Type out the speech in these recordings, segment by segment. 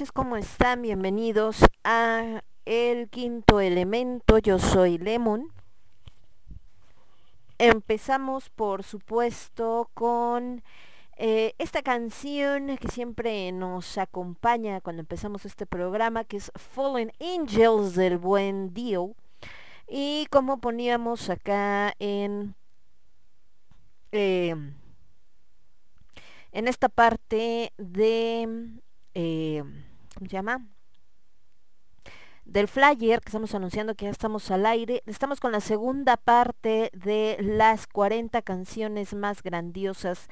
noches, ¿cómo están? Bienvenidos a El Quinto Elemento, yo soy Lemon. Empezamos, por supuesto, con eh, esta canción que siempre nos acompaña cuando empezamos este programa, que es Fallen Angels del buen Dio. Y como poníamos acá en... em, en esta parte de eh, ¿cómo se llama? Del flyer que estamos anunciando que ya estamos al aire. Estamos con la segunda parte de las 40 canciones más grandiosas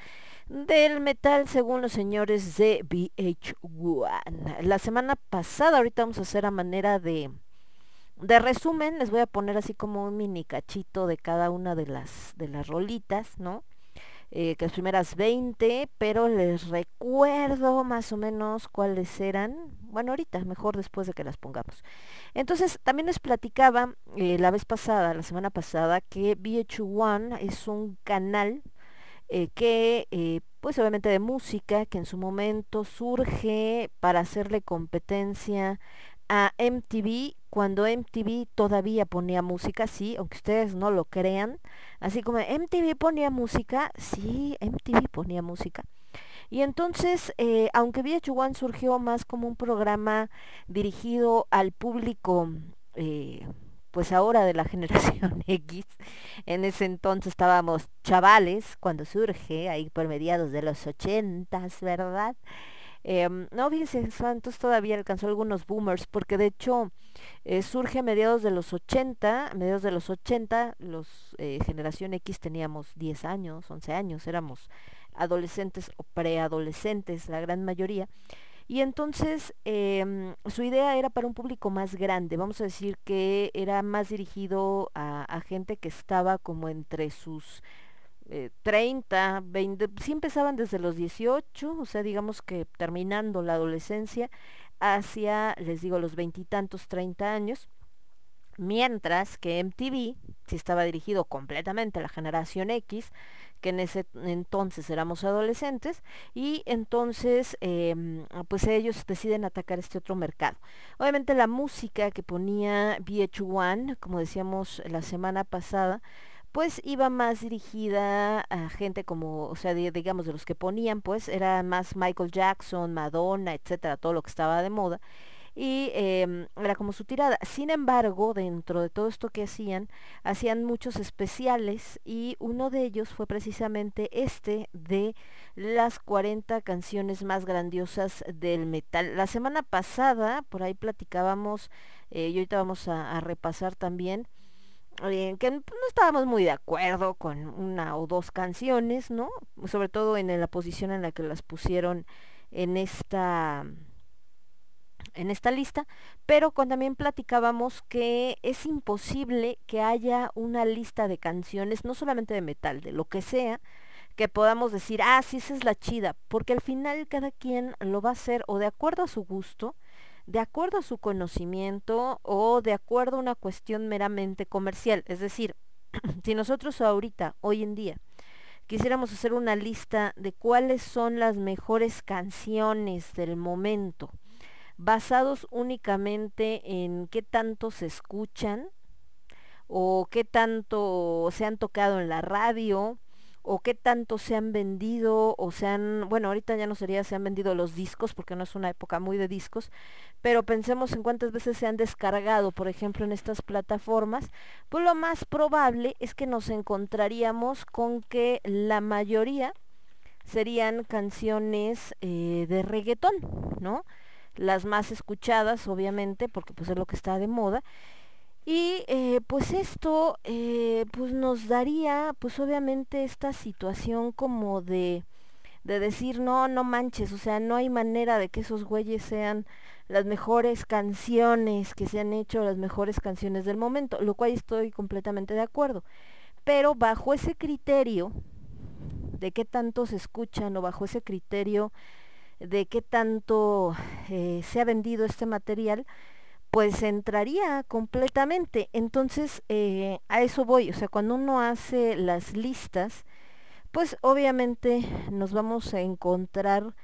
del metal según los señores de VH1. La semana pasada, ahorita vamos a hacer a manera de, de resumen, les voy a poner así como un mini cachito de cada una de las, de las rolitas, ¿no? eh, que las primeras 20, pero les recuerdo más o menos cuáles eran. Bueno, ahorita, mejor después de que las pongamos. Entonces, también les platicaba eh, la vez pasada, la semana pasada, que VH1 es un canal eh, que, eh, pues obviamente de música, que en su momento surge para hacerle competencia a MTV cuando MTV todavía ponía música, sí, aunque ustedes no lo crean. Así como MTV ponía música, sí, MTV ponía música. Y entonces, eh, aunque VH1 surgió más como un programa dirigido al público, eh, pues ahora de la generación X, en ese entonces estábamos chavales cuando surge, ahí por mediados de los ochentas, ¿verdad? Em, no, fíjense, Santos todavía alcanzó algunos boomers, porque de hecho eh, surge a mediados de los 80, a mediados de los 80, los generación X teníamos 10 años, 11 años, éramos adolescentes o preadolescentes, la gran mayoría. Y entonces em, su idea era para un público más grande, vamos a decir que era más dirigido a, gente que estaba como entre sus eh, 30, 20, sí empezaban desde los 18, o sea, digamos que terminando la adolescencia, hacia, les digo, los veintitantos, 30 años, mientras que MTV sí estaba dirigido completamente a la generación X, que en ese entonces éramos adolescentes, y entonces eh, pues ellos deciden atacar este otro mercado. Obviamente la música que ponía VH1, como decíamos la semana pasada, pues iba más dirigida a gente como, o sea, digamos, de los que ponían, pues era más Michael Jackson, Madonna, etcétera, todo lo que estaba de moda. Y em, era como su tirada. Sin embargo, dentro de todo esto que hacían, hacían muchos especiales y uno de ellos fue precisamente este de las 40 canciones más grandiosas del metal. La semana pasada, por ahí platicábamos, eh, y ahorita vamos a, repasar también, eh, que no estábamos muy de acuerdo con una o dos canciones, ¿no? Sobre todo en la posición en la que las pusieron en esta en esta lista, pero con también platicábamos que es imposible que haya una lista de canciones, no solamente de metal, de lo que sea, que podamos decir, ah, sí, esa es la chida, porque al final cada quien lo va a hacer o de acuerdo a su gusto, de acuerdo a su conocimiento o de acuerdo a una cuestión meramente comercial. Es decir, si nosotros ahorita, hoy en día, quisiéramos hacer una lista de cuáles son las mejores canciones del momento, basados únicamente en qué tanto se escuchan o qué tanto se han tocado en la radio o qué tanto se han vendido o se han, bueno, ahorita ya no sería se han vendido los discos porque no es una época muy de discos, pero pensemos en cuántas veces se han descargado, por ejemplo, en estas plataformas, pues lo más probable es que nos encontraríamos con que la mayoría serían canciones eh, de reggaetón, ¿no? Las más escuchadas, obviamente, porque pues es lo que está de moda. Y eh, pues esto eh, pues nos daría pues obviamente esta situación como de, de decir no, no manches, o sea, no hay manera de que esos güeyes sean las mejores canciones que se han hecho, las mejores canciones del momento, lo cual estoy completamente de acuerdo. Pero bajo ese criterio de qué tanto se escuchan o bajo ese criterio de qué tanto eh, se ha vendido este material, pues entraría completamente. Entonces, eh, a eso voy. O sea, cuando uno hace las listas, pues obviamente nos vamos a encontrar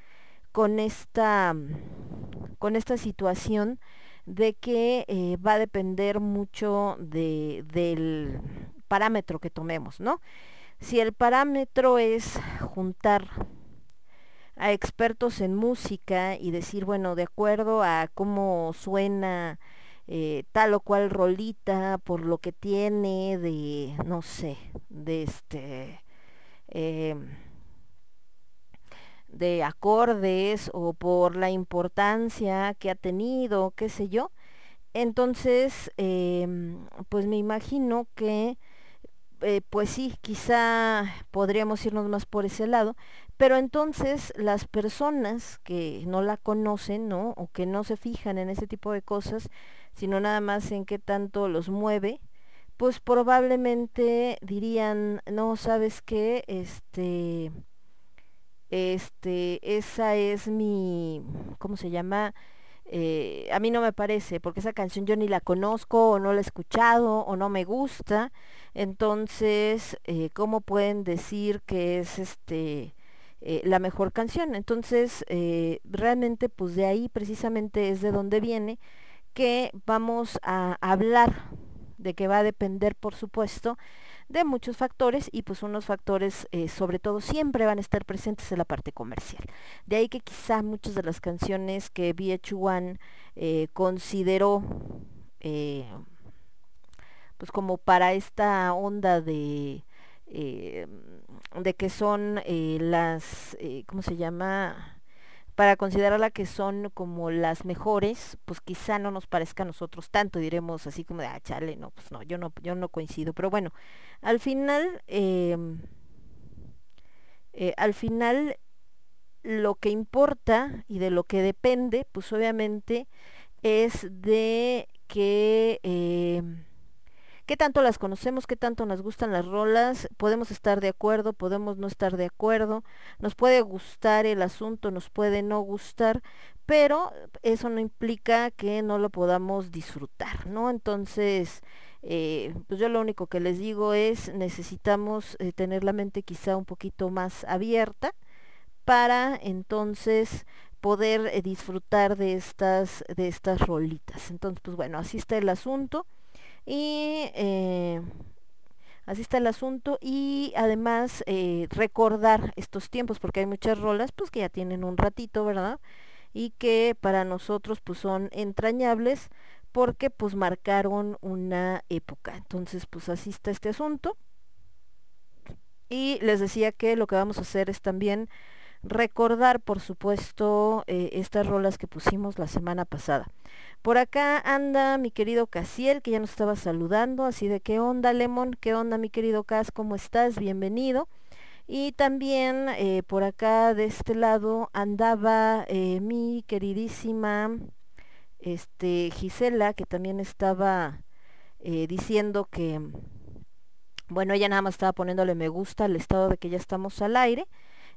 con esta, con esta situación de que eh, va a depender mucho de, del parámetro que tomemos, ¿no? Si el parámetro es juntar a expertos en música y decir, bueno, de acuerdo a cómo suena eh, tal o cual rolita, por lo que tiene de, no sé, de este, eh, de acordes o por la importancia que ha tenido, qué sé yo. Entonces, eh, pues me imagino que, eh, pues sí, quizá podríamos irnos más por ese lado, pero entonces las personas que no la conocen, ¿no? O que no se fijan en ese tipo de cosas, sino nada más en qué tanto los mueve, pues probablemente dirían, no, ¿sabes qué? Este, este, esa es mi, ¿cómo se llama? Eh, a mí no me parece, porque esa canción yo ni la conozco o no la he escuchado o no me gusta. Entonces, eh, ¿cómo pueden decir que es este eh, la mejor canción? Entonces, eh, realmente, pues de ahí precisamente es de donde viene que vamos a hablar de que va a depender, por supuesto, de muchos factores y pues unos factores eh, sobre todo siempre van a estar presentes en la parte comercial. De ahí que quizá muchas de las canciones que VH1 eh, consideró pues como para esta onda de eh, de que son eh, las eh, ¿cómo se llama? para considerarla que son como las mejores, pues quizá no nos parezca a nosotros tanto, diremos así como de, ah, chale, no, pues no, yo no, yo no coincido, pero bueno, al final, eh, al final lo que importa y de lo que depende, pues obviamente es de que eh, qué tanto las conocemos, qué tanto nos gustan las rolas, podemos estar de acuerdo, podemos no estar de acuerdo, nos puede gustar el asunto, nos puede no gustar, pero eso no implica que no lo podamos disfrutar, ¿no? Entonces, eh, pues yo lo único que les digo es necesitamos eh, tener la mente quizá un poquito más abierta para entonces poder eh, disfrutar de estas de estas rolitas. Entonces, pues bueno, así está el asunto. Y eh, así está el asunto. Y además eh, recordar estos tiempos, porque hay muchas rolas pues que ya tienen un ratito, ¿verdad? Y que para nosotros pues son entrañables porque pues marcaron una época. Entonces pues así está este asunto. Y les decía que lo que vamos a hacer es también recordar, por supuesto, eh, estas rolas que pusimos la semana pasada. Por acá anda mi querido Casiel, que ya nos estaba saludando, así de qué onda, Lemon, qué onda, mi querido Cas, ¿cómo estás? Bienvenido. Y también eh, por acá de este lado andaba eh, mi queridísima este, Gisela, que también estaba diciendo que, bueno, ella nada más estaba poniéndole me gusta al estado de que ya estamos al aire.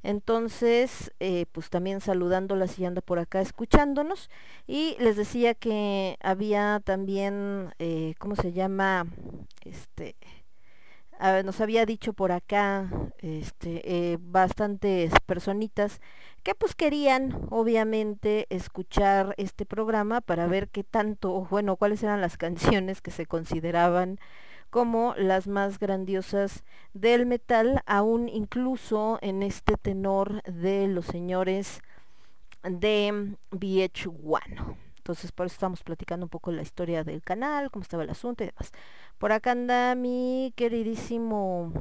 Entonces, eh, pues también saludándolas y anda por acá escuchándonos. Y les decía que había también, eh, ¿cómo se llama? Este, a- nos había dicho por acá, este, eh, bastantes personitas que pues querían, obviamente, escuchar este programa para ver qué tanto, bueno, cuáles eran las canciones que se consideraban como las más grandiosas del metal, aún incluso en este tenor de los señores de VH1. Entonces por eso estamos platicando un poco la historia del canal, cómo estaba el asunto y demás. Por acá anda mi queridísimo,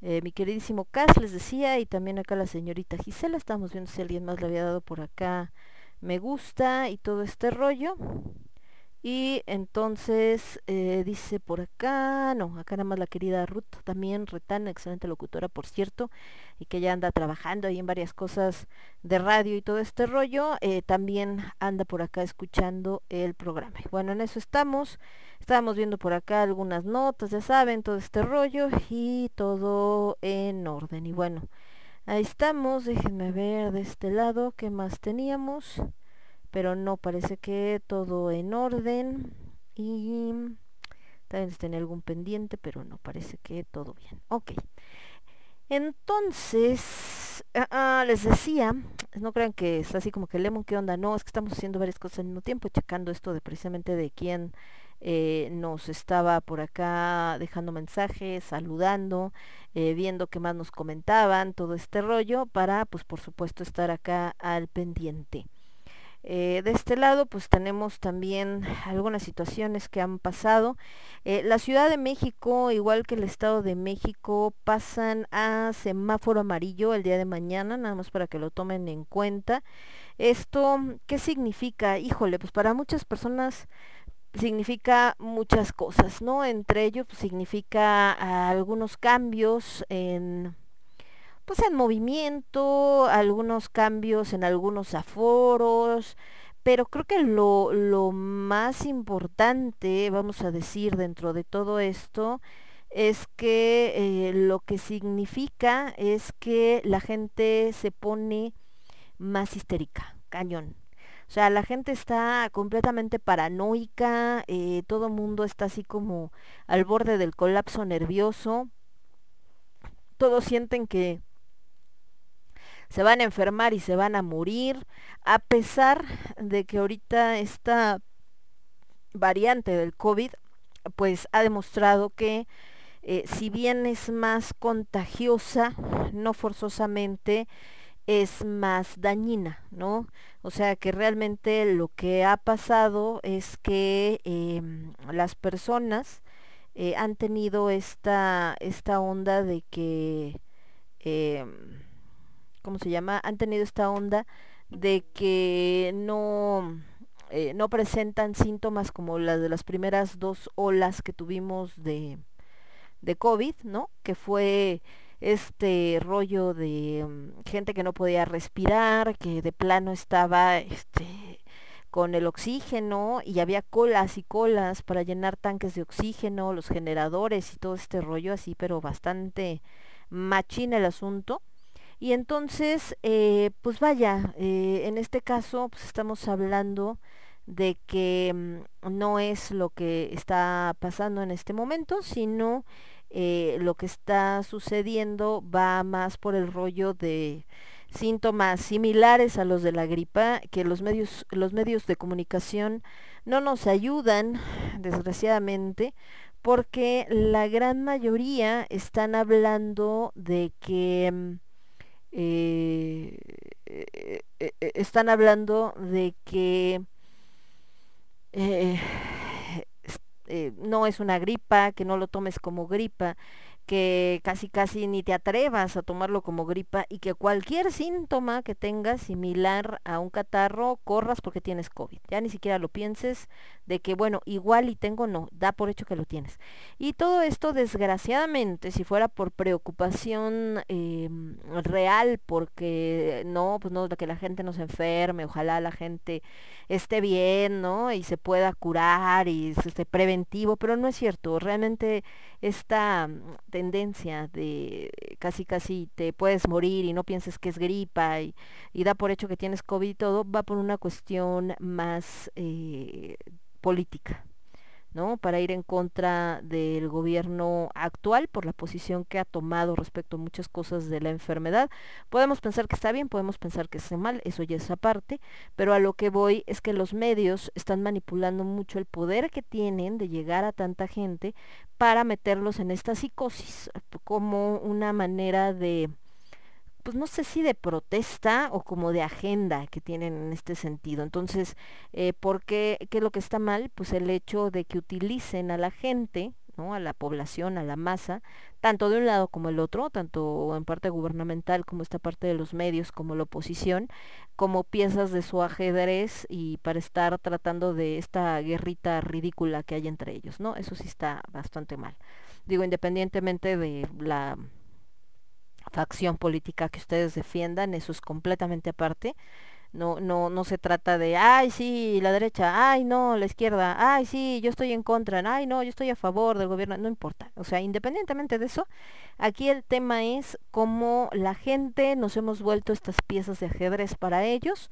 eh, mi queridísimo Cas, les decía, y también acá la señorita Gisela. Estamos viendo si alguien más le había dado por acá me gusta y todo este rollo. Y entonces eh, dice por acá, no, acá nada más la querida Ruth, también Retana, excelente locutora por cierto, y que ya anda trabajando ahí en varias cosas de radio y todo este rollo, eh, también anda por acá escuchando el programa. Bueno, en eso estamos, estábamos viendo por acá algunas notas, ya saben, todo este rollo y todo en orden. Y bueno, ahí estamos, déjenme ver de este lado qué más teníamos pero no parece que todo en orden y también tiene algún pendiente pero no parece que todo bien. Ok. Entonces ah, ah, les decía no crean que es así como que lemon qué onda no es que estamos haciendo varias cosas al mismo tiempo checando esto de precisamente de quién eh, nos estaba por acá dejando mensajes, saludando, eh, viendo qué más nos comentaban, todo este rollo, para pues por supuesto estar acá al pendiente. Eh, de este lado pues tenemos también algunas situaciones que han pasado. Eh, la Ciudad de México, igual que el Estado de México, pasan a semáforo amarillo el día de mañana, nada más para que lo tomen en cuenta. Esto, ¿qué significa? Híjole, pues para muchas personas significa muchas cosas, ¿no? Entre ellos pues, significa algunos cambios en pues en movimiento, algunos cambios en algunos aforos, pero creo que lo, lo más importante, vamos a decir, dentro de todo esto, es que eh, lo que significa es que la gente se pone más histérica, cañón. O sea, la gente está completamente paranoica, eh, todo el mundo está así como al borde del colapso nervioso, todos sienten que se van a enfermar y se van a morir, a pesar de que ahorita esta variante del COVID pues ha demostrado que eh, si bien es más contagiosa, no forzosamente es más dañina, ¿no? O sea que realmente lo que ha pasado es que em, las personas eh, han tenido esta, esta onda de que em, ¿cómo se llama? Han tenido esta onda de que no, eh, no presentan síntomas como las de las primeras dos olas que tuvimos de, de COVID, ¿no? Que fue este rollo de mm, gente que no podía respirar, que de plano estaba este con el oxígeno y había colas y colas para llenar tanques de oxígeno, los generadores y todo este rollo así, pero bastante machín el asunto. Y entonces, eh, pues vaya, eh, en este caso pues estamos hablando de que mm, no es lo que está pasando en este momento, sino eh, lo que está sucediendo va más por el rollo de síntomas similares a los de la gripa, que los medios, los medios de comunicación no nos ayudan, desgraciadamente, porque la gran mayoría están hablando de que mm, eh, eh, eh, están hablando de que no es una gripa, que no lo tomes como gripa, que casi casi ni te atrevas a tomarlo como gripa y que cualquier síntoma que tengas similar a un catarro corras porque tienes COVID. Ya ni siquiera lo pienses de que bueno, igual y tengo no, da por hecho que lo tienes. Y todo esto desgraciadamente, si fuera por preocupación em, real, porque no, pues no, que la gente no se enferme, ojalá la gente esté bien, ¿no? Y se pueda curar y esté preventivo, pero no es cierto, realmente esta tendencia de casi casi te puedes morir y no pienses que es gripa y, da por hecho que tienes COVID y todo, va por una cuestión más eh, política. ¿No? para ir en contra del gobierno actual por la posición que ha tomado respecto a muchas cosas de la enfermedad. Podemos pensar que está bien, podemos pensar que está mal, eso ya es aparte, pero a lo que voy es que los medios están manipulando mucho el poder que tienen de llegar a tanta gente para meterlos en esta psicosis como una manera de pues no sé si de protesta o como de agenda que tienen en este sentido. Entonces, eh, ¿por qué, qué es lo que está mal? Pues el hecho de que utilicen a la gente, ¿no? a la población, a la masa, tanto de un lado como el otro, tanto en parte gubernamental como esta parte de los medios, como la oposición, como piezas de su ajedrez y para estar tratando de esta guerrita ridícula que hay entre ellos, ¿no? Eso sí está bastante mal. Digo, independientemente de la facción política que ustedes defiendan, eso es completamente aparte. No, no, no se trata de, ay, sí, la derecha, ay, no, la izquierda, ay, sí, yo estoy en contra, ay, no, yo estoy a favor del gobierno, no importa. O sea, independientemente de eso, aquí el tema es cómo la gente nos hemos vuelto estas piezas de ajedrez para ellos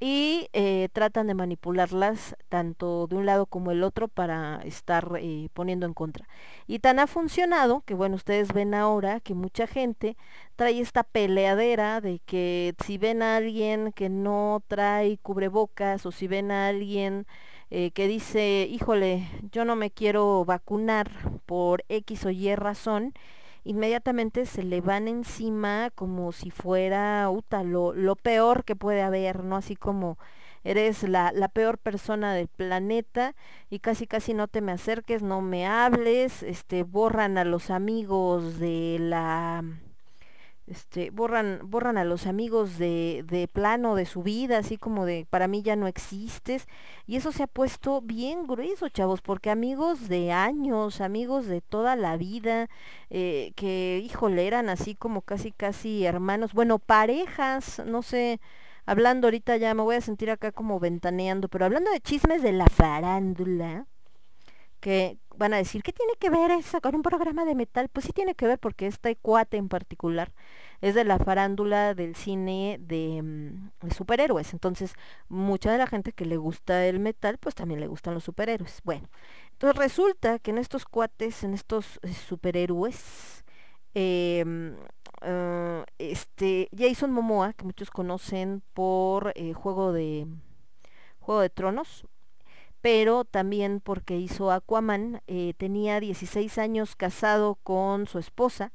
y eh, tratan de manipularlas tanto de un lado como el otro para estar eh, poniendo en contra. Y tan ha funcionado que bueno, ustedes ven ahora que mucha gente trae esta peleadera de que si ven a alguien que no trae cubrebocas o si ven a alguien eh, que dice, híjole, yo no me quiero vacunar por X o Y razón, inmediatamente se le van encima como si fuera uta, lo, lo peor que puede haber, ¿no? Así como eres la, la peor persona del planeta y casi casi no te me acerques, no me hables, este, borran a los amigos de la este, borran, borran a los amigos de, de plano de su vida, así como de para mí ya no existes. Y eso se ha puesto bien grueso, chavos, porque amigos de años, amigos de toda la vida, eh, que, híjole, eran así como casi, casi hermanos, bueno, parejas, no sé, hablando ahorita ya me voy a sentir acá como ventaneando, pero hablando de chismes de la farándula, que van a decir, ¿qué tiene que ver eso con un programa de metal? Pues sí tiene que ver porque este cuate en particular es de la farándula del cine de, mm, de, superhéroes. Entonces, mucha de la gente que le gusta el metal, pues también le gustan los superhéroes. Bueno, entonces resulta que en estos cuates, en estos eh, superhéroes, eh, uh, este Jason Momoa, que muchos conocen por eh, Juego de Juego de Tronos, pero también porque hizo Aquaman, eh, tenía 16 años casado con su esposa,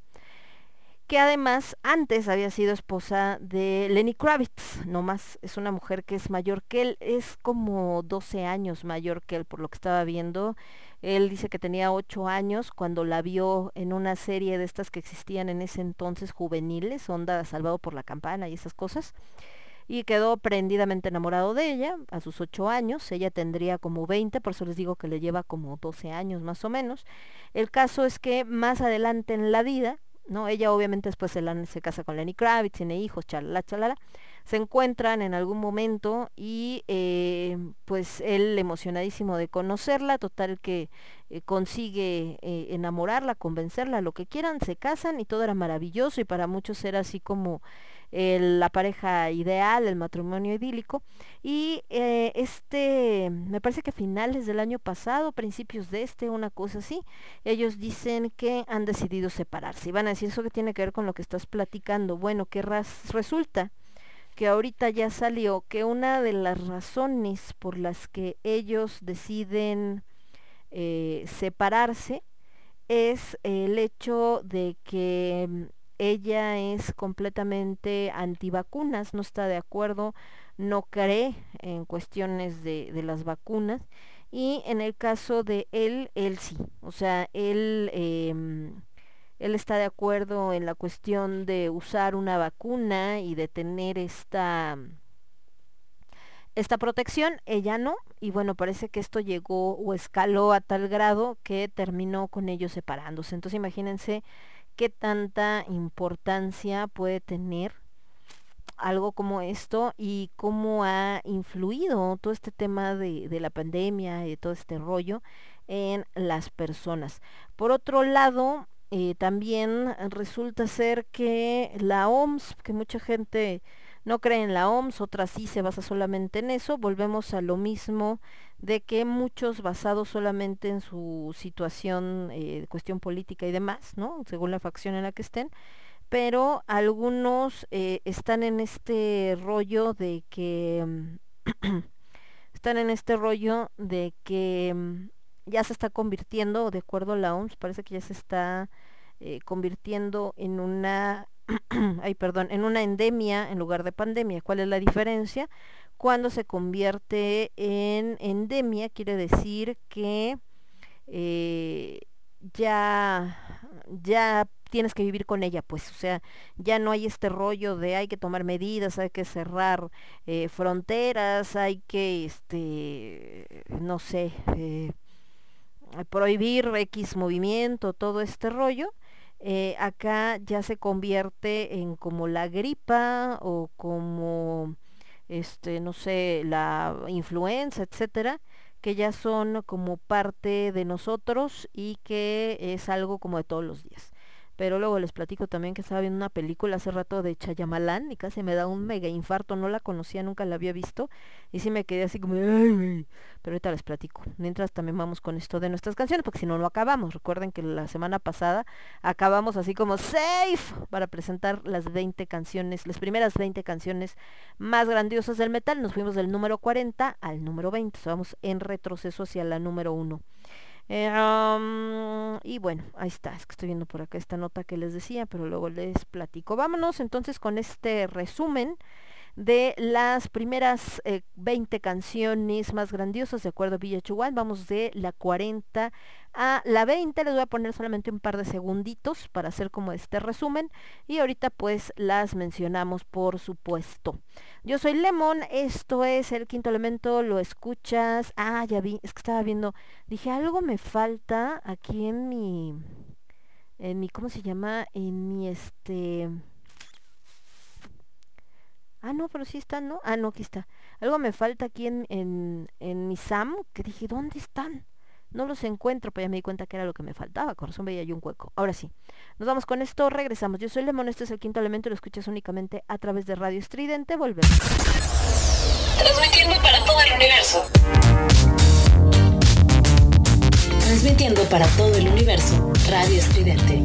que además antes había sido esposa de Lenny Kravitz, no más, es una mujer que es mayor que él, es como 12 años mayor que él, por lo que estaba viendo. Él dice que tenía 8 años cuando la vio en una serie de estas que existían en ese entonces juveniles, Onda Salvado por la Campana y esas cosas y quedó prendidamente enamorado de ella a sus ocho años, ella tendría como 20, por eso les digo que le lleva como 12 años más o menos. El caso es que más adelante en la vida, ¿no? Ella obviamente después se, se casa con Lenny Kravitz, tiene hijos, chalala, chalala, se encuentran en algún momento y eh, pues él emocionadísimo de conocerla, total que eh, consigue eh, enamorarla, convencerla, lo que quieran, se casan y todo era maravilloso y para muchos era así como la pareja ideal, el matrimonio idílico. Y eh, este, me parece que a finales del año pasado, principios de este, una cosa así, ellos dicen que han decidido separarse. Y van a decir, ¿eso que tiene que ver con lo que estás platicando? Bueno, que resulta que ahorita ya salió que una de las razones por las que ellos deciden eh, separarse es el hecho de que ella es completamente antivacunas, no está de acuerdo, no cree en cuestiones de, de las vacunas y en el caso de él, él sí, o sea, él, eh, él está de acuerdo en la cuestión de usar una vacuna y de tener esta esta protección, ella no, y bueno, parece que esto llegó o escaló a tal grado que terminó con ellos separándose. Entonces imagínense qué tanta importancia puede tener algo como esto y cómo ha influido todo este tema de, de, la pandemia y todo este rollo en las personas. Por otro lado, eh, también resulta ser que la OMS, que mucha gente no cree en la OMS, otras sí se basa solamente en eso, volvemos a lo mismo de que muchos basados solamente en su situación, eh, cuestión política y demás, ¿no? Según la facción en la que estén, pero algunos eh, están en este rollo de que están en este rollo de que mm, ya se está convirtiendo, de acuerdo a la OMS, parece que ya se está eh, convirtiendo en una ay, perdón, en una endemia en lugar de pandemia. ¿Cuál es la diferencia? Cuando se convierte en endemia, quiere decir que eh, ya, ya tienes que vivir con ella, pues, o sea, ya no hay este rollo de hay que tomar medidas, hay que cerrar eh, fronteras, hay que, este, no sé, eh, prohibir X movimiento, todo este rollo. acá ya se convierte en como la gripa o como este no sé la influenza etcétera que ya son como parte de nosotros y que es algo como de todos los días. Pero luego les platico también que estaba viendo una película hace rato de Chayamalán y casi me da un mega infarto, no la conocía, nunca la había visto y sí me quedé así como, ay, güey". pero ahorita les platico. Mientras también vamos con esto de nuestras canciones, porque si no, no acabamos. Recuerden que la semana pasada acabamos así como safe para presentar las 20 canciones, las primeras 20 canciones más grandiosas del metal. Nos fuimos del número 40 al número 20, o sea, vamos en retroceso hacia la número 1. Eh, y bueno, ahí está, es que estoy viendo por acá esta nota que les decía, pero luego les platico. Vámonos entonces con este resumen de las primeras eh, 20 canciones más grandiosas de acuerdo a VH1. Vamos de la 40 a la 20. Les voy a poner solamente un par de segunditos para hacer como este resumen y ahorita pues las mencionamos por supuesto. Yo soy Lemon, esto es el quinto elemento, lo escuchas. Ah, ya vi, es que estaba viendo, dije algo me falta aquí en mi, en mi, ¿cómo se llama? En mi este... Ah, no, pero sí está, ¿no? Ah, no, aquí está. Algo me falta aquí en, en, en mi SAM, que dije, ¿dónde están? No los encuentro, pero ya me di cuenta que era lo que me faltaba. Con razón veía yo un hueco. Ahora sí. Nos vamos con esto, regresamos. Yo soy Lemon, este es el quinto elemento, lo escuchas únicamente a través de Radio Estridente. Volvemos. Transmitiendo para todo el universo. Transmitiendo para todo el universo. Radio Estridente.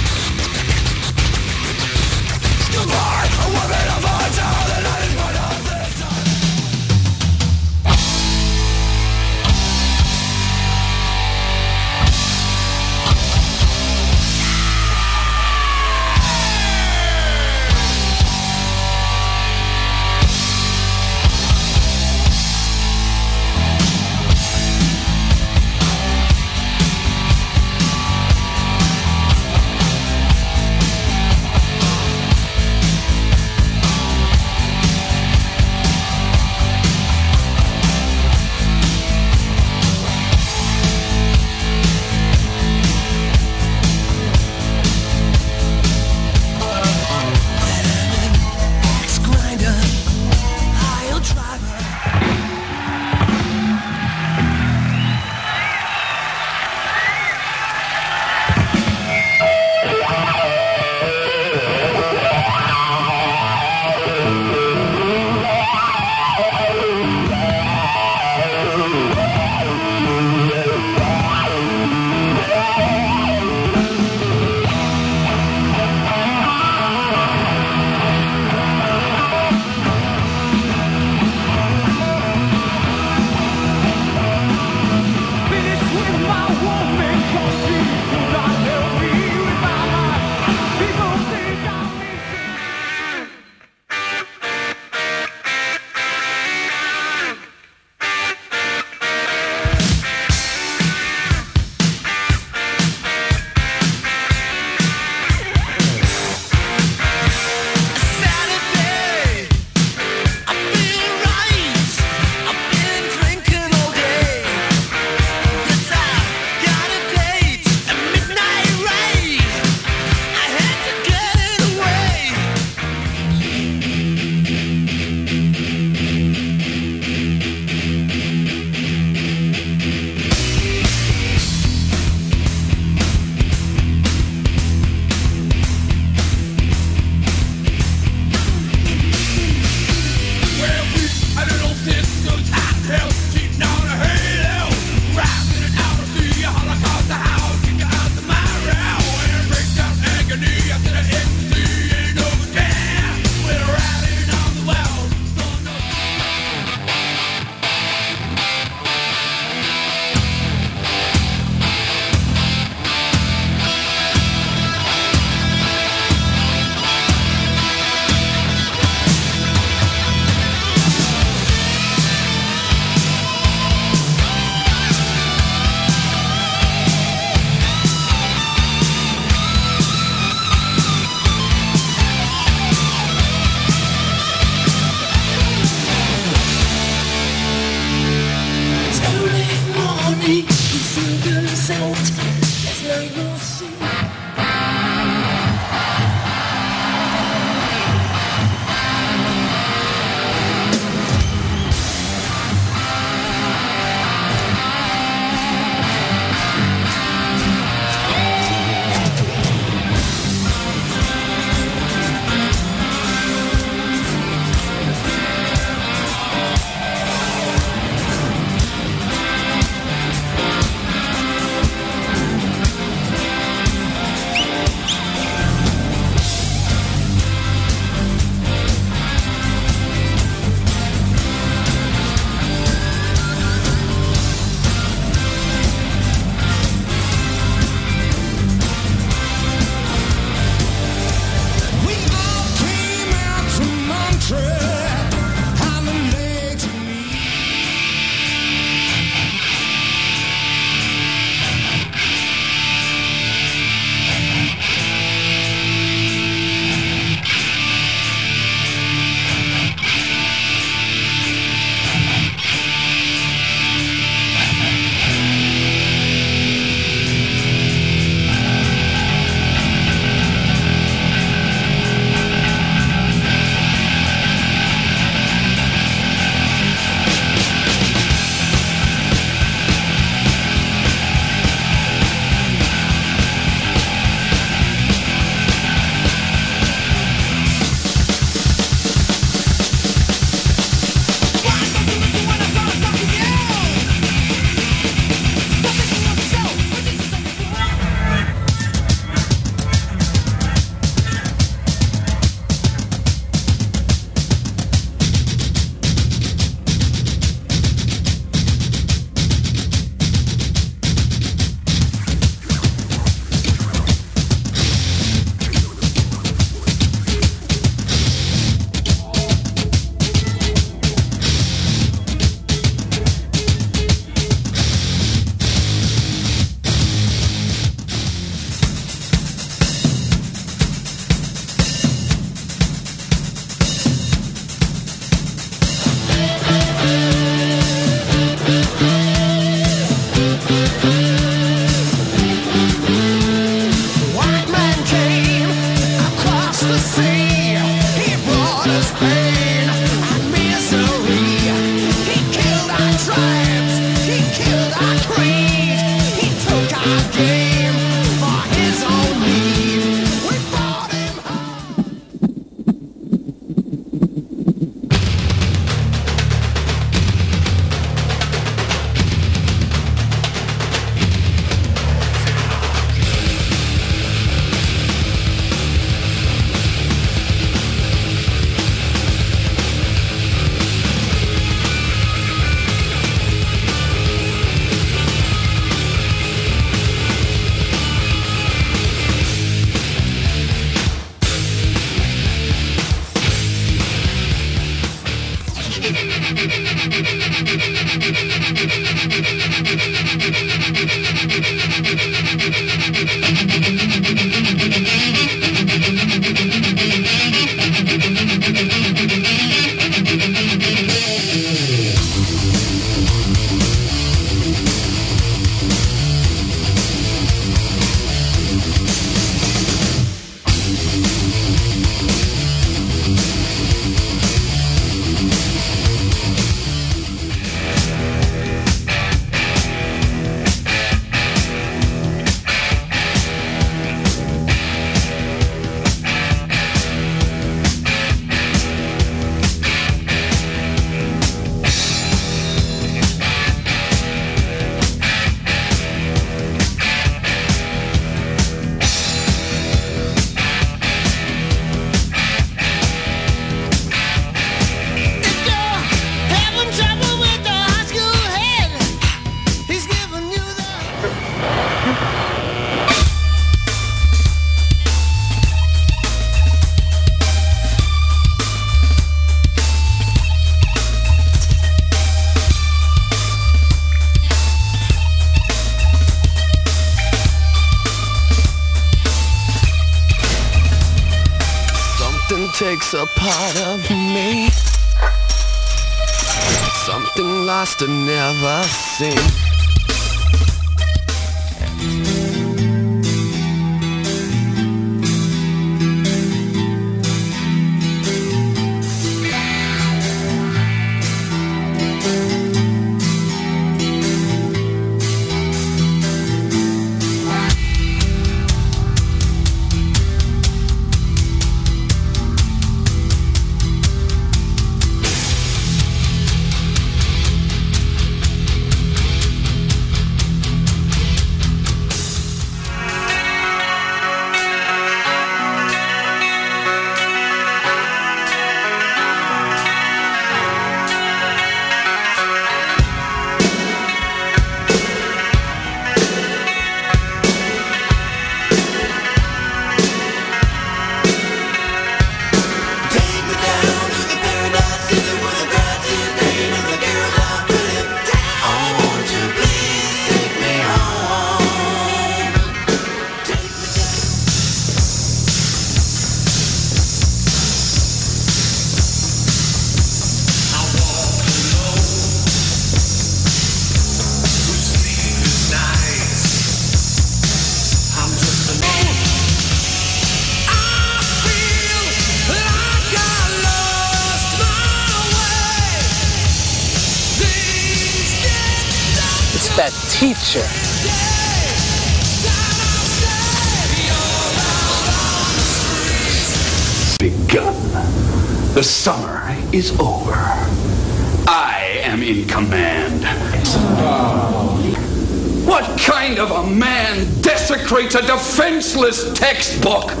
useless textbook.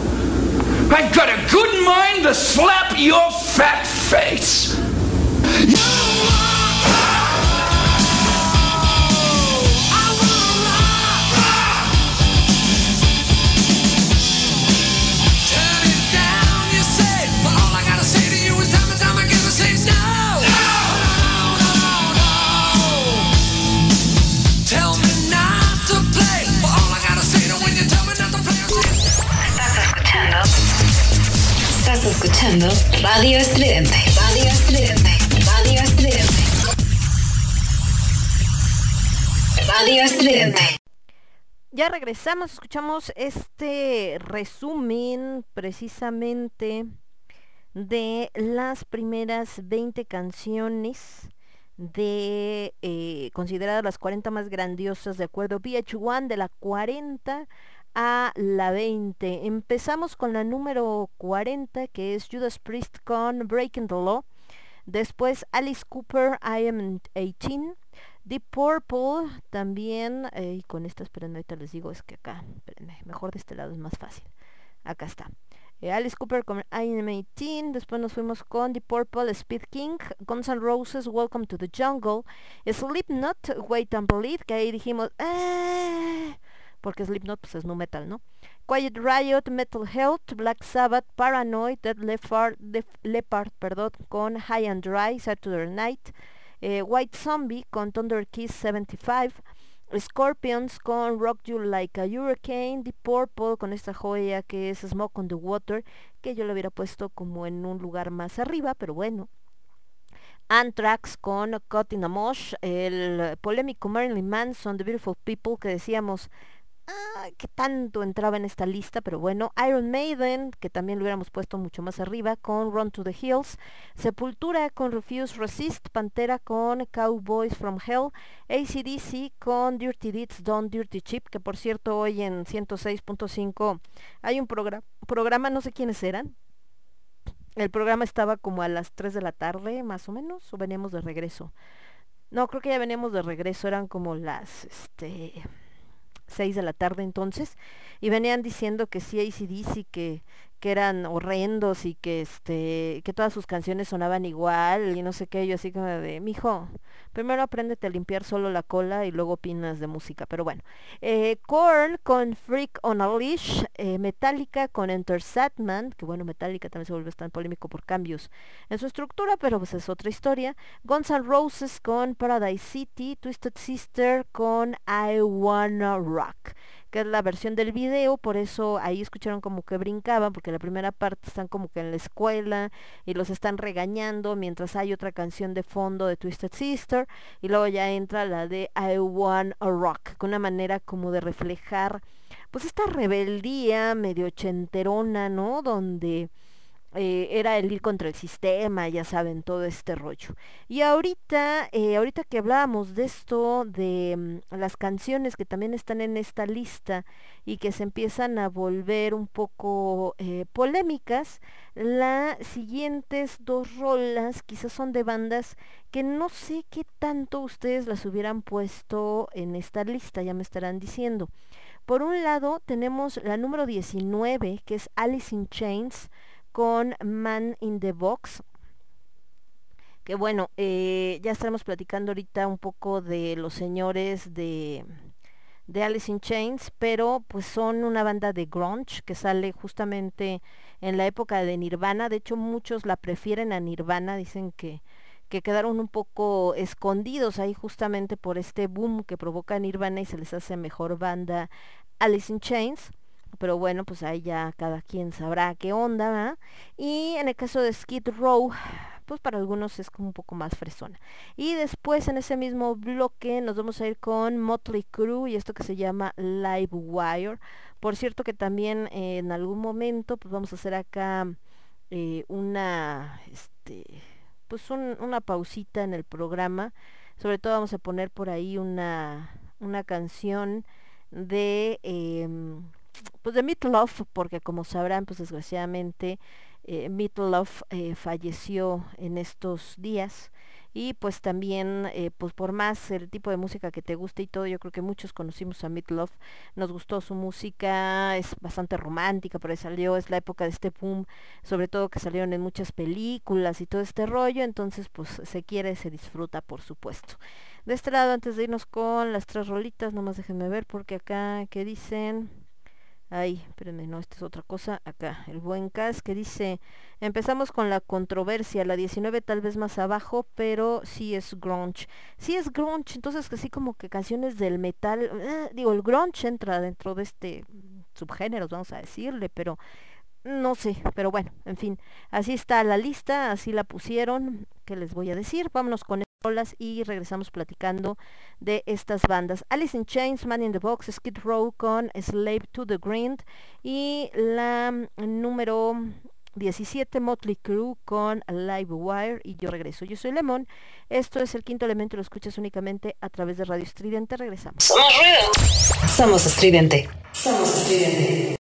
Regresamos, escuchamos este resumen precisamente de las primeras 20 canciones de eh, consideradas las 40 más grandiosas de acuerdo a VH1 de la 40 a la 20. Empezamos con la número 40 que es Judas Priest con Breaking the Law. Después Alice Cooper, I Am 18. Deep Purple también, eh, y con esta, esperen, ahorita les digo, es que acá, espérenme, mejor de este lado es más fácil. Acá está. Eh, Alice Cooper con I Am 18, después nos fuimos con Deep Purple, Speed King, Guns N' Roses, Welcome to the Jungle, Slipknot, Wait and Bleed, que ahí dijimos, "Eh", porque Slipknot pues es nu metal, ¿no? Quiet Riot, Metal Health, Black Sabbath, Paranoid, Dead Leopard, Def Leppard perdón, con High and Dry, Saturday Night, eh, White Zombie con Thunder Kiss 75, Scorpions con Rock You Like a Hurricane, Deep Purple con esta joya que es Smoke on the Water, que yo lo hubiera puesto como en un lugar más arriba, pero bueno. Anthrax con Caught in a Mosh, el polémico Marilyn Manson, The Beautiful People, que decíamos ah, que tanto entraba en esta lista, pero bueno, Iron Maiden, que también lo hubiéramos puesto mucho más arriba, con Run to the Hills, Sepultura con Refuse Resist, Pantera con Cowboys from Hell, ACDC con Dirty Deeds Done Dirty Chip, que por cierto hoy en 106.5 hay un progra- programa, no sé quiénes eran, el programa estaba como a las 3 de la tarde, más o menos, o veníamos de regreso. No, creo que ya veníamos de regreso, eran como las este 6 de la tarde entonces, y venían diciendo que sí ACDC que que eran horrendos y que este que todas sus canciones sonaban igual y no sé qué, yo así como de, mijo, primero apréndete a limpiar solo la cola y luego opinas de música, pero bueno. Eh, Korn con Freak on a Leash, eh, Metallica con Enter Satman, que bueno, Metallica también se vuelve tan polémico por cambios en su estructura, pero pues es otra historia. Guns N' Roses con Paradise City, Twisted Sister con I Wanna Rock que es la versión del video, por eso ahí escucharon como que brincaban, porque la primera parte están como que en la escuela y los están regañando, mientras hay otra canción de fondo de Twisted Sister, y luego ya entra la de I Want a Rock, con una manera como de reflejar pues esta rebeldía medio ochenterona, ¿no? Donde eh, era el ir contra el sistema, ya saben, todo este rollo. Y ahorita, eh, ahorita que hablábamos de esto, de mm, las canciones que también están en esta lista y que se empiezan a volver un poco eh, polémicas, las siguientes dos rolas quizás son de bandas que no sé qué tanto ustedes las hubieran puesto en esta lista, ya me estarán diciendo. Por un lado tenemos la número 19, que es Alice in Chains, con Man in the Box. Que bueno, eh, ya estaremos platicando ahorita un poco de los señores de, Alice in Chains, pero pues son una banda de grunge que sale justamente en la época de Nirvana. De hecho, muchos la prefieren a Nirvana, dicen que, que quedaron un poco escondidos ahí justamente por este boom que provoca Nirvana y se les hace mejor banda Alice in Chains pero bueno, pues ahí ya cada quien sabrá qué onda, ¿verdad? Y en el caso de Skid Row, pues para algunos es como un poco más fresona. Y después en ese mismo bloque nos vamos a ir con Motley Crue y esto que se llama Live Wire. Por cierto que también eh, en algún momento pues vamos a hacer acá eh, una, este, pues un- una pausita en el programa. Sobre todo vamos a poner por ahí una una canción de em, pues de Meatloaf, porque como sabrán, pues desgraciadamente eh, Meatloaf eh, falleció en estos días. Y pues también eh, pues por más el tipo de música que te guste y todo yo creo que muchos conocimos a Meatloaf. Nos gustó su música es bastante romántica ahí salió es la época de este boom sobre todo que salieron en muchas películas y todo este rollo entonces pues se quiere se disfruta por supuesto. De este lado antes de irnos con las tres rolitas nomás déjenme ver porque acá que dicen Ay, espérenme, no, esta es otra cosa. Acá, el buen Cas que dice, empezamos con la controversia, la 19 tal vez más abajo, pero sí es grunge. Sí es grunge, entonces así como que canciones del metal, eh, digo, el grunge entra dentro de este subgéneros, vamos a decirle, pero no sé, pero bueno, en fin, así está la lista, así la pusieron, ¿qué les voy a decir? Vámonos con rolas y regresamos platicando de estas bandas. Alice in Chains, Man in the Box, Skid Row con Slave to the Grind y la mm, número 17 Motley Crue con Live Wire y yo regreso. Yo soy Lemon. Esto es el quinto elemento, lo escuchas únicamente a través de Radio Estridente. Regresamos. Somos ruido. Somos estridente. Somos estridente.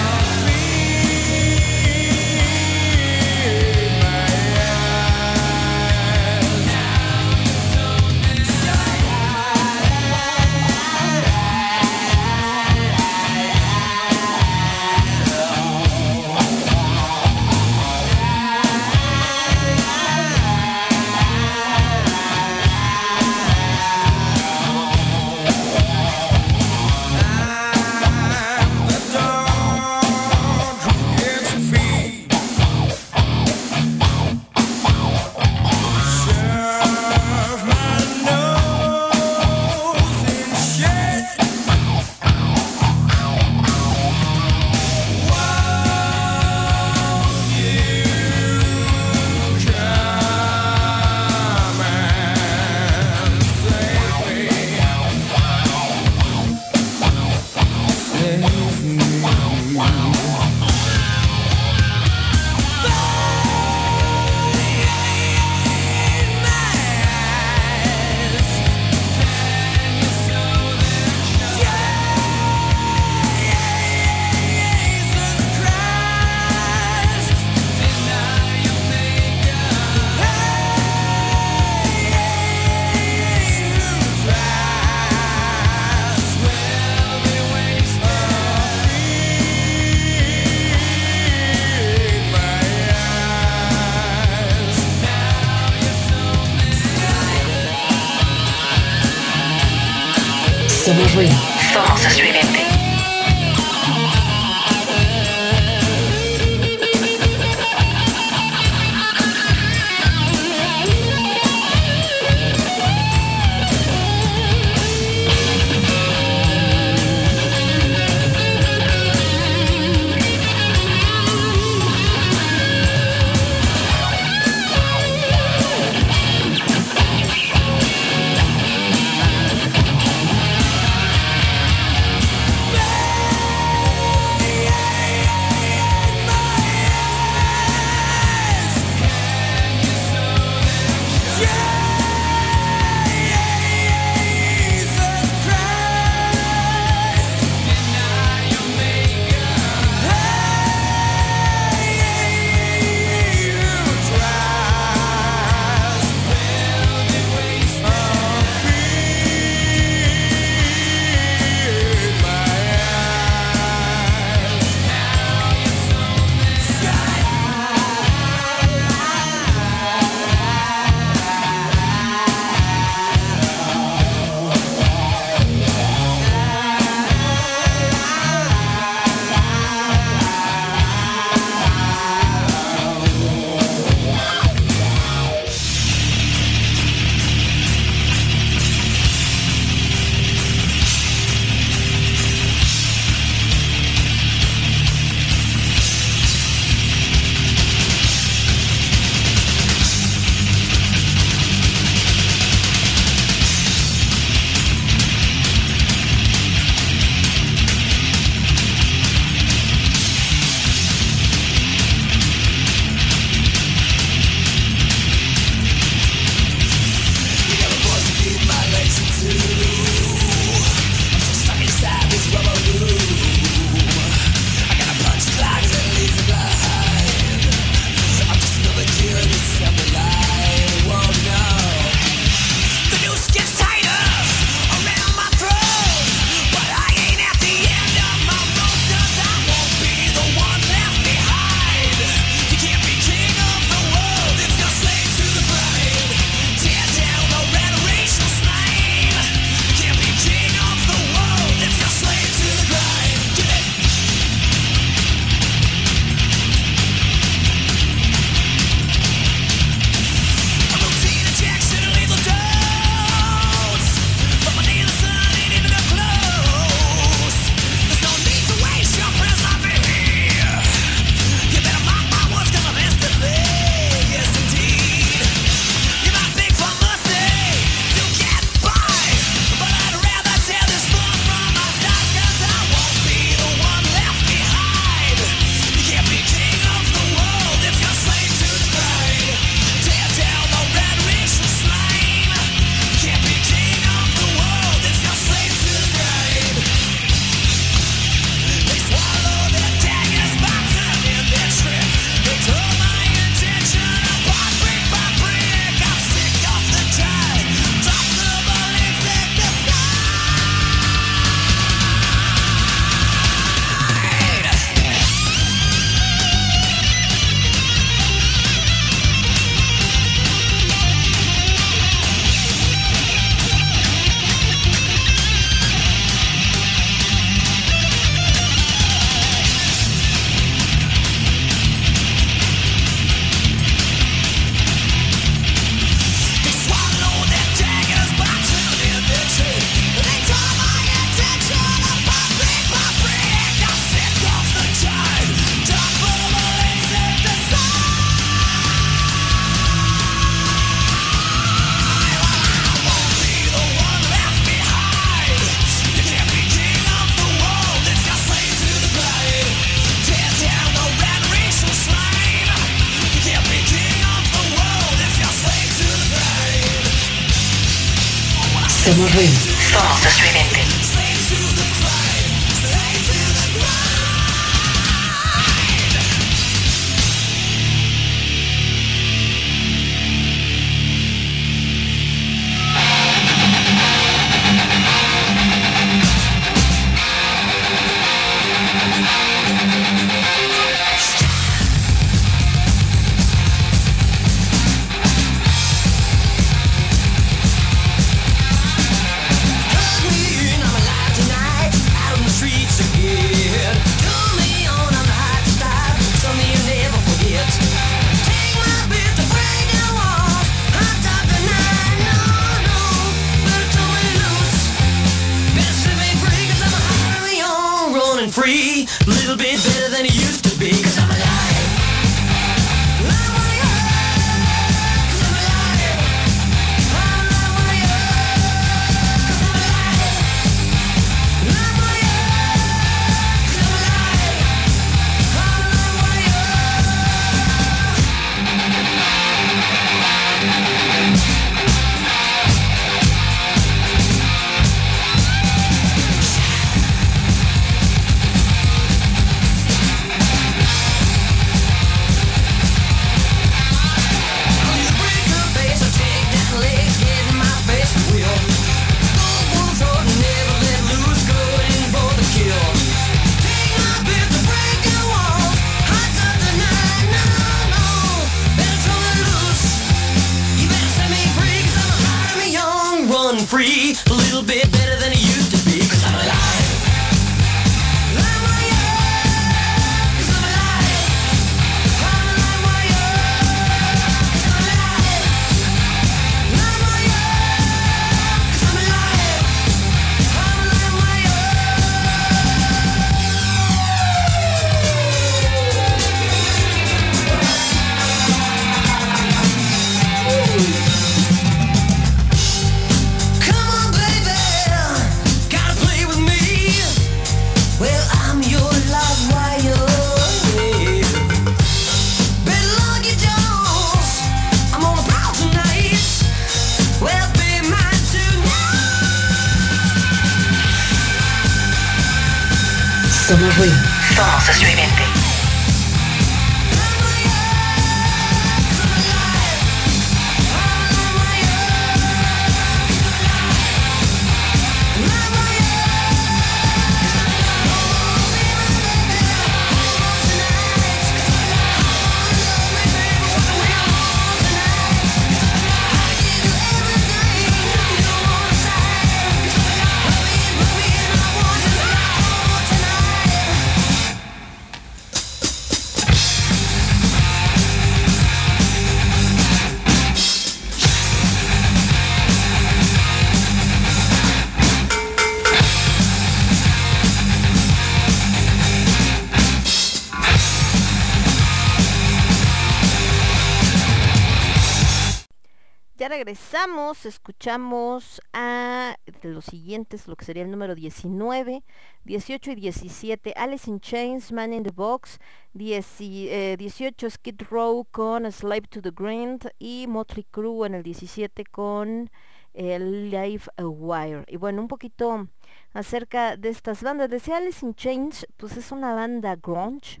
Escuchamos a los siguientes, lo que sería el número 19, 18 y 17, Alice in Chains, Man in the Box, 10 y, eh, 18 Skid Row con Slave to the Grind y Motley Crue en el 17 con el Live a Wire. Y bueno, un poquito acerca de estas bandas. Decía Alice in Chains, pues es una banda grunge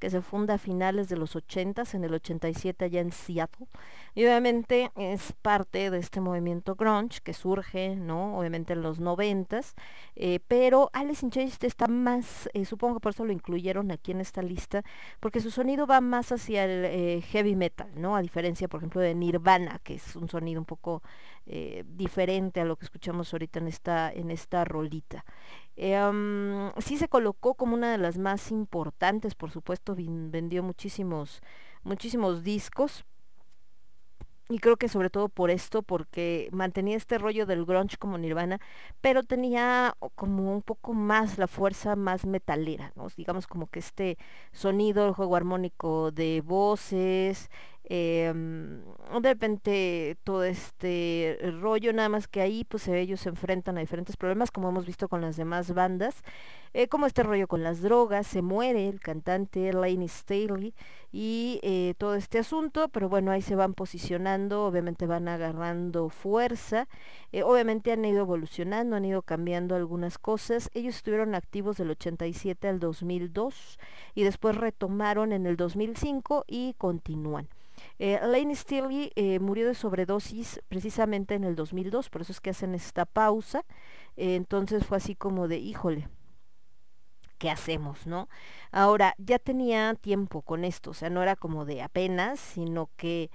que se funda a finales de los 80s, en el 87 allá en Seattle. Y obviamente es parte de este movimiento grunge que surge, ¿no? Obviamente en los 90s. eh, pero Alice in Chains está más, eh, supongo que por eso lo incluyeron aquí en esta lista, porque su sonido va más hacia el eh, heavy metal, ¿no? A diferencia, por ejemplo, de Nirvana, que es un sonido un poco diferente a lo que escuchamos ahorita en esta, en esta rolita. Am, sí se colocó como una de las más importantes, por supuesto, vendió muchísimos, muchísimos discos. Y creo que sobre todo por esto, porque mantenía este rollo del grunge como Nirvana, pero tenía como un poco más la fuerza más metalera. Digamos como que este sonido, el juego armónico de voces, em, de repente todo este rollo, nada más que ahí pues ellos se enfrentan a diferentes problemas, como hemos visto con las demás bandas, eh, como este rollo con las drogas, se muere el cantante Laney Staley y eh, todo este asunto, pero bueno, ahí se van posicionando, obviamente van agarrando fuerza, eh, obviamente han ido evolucionando, han ido cambiando algunas cosas, ellos estuvieron activos del 87 al 2002 y después retomaron en el 2005 y continúan. Eh, Lane Staley eh, murió de sobredosis precisamente en el 2002, por eso es que hacen esta pausa. Eh, entonces fue así como de, híjole, ¿qué hacemos, no? Ahora, ya tenía tiempo con esto, o sea, no era como de apenas, sino que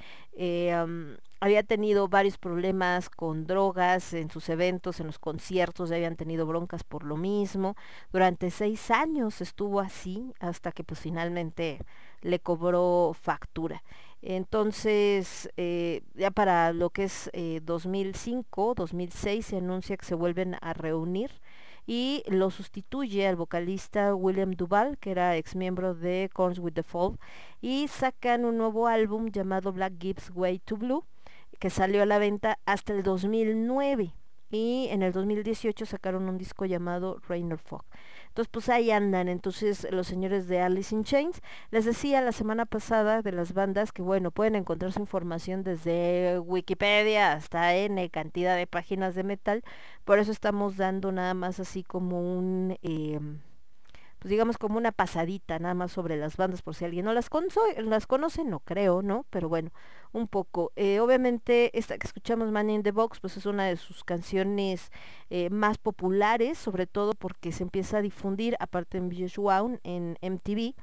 había tenido varios problemas con drogas en sus eventos, en los conciertos, ya habían tenido broncas por lo mismo. Durante seis años estuvo así, hasta que pues finalmente le cobró factura. Entonces, eh, ya para lo que es eh, 2005, 2006, se anuncia que se vuelven a reunir y lo sustituye al vocalista William Duval, que era ex miembro de Corns with the Fall, y sacan un nuevo álbum llamado Black Gibbs Way to Blue, que salió a la venta hasta el 2009 y en el 2018 sacaron un disco llamado Rainer Fog. Entonces, pues ahí andan. Entonces, los señores de Alice in Chains. Les decía la semana pasada de las bandas que, bueno, pueden encontrar su información desde Wikipedia hasta N cantidad de páginas de metal. Por eso estamos dando nada más así como un... eh, pues digamos como una pasadita nada más sobre las bandas por si alguien no las, las conoce, no creo, ¿no? Pero bueno, un poco. Eh, obviamente esta que escuchamos Man in the Box pues es una de sus canciones eh, más populares, sobre todo porque se empieza a difundir aparte en Visual en MTV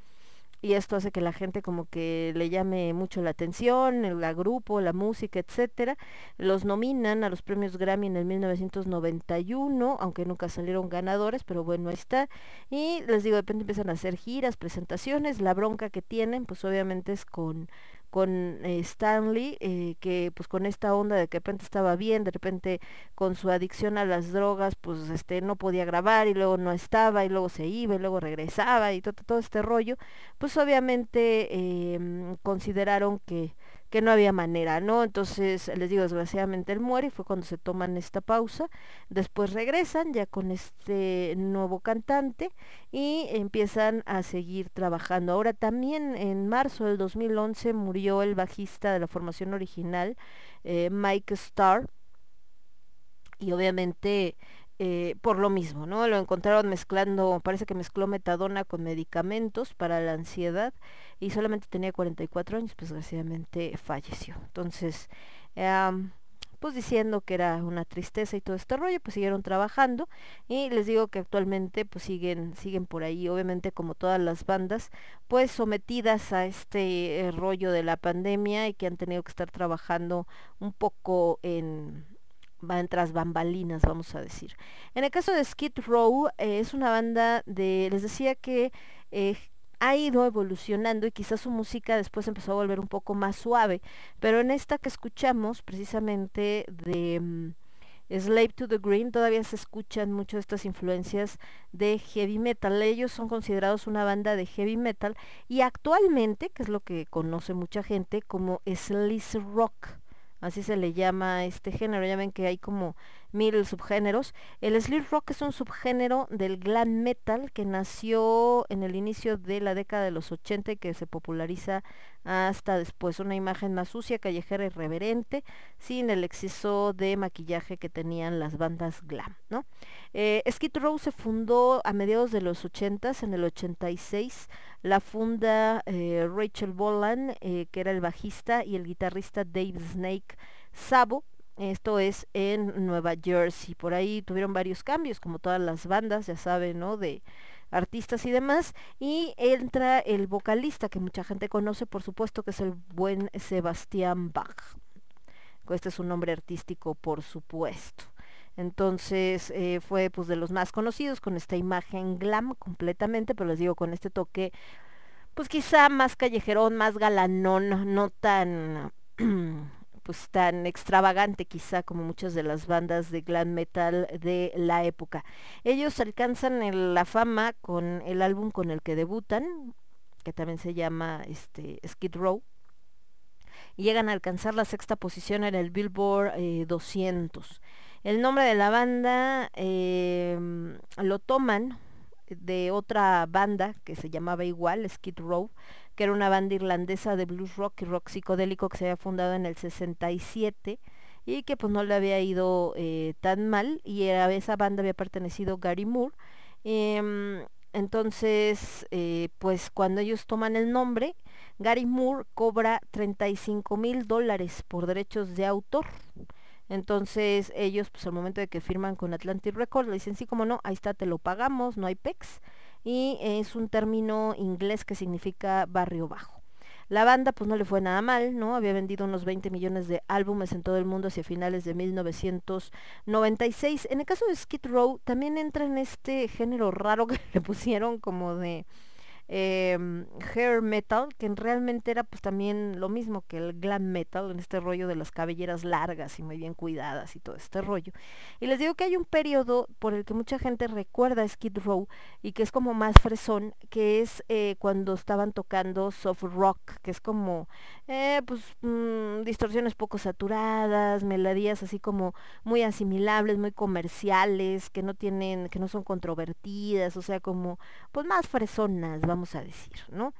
y esto hace que la gente como que le llame mucho la atención, el la grupo, la música, etcétera. Los nominan a los premios Grammy en el 1991, aunque nunca salieron ganadores, pero bueno, ahí está. Y les digo, de repente empiezan a hacer giras, presentaciones, la bronca que tienen, pues obviamente es con con eh, Stanley, eh, que pues con esta onda de que de repente estaba bien, de repente con su adicción a las drogas, pues este no podía grabar y luego no estaba y luego se iba y luego regresaba y todo, todo este rollo, pues obviamente em, consideraron que, que no había manera, ¿no? Entonces, les digo, desgraciadamente él muere y fue cuando se toman esta pausa. Después regresan ya con este nuevo cantante y empiezan a seguir trabajando. Ahora también en marzo del 2011 murió el bajista de la formación original, eh, Mike Starr, y obviamente eh, por lo mismo, ¿no? Lo encontraron mezclando, parece que mezcló metadona con medicamentos para la ansiedad y solamente tenía 44 años, pues desgraciadamente falleció. Entonces, pues diciendo que era una tristeza y todo este rollo, pues siguieron trabajando y les digo que actualmente pues siguen siguen por ahí, obviamente como todas las bandas, pues sometidas a este eh, rollo de la pandemia y que han tenido que estar trabajando un poco en van tras bambalinas, vamos a decir. En el caso de Skid Row, eh, es una banda de, les decía que eh, ha ido evolucionando y quizás su música después empezó a volver un poco más suave, pero en esta que escuchamos precisamente de mm, Slave to the Green todavía se escuchan mucho estas influencias de heavy metal. Ellos son considerados una banda de heavy metal y actualmente, que es lo que conoce mucha gente, como sleaze rock así se le llama a este género, ya ven que hay como mil subgéneros. El sleaze rock es un subgénero del glam metal que nació en el inicio de la década de los 80 y que se populariza hasta después. Una imagen más sucia, callejera, irreverente, sin el exceso de maquillaje que tenían las bandas glam, ¿no? Eh, Skid Row se fundó a mediados de los 80 en el 86 la funda eh, Rachel Bolan, eh, que era el bajista, y el guitarrista Dave Snake Sabo. Esto es en Nueva Jersey. Por ahí tuvieron varios cambios, como todas las bandas, ya saben, ¿no? De artistas y demás. Y entra el vocalista, que mucha gente conoce, por supuesto, que es el buen Sebastián Bach. Este es un nombre artístico, por supuesto. Entonces eh, fue pues de los más conocidos con esta imagen glam completamente, pero les digo con este toque pues quizá más callejerón, más galanón, no tan pues tan extravagante quizá como muchas de las bandas de glam metal de la época. Ellos alcanzan la fama con el álbum con el que debutan, que también se llama este Skid Row y llegan a alcanzar la sexta posición en el Billboard eh, 200. El nombre de la banda eh, lo toman de otra banda que se llamaba igual, Skid Row, era una banda irlandesa de blues rock y rock psicodélico que se había fundado en el 67 y que pues no le había ido eh, tan mal y a esa banda había pertenecido Gary Moore. Em, entonces, eh, pues cuando ellos toman el nombre, Gary Moore cobra 35 mil dólares por derechos de autor. Entonces ellos, pues al momento de que firman con Atlantic Records, le dicen, sí, como no, ahí está, te lo pagamos, no hay PEX. Y es un término inglés que significa barrio bajo. La banda pues no le fue nada mal, ¿no? Había vendido unos 20 millones de álbumes en todo el mundo hacia finales de 1996. En el caso de Skid Row también entra en este género raro que le pusieron como de em, hair metal, que realmente era pues también lo mismo que el glam metal, en este rollo de las cabelleras largas y muy bien cuidadas y todo este rollo. Y les digo que hay un periodo por el que mucha gente recuerda a Skid Row y que es como más fresón, que es eh, cuando estaban tocando soft rock, que es como eh, pues mm, distorsiones poco saturadas, melodías así como muy asimilables, muy comerciales, que no tienen, que no son controvertidas, o sea como pues más fresonas, vamos a decir, ¿no?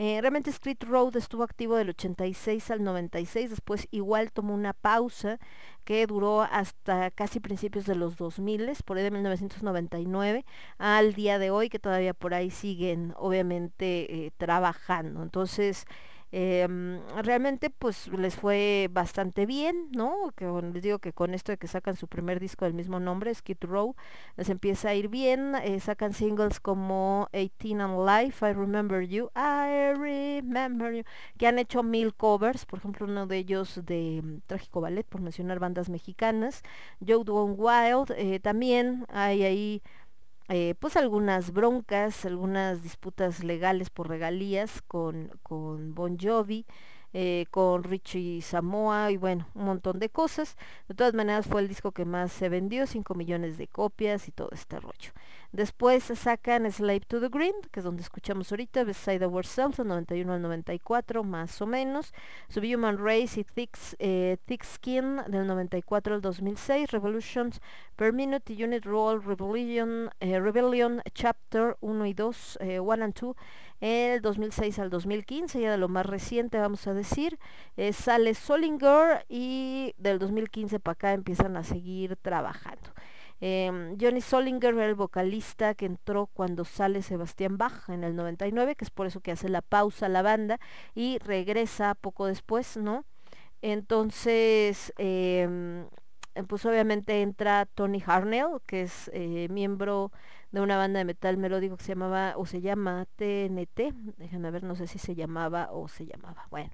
Eh, realmente Street Road estuvo activo del 86 al 96, después igual tomó una pausa que duró hasta casi principios de los 2000, por ahí de 1999, al día de hoy, que todavía por ahí siguen obviamente eh, trabajando. Entonces, Em, realmente pues les fue bastante bien, ¿no? Que les digo que con esto de que sacan su primer disco del mismo nombre, Skid Row, les empieza a ir bien, eh, sacan singles como 18 and Life, I Remember You, I Remember You, que han hecho mil covers, por ejemplo uno de ellos de mm, Trágico Ballet, por mencionar bandas mexicanas, Joe Gone Wild, eh, también hay ahí eh, pues algunas broncas, algunas disputas legales por regalías con, con Bon Jovi, eh, con Richie Samoa y bueno, un montón de cosas. De todas maneras fue el disco que más se vendió, 5 millones de copias y todo este rollo. Después sacan Slave to the Green, que es donde escuchamos ahorita, Beside Ourselves, del 91 al 94, más o menos. Subhuman Race y Thick, eh, Thick Skin, del 94 al 2006. Revolutions per Minute Unit Roll Rebellion, eh, Rebellion Chapter 1 y 2, 1 and 2, el 2006 al 2015, ya de lo más reciente vamos a decir, eh, sale Solinger y del 2015 para acá empiezan a seguir trabajando. Em, Johnny Solinger era el vocalista que entró cuando sale Sebastián Bach en el 99, que es por eso que hace la pausa la banda y regresa poco después, ¿no? Entonces, em, pues obviamente entra Tony Harnell, que es eh, miembro de una banda de metal melódico que se llamaba o se llama TNT. Déjenme ver, no sé si se llamaba o se llamaba. Bueno,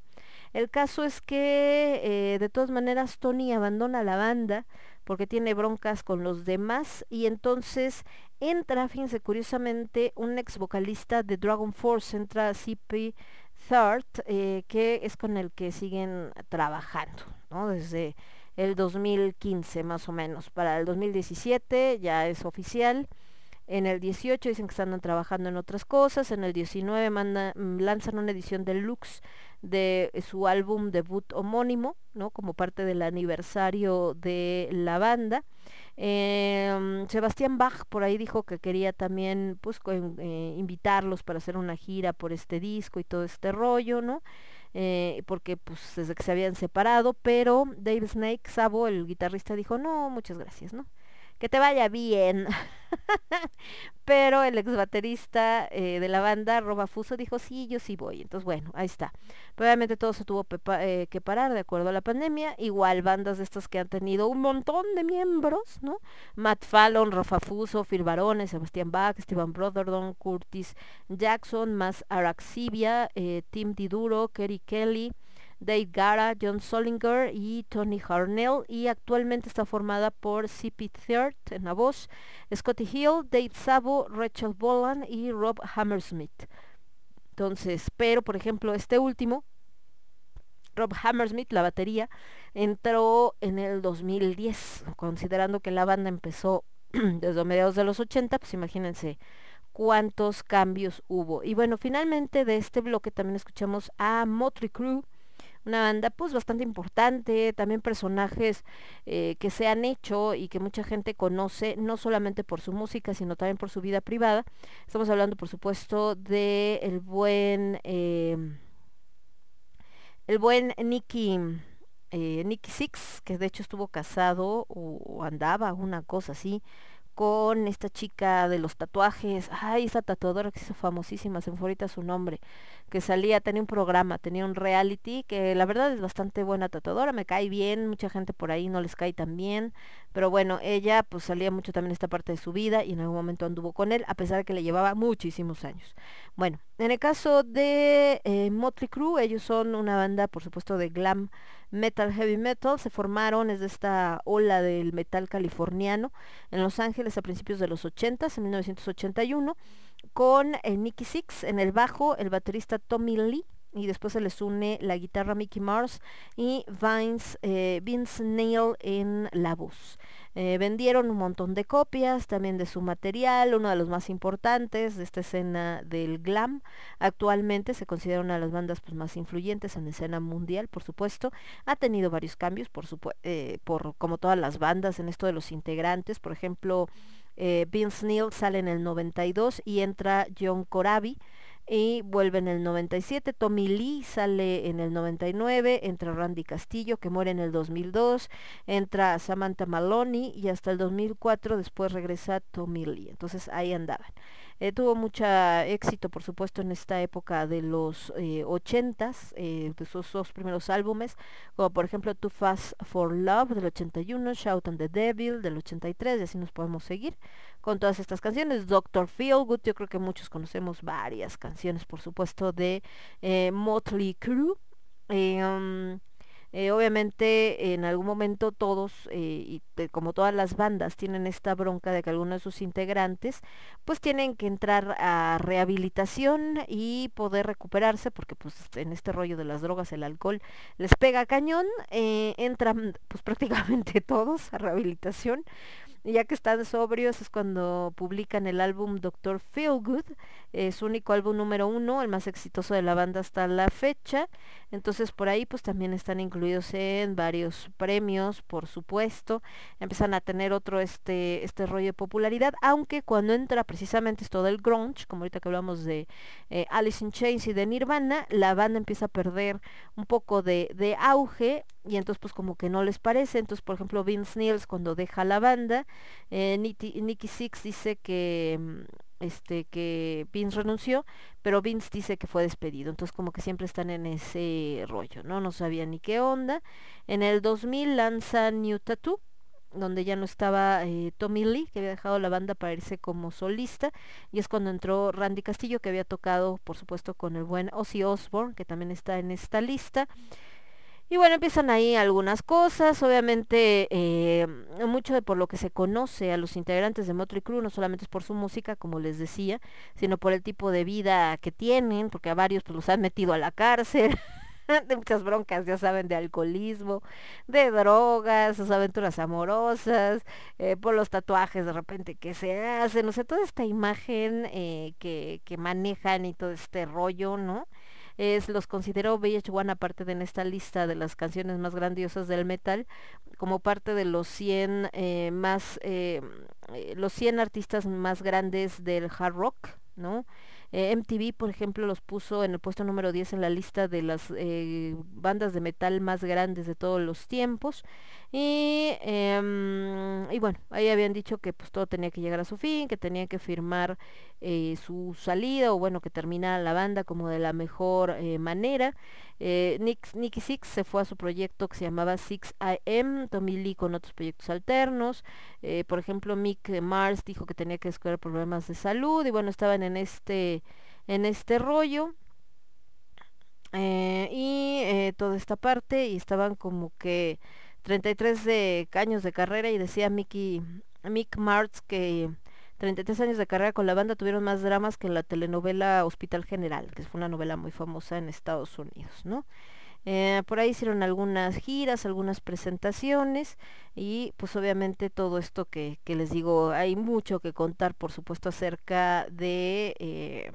el caso es que eh, de todas maneras Tony abandona la banda porque tiene broncas con los demás y entonces entra, fíjense curiosamente, un ex vocalista de Dragon Force, entra CP Third, eh, que es con el que siguen trabajando, ¿no? Desde el 2015 más o menos. Para el 2017 ya es oficial. En el 18 dicen que están trabajando en otras cosas. En el 19 manda- mm, lanzan una edición deluxe de su álbum debut homónimo, ¿no? Como parte del aniversario de la banda. Em, Sebastián Bach por ahí dijo que quería también pues eh, invitarlos para hacer una gira por este disco y todo este rollo, ¿no? Eh, porque pues desde que se habían separado, pero Dave Snake, Sabo, el guitarrista, dijo, no, muchas gracias, ¿no? Que te vaya bien. pero el ex baterista eh, de la banda, Roba Fuso, dijo, sí, yo sí voy. Entonces, bueno, ahí está. Pero obviamente todo se tuvo eh, que parar de acuerdo a la pandemia. Igual bandas de estas que han tenido un montón de miembros, ¿no? Matt Fallon, Rafa Fuso, Phil Barone, Sebastián Bach, Steven Brotherdon, Curtis Jackson, más Araxibia, eh, Tim Diduro, Kerry Kelly, Dave Gara, John Solinger y Tony Harnell y actualmente está formada por CP Third en la voz, Scotty Hill, Dave Sabo, Rachel Bolan y Rob Hammersmith. Entonces, pero por ejemplo, este último, Rob Hammersmith, la batería, entró en el 2010, considerando que la banda empezó desde mediados de los 80, pues imagínense cuántos cambios hubo. Y bueno, finalmente de este bloque también escuchamos a Motley Crue, una banda pues bastante importante, también personajes eh, que se han hecho y que mucha gente conoce, no solamente por su música, sino también por su vida privada. Estamos hablando, por supuesto, de el buen, eh, el buen Nicky, eh, Nicky Six, que de hecho estuvo casado o, o andaba, una cosa así, con esta chica de los tatuajes, ay, esa tatuadora que hizo famosísima, se me fue ahorita su nombre, que salía, tenía un programa, tenía un reality, que la verdad es bastante buena tatuadora, me cae bien, mucha gente por ahí no les cae tan bien, pero bueno, ella pues salía mucho también esta parte de su vida y en algún momento anduvo con él, a pesar de que le llevaba muchísimos años. Bueno, en el caso de eh, Motley Crue, ellos son una banda, por supuesto, de glam metal, heavy metal, se formaron, es de esta ola del metal californiano en Los Ángeles a principios de los 80, en 1981, con eh, Nicky Six en el bajo, el baterista Tommy Lee, y después se les une la guitarra Mickey Mars y Vince, eh, Vince Neil en la voz. Eh, vendieron un montón de copias también de su material, uno de los más importantes de esta escena del glam. Actualmente se considera una de las bandas pues, más influyentes en la escena mundial, por supuesto. Ha tenido varios cambios, por, eh, por como todas las bandas, en esto de los integrantes. Por ejemplo, eh, Vince Neil sale en el 92 y entra John Corabi y vuelve en el 97. Tommy Lee sale en el 99, entra Randy Castillo que muere en el 2002, entra Samantha Maloney y hasta el 2004 después regresa Tommy Lee. Entonces ahí andaban. Eh, tuvo mucho éxito, por supuesto, en esta época de los eh, 80s, eh, de sus dos primeros álbumes, como por ejemplo Too Fast for Love del 81, Shout and the Devil del 83, y así nos podemos seguir con todas estas canciones. Doctor Feelgood, yo creo que muchos conocemos varias canciones, por supuesto, de Motley Crue. Um, eh, obviamente en algún momento todos, eh, y como todas las bandas, tienen esta bronca de que algunos de sus integrantes pues tienen que entrar a rehabilitación y poder recuperarse porque pues en este rollo de las drogas, el alcohol les pega cañón, eh, entran pues prácticamente todos a rehabilitación ya que están sobrios es cuando publican el álbum Doctor Feelgood, es su único álbum número uno, el más exitoso de la banda hasta la fecha. Entonces por ahí pues también están incluidos en varios premios, por supuesto. Empiezan a tener otro este, este rollo de popularidad, aunque cuando entra precisamente esto del grunge, como ahorita que hablamos de eh, Alice in Chains y de Nirvana, la banda empieza a perder un poco de, de auge y entonces pues como que no les parece. Entonces por ejemplo Vince Niels cuando deja la banda, eh, Nicky, Six dice que mm, este que Vince renunció, pero Vince dice que fue despedido. Entonces como que siempre están en ese rollo, ¿no? No sabía ni qué onda. En el 2000 lanza New Tattoo donde ya no estaba eh, Tommy Lee, que había dejado la banda para irse como solista, y es cuando entró Randy Castillo, que había tocado, por supuesto, con el buen Ozzy Osbourne, que también está en esta lista. Y bueno, empiezan ahí algunas cosas, obviamente eh, mucho de por lo que se conoce a los integrantes de Motley Crue, no solamente es por su música, como les decía, sino por el tipo de vida que tienen, porque a varios pues los han metido a la cárcel, de muchas broncas, ya saben, de alcoholismo, de drogas, sus aventuras amorosas, eh, por los tatuajes de repente que se hacen, o sea, toda esta imagen eh, que, que manejan y todo este rollo, ¿no? Es los considero VH1 aparte de en esta lista de las canciones más grandiosas del metal como parte de los 100 eh, más eh, eh, los 100 artistas más grandes del hard rock no MTV por ejemplo los puso en el puesto número 10 en la lista de las bandas de metal más grandes de todos los tiempos y, em, y bueno ahí habían dicho que pues todo tenía que llegar a su fin que tenía que firmar eh, su salida o bueno que terminara la banda como de la mejor eh, manera. Eh, Nick, Nicky Six se fue a su proyecto que se llamaba Six AM, Tommy Lee con otros proyectos alternos. Por ejemplo, Mick Mars dijo que tenía que descubrir problemas de salud y bueno, estaban en este, en este rollo. Y toda esta parte y estaban como que 33 de años de carrera y decía Mickey, Mick Mars que 33 años de carrera con la banda tuvieron más dramas que la telenovela Hospital General, que fue una novela muy famosa en Estados Unidos, ¿no? Eh, por ahí hicieron algunas giras, algunas presentaciones y pues obviamente todo esto que, que les digo, hay mucho que contar por supuesto acerca de, eh,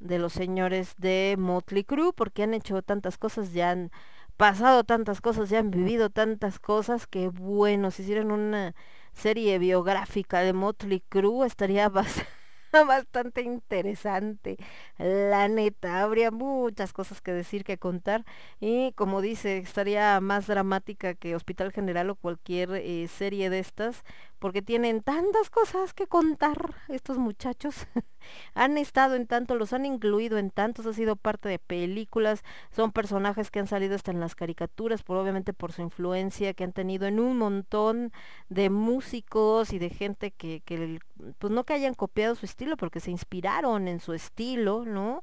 de los señores de Motley Crue porque han hecho tantas cosas, ya han pasado tantas cosas, ya han vivido tantas cosas que bueno, si hicieran una serie biográfica de Motley Crue estaría bastante bastante interesante. La neta, habría muchas cosas que decir, que contar. Y como dice, estaría más dramática que Hospital General o cualquier eh, serie de estas, porque tienen tantas cosas que contar estos muchachos. han estado en tanto, los han incluido en tantos, ha sido parte de películas, son personajes que han salido hasta en las caricaturas, por obviamente por su influencia que han tenido en un montón de músicos y de gente que, que pues no que hayan copiado su estilo, porque se inspiraron en su estilo, ¿no?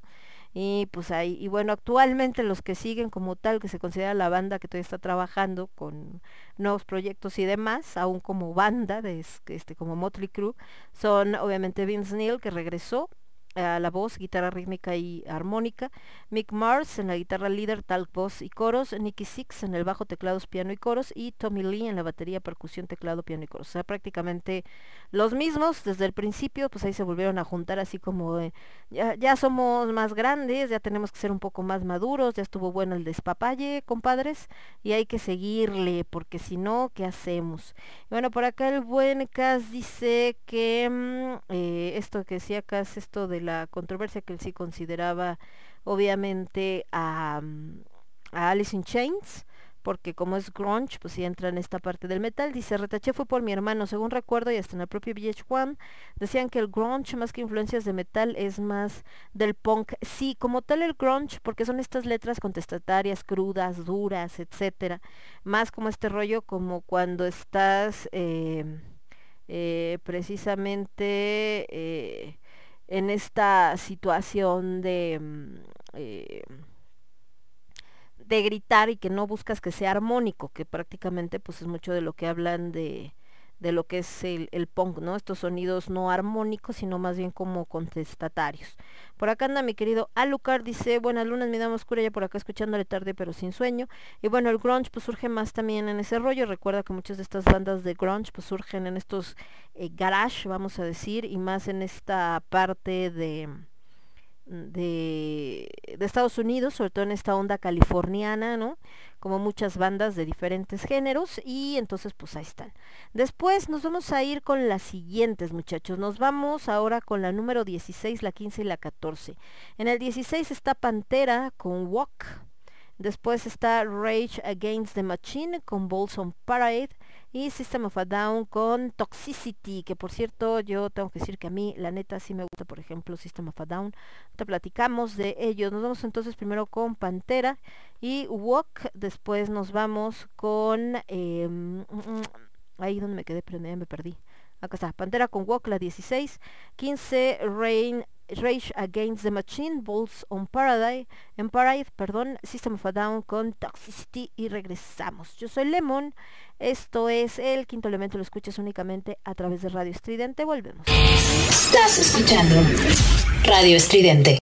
Y pues ahí y bueno actualmente los que siguen como tal que se considera la banda que todavía está trabajando con nuevos proyectos y demás aún como banda de es- este como Motley Crue son obviamente Vince Neil que regresó a la voz, guitarra rítmica y armónica, Mick Mars en la guitarra líder, tal voz y coros, Nicky Six en el bajo, teclados, piano y coros y Tommy Lee en la batería, percusión, teclado, piano y coros. O sea, prácticamente los mismos desde el principio, pues ahí se volvieron a juntar así como de, ya, ya somos más grandes, ya tenemos que ser un poco más maduros, ya estuvo bueno el despapalle, compadres, y hay que seguirle, porque si no, ¿qué hacemos? Bueno, por acá el buen Cas dice que mm, eh, esto que decía Cas, esto de la controversia que él sí consideraba obviamente a, mm, a Alice in Chains, porque como es grunge, pues sí entra en esta parte del metal. Dice, retaché fue por mi hermano, según recuerdo, y hasta en el propio VH1, decían que el grunge, más que influencias de metal, es más del punk. Sí, como tal el grunge, porque son estas letras contestatarias, crudas, duras, etcétera. Más como este rollo, como cuando estás eh, eh, precisamente eh, en esta situación de... mm, eh, de gritar y que no buscas que sea armónico, que prácticamente pues es mucho de lo que hablan de, de lo que es el, el punk, ¿no? Estos sonidos no armónicos, sino más bien como contestatarios. Por acá anda mi querido Alucard, dice, buenas lunas, mi dama oscura, ya por acá escuchándole tarde pero sin sueño. Y bueno, el grunge pues surge más también en ese rollo. Recuerda que muchas de estas bandas de grunge pues surgen en estos eh, garage, vamos a decir, y más en esta parte de de, Estados Unidos, sobre todo en esta onda californiana, ¿no? Como muchas bandas de diferentes géneros y entonces pues ahí están. Después nos vamos a ir con las siguientes muchachos. Nos vamos ahora con la número 16, la 15 y la 14. En el 16 está Pantera con Walk. Después está Rage Against the Machine con Balls on Parade y System of a Down con Toxicity, que por cierto yo tengo que decir que a mí la neta sí me gusta, por ejemplo, System of a Down. Te platicamos de ellos. Nos vamos entonces primero con Pantera y Walk, después nos vamos con eh, mm, mm, ahí donde me quedé, pero me perdí. Acá está, Pantera con Walk, la 16, 15 Rain Rage Against the Machine, Balls on Paradise, en Parade, perdón, System of a Down con Toxicity y regresamos. Yo soy Lemon, esto es el quinto elemento, lo escuchas únicamente a través de Radio Estridente, volvemos. Estás escuchando Radio Estridente.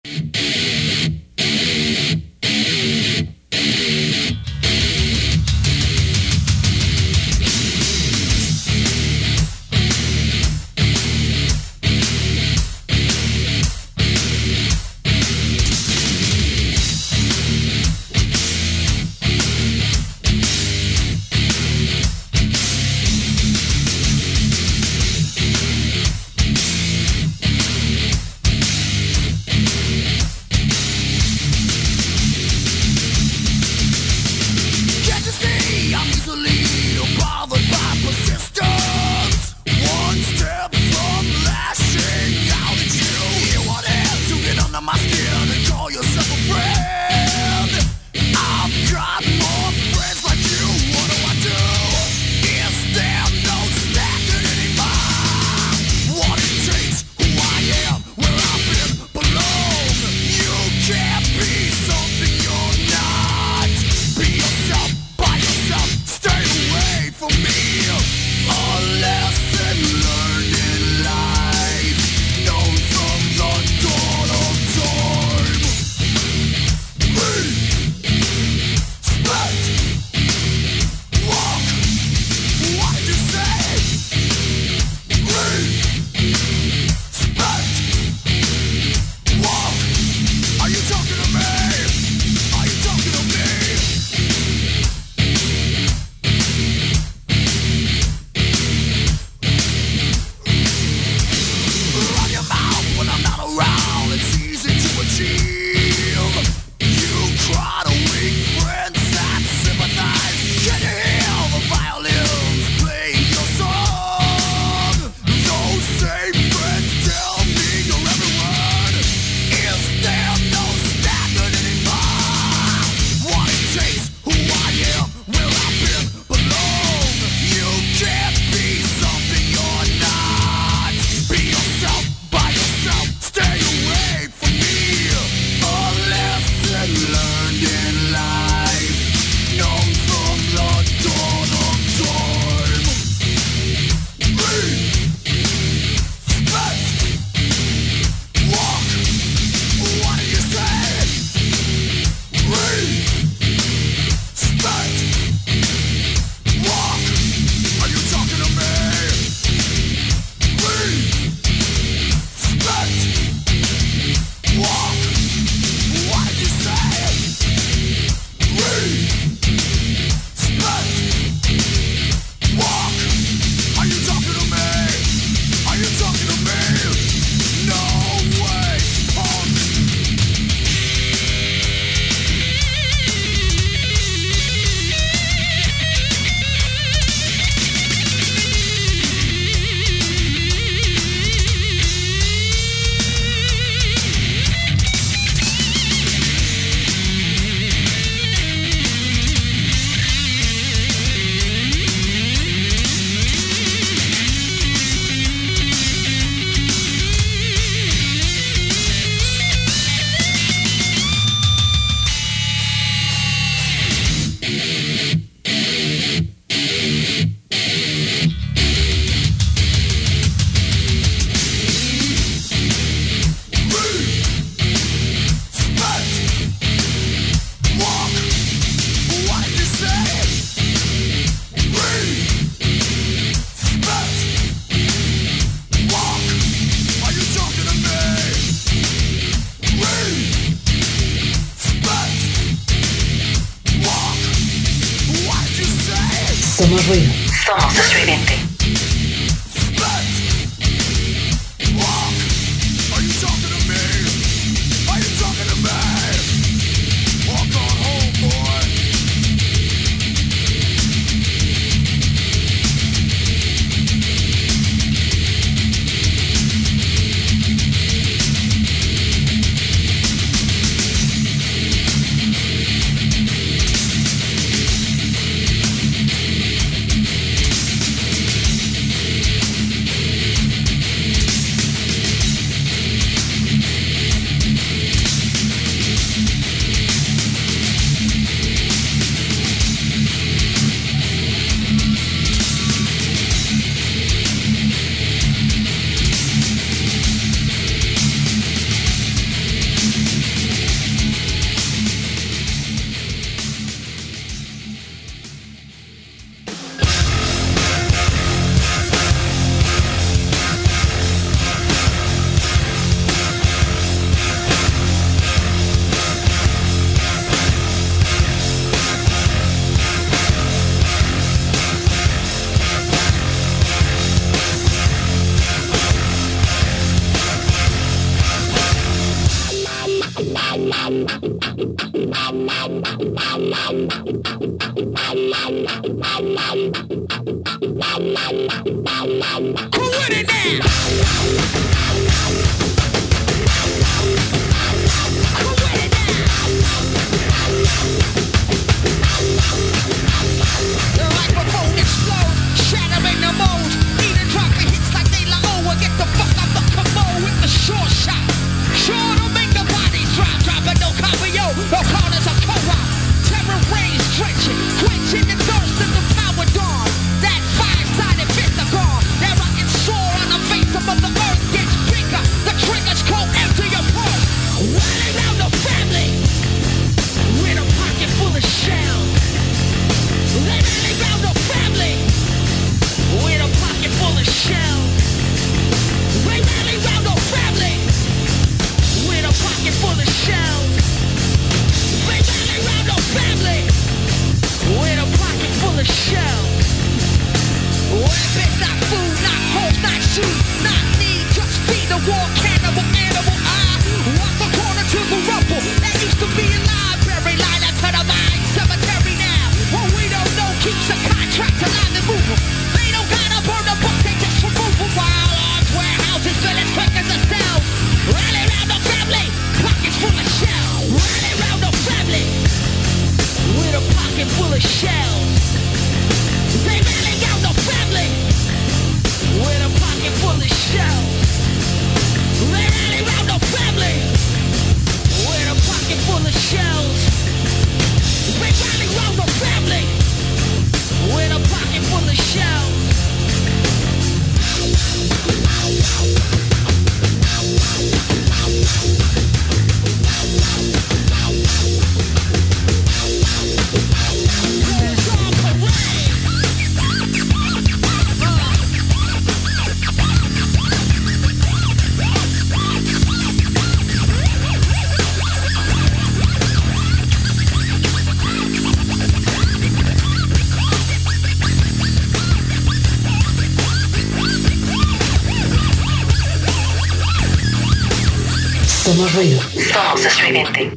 Ruido. Somos estridente.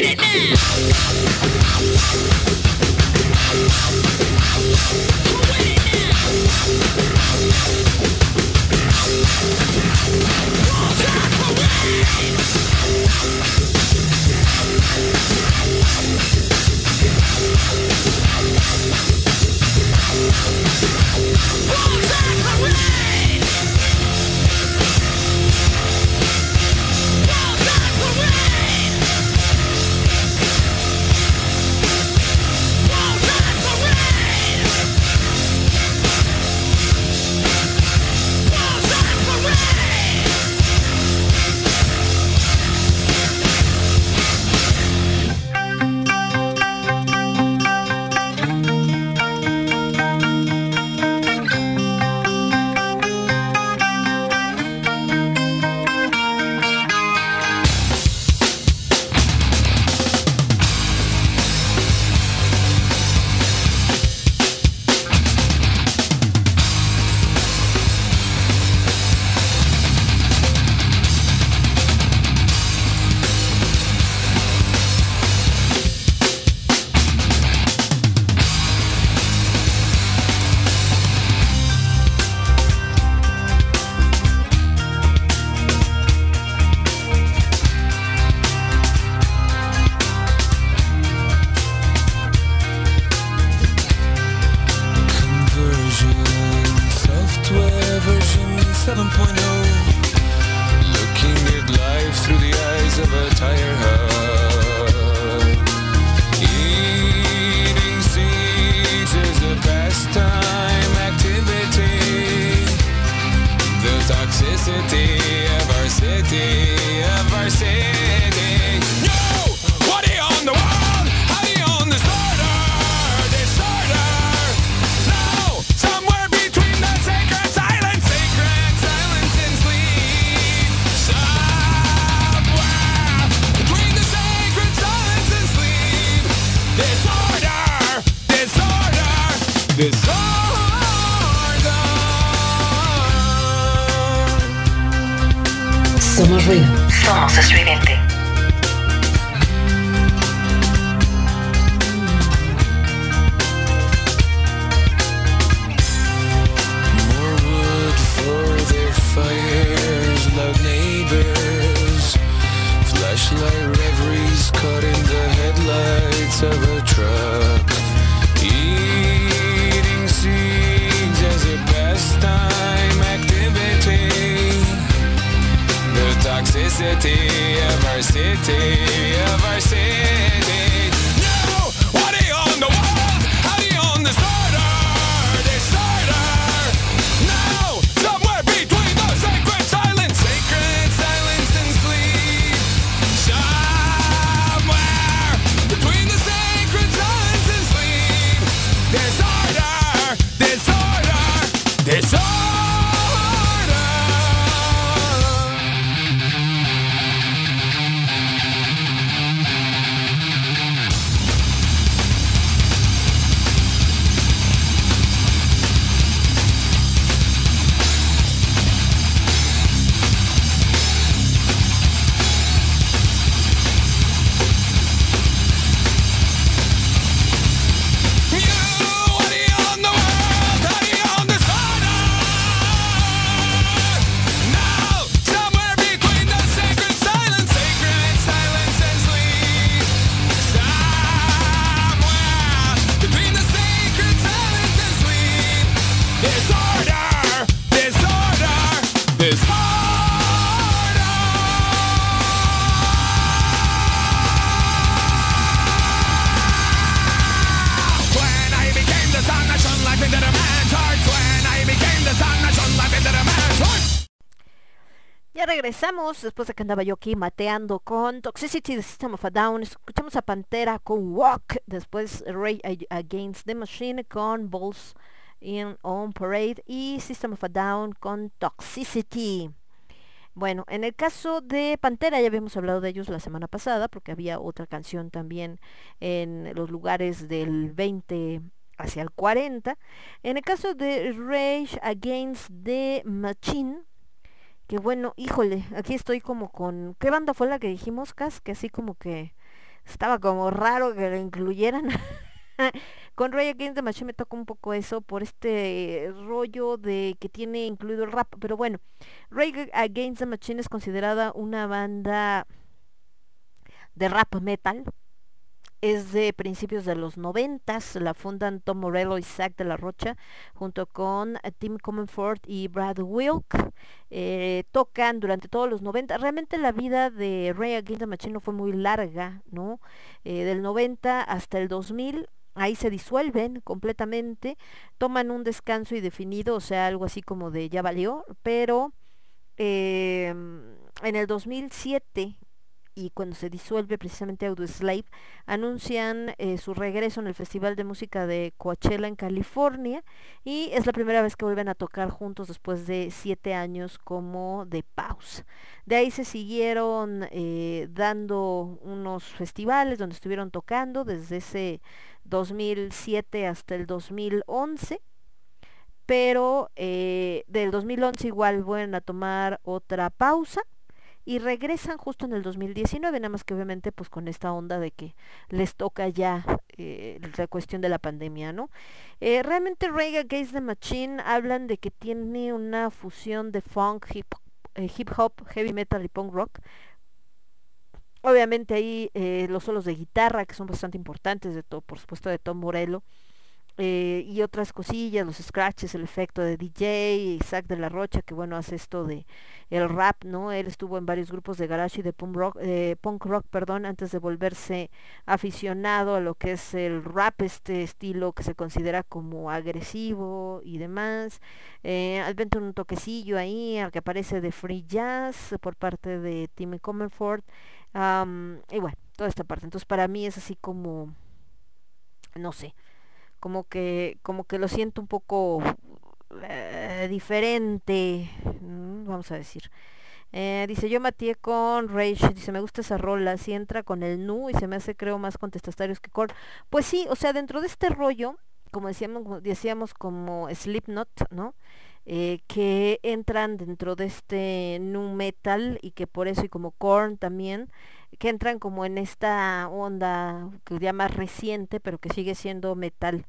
It now? Después de que andaba yo aquí mateando con Toxicity de System of a Down. Escuchamos a Pantera con Walk. Después Ray Ag- Against the Machine con Balls in On Parade. Y System of a Down con Toxicity. Bueno, en el caso de Pantera ya habíamos hablado de ellos la semana pasada porque había otra canción también en los lugares del 20 hacia el 40. En el caso de Rage Against the Machine, que bueno, híjole, aquí estoy como con... ¿Qué banda fue la que dijimos, Cas? Que así como que estaba como raro que lo incluyeran. con Rage Against the Machine me toca un poco eso por este rollo de que tiene incluido el rap. Pero bueno, Rage Against the Machine es considerada una banda de rap metal. Es de principios de los noventas, la fundan Tom Morello y Zach de la Rocha junto con eh, Tim Comerford y Brad Wilk. Eh, tocan durante todos los 90. Realmente la vida de Ray Against the Machine no fue muy larga, ¿no? Eh, del 90 hasta el 2000 ahí se disuelven completamente, toman un descanso indefinido, o sea, algo así como de ya valió, pero eh, en el 2007 y cuando se disuelve precisamente Audioslave, anuncian eh, su regreso en el Festival de Música de Coachella en California y es la primera vez que vuelven a tocar juntos después de siete años como de pausa. De ahí se siguieron eh, dando unos festivales donde estuvieron tocando desde ese 2007 hasta el 2011 pero eh, del 2011 igual vuelven a tomar otra pausa y regresan justo en el 2019, nada más que obviamente pues con esta onda de que les toca ya eh, la cuestión de la pandemia, ¿no? Eh, realmente Rage Against the Machine hablan de que tiene una fusión de funk, hip, eh, hip hop, heavy metal y punk rock. Obviamente ahí los solos de guitarra que son bastante importantes, de todo, por supuesto de Tom Morello eh, y otras cosillas, los scratches, el efecto de DJ, Isaac de la Rocha, que bueno, hace esto de el rap, ¿no? Él estuvo en varios grupos de garage y de punk rock, eh, punk rock, perdón, antes de volverse aficionado a lo que es el rap, este estilo que se considera como agresivo y demás. Eh, Advento un toquecillo ahí, al que aparece de free jazz por parte de Timmy Comerford. y bueno, toda esta parte. Entonces para mí es así como, no sé, como que como que lo siento un poco eh, diferente mm, vamos a decir. Eh, dice yo maté con Rage dice me gusta esa rola si entra con el nu y se me hace creo más contestatarios que core pues sí o sea dentro de este rollo como decíamos decíamos como Slipknot no eh, que entran dentro de este nu metal y que por eso y como Korn también que entran como en esta onda que ya más reciente pero que sigue siendo metal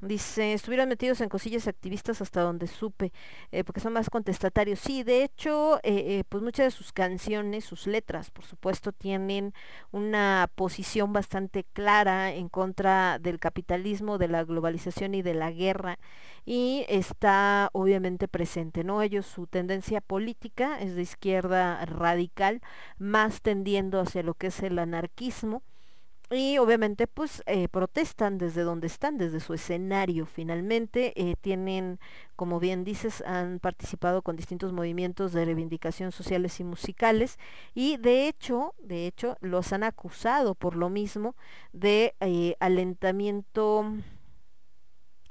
Dice, estuvieron metidos en cosillas activistas hasta donde supe, eh, porque son más contestatarios. Sí, de hecho, eh, eh, pues muchas de sus canciones, sus letras, por supuesto, tienen una posición bastante clara en contra del capitalismo, de la globalización y de la guerra. Y está obviamente presente, ¿no? Ellos, su tendencia política es de izquierda radical, más tendiendo hacia lo que es el anarquismo y obviamente pues eh, protestan desde donde están, desde su escenario. Finalmente, eh, tienen, como bien dices, han participado con distintos movimientos de reivindicación sociales y musicales y de hecho, de hecho, los han acusado por lo mismo de eh, alentamiento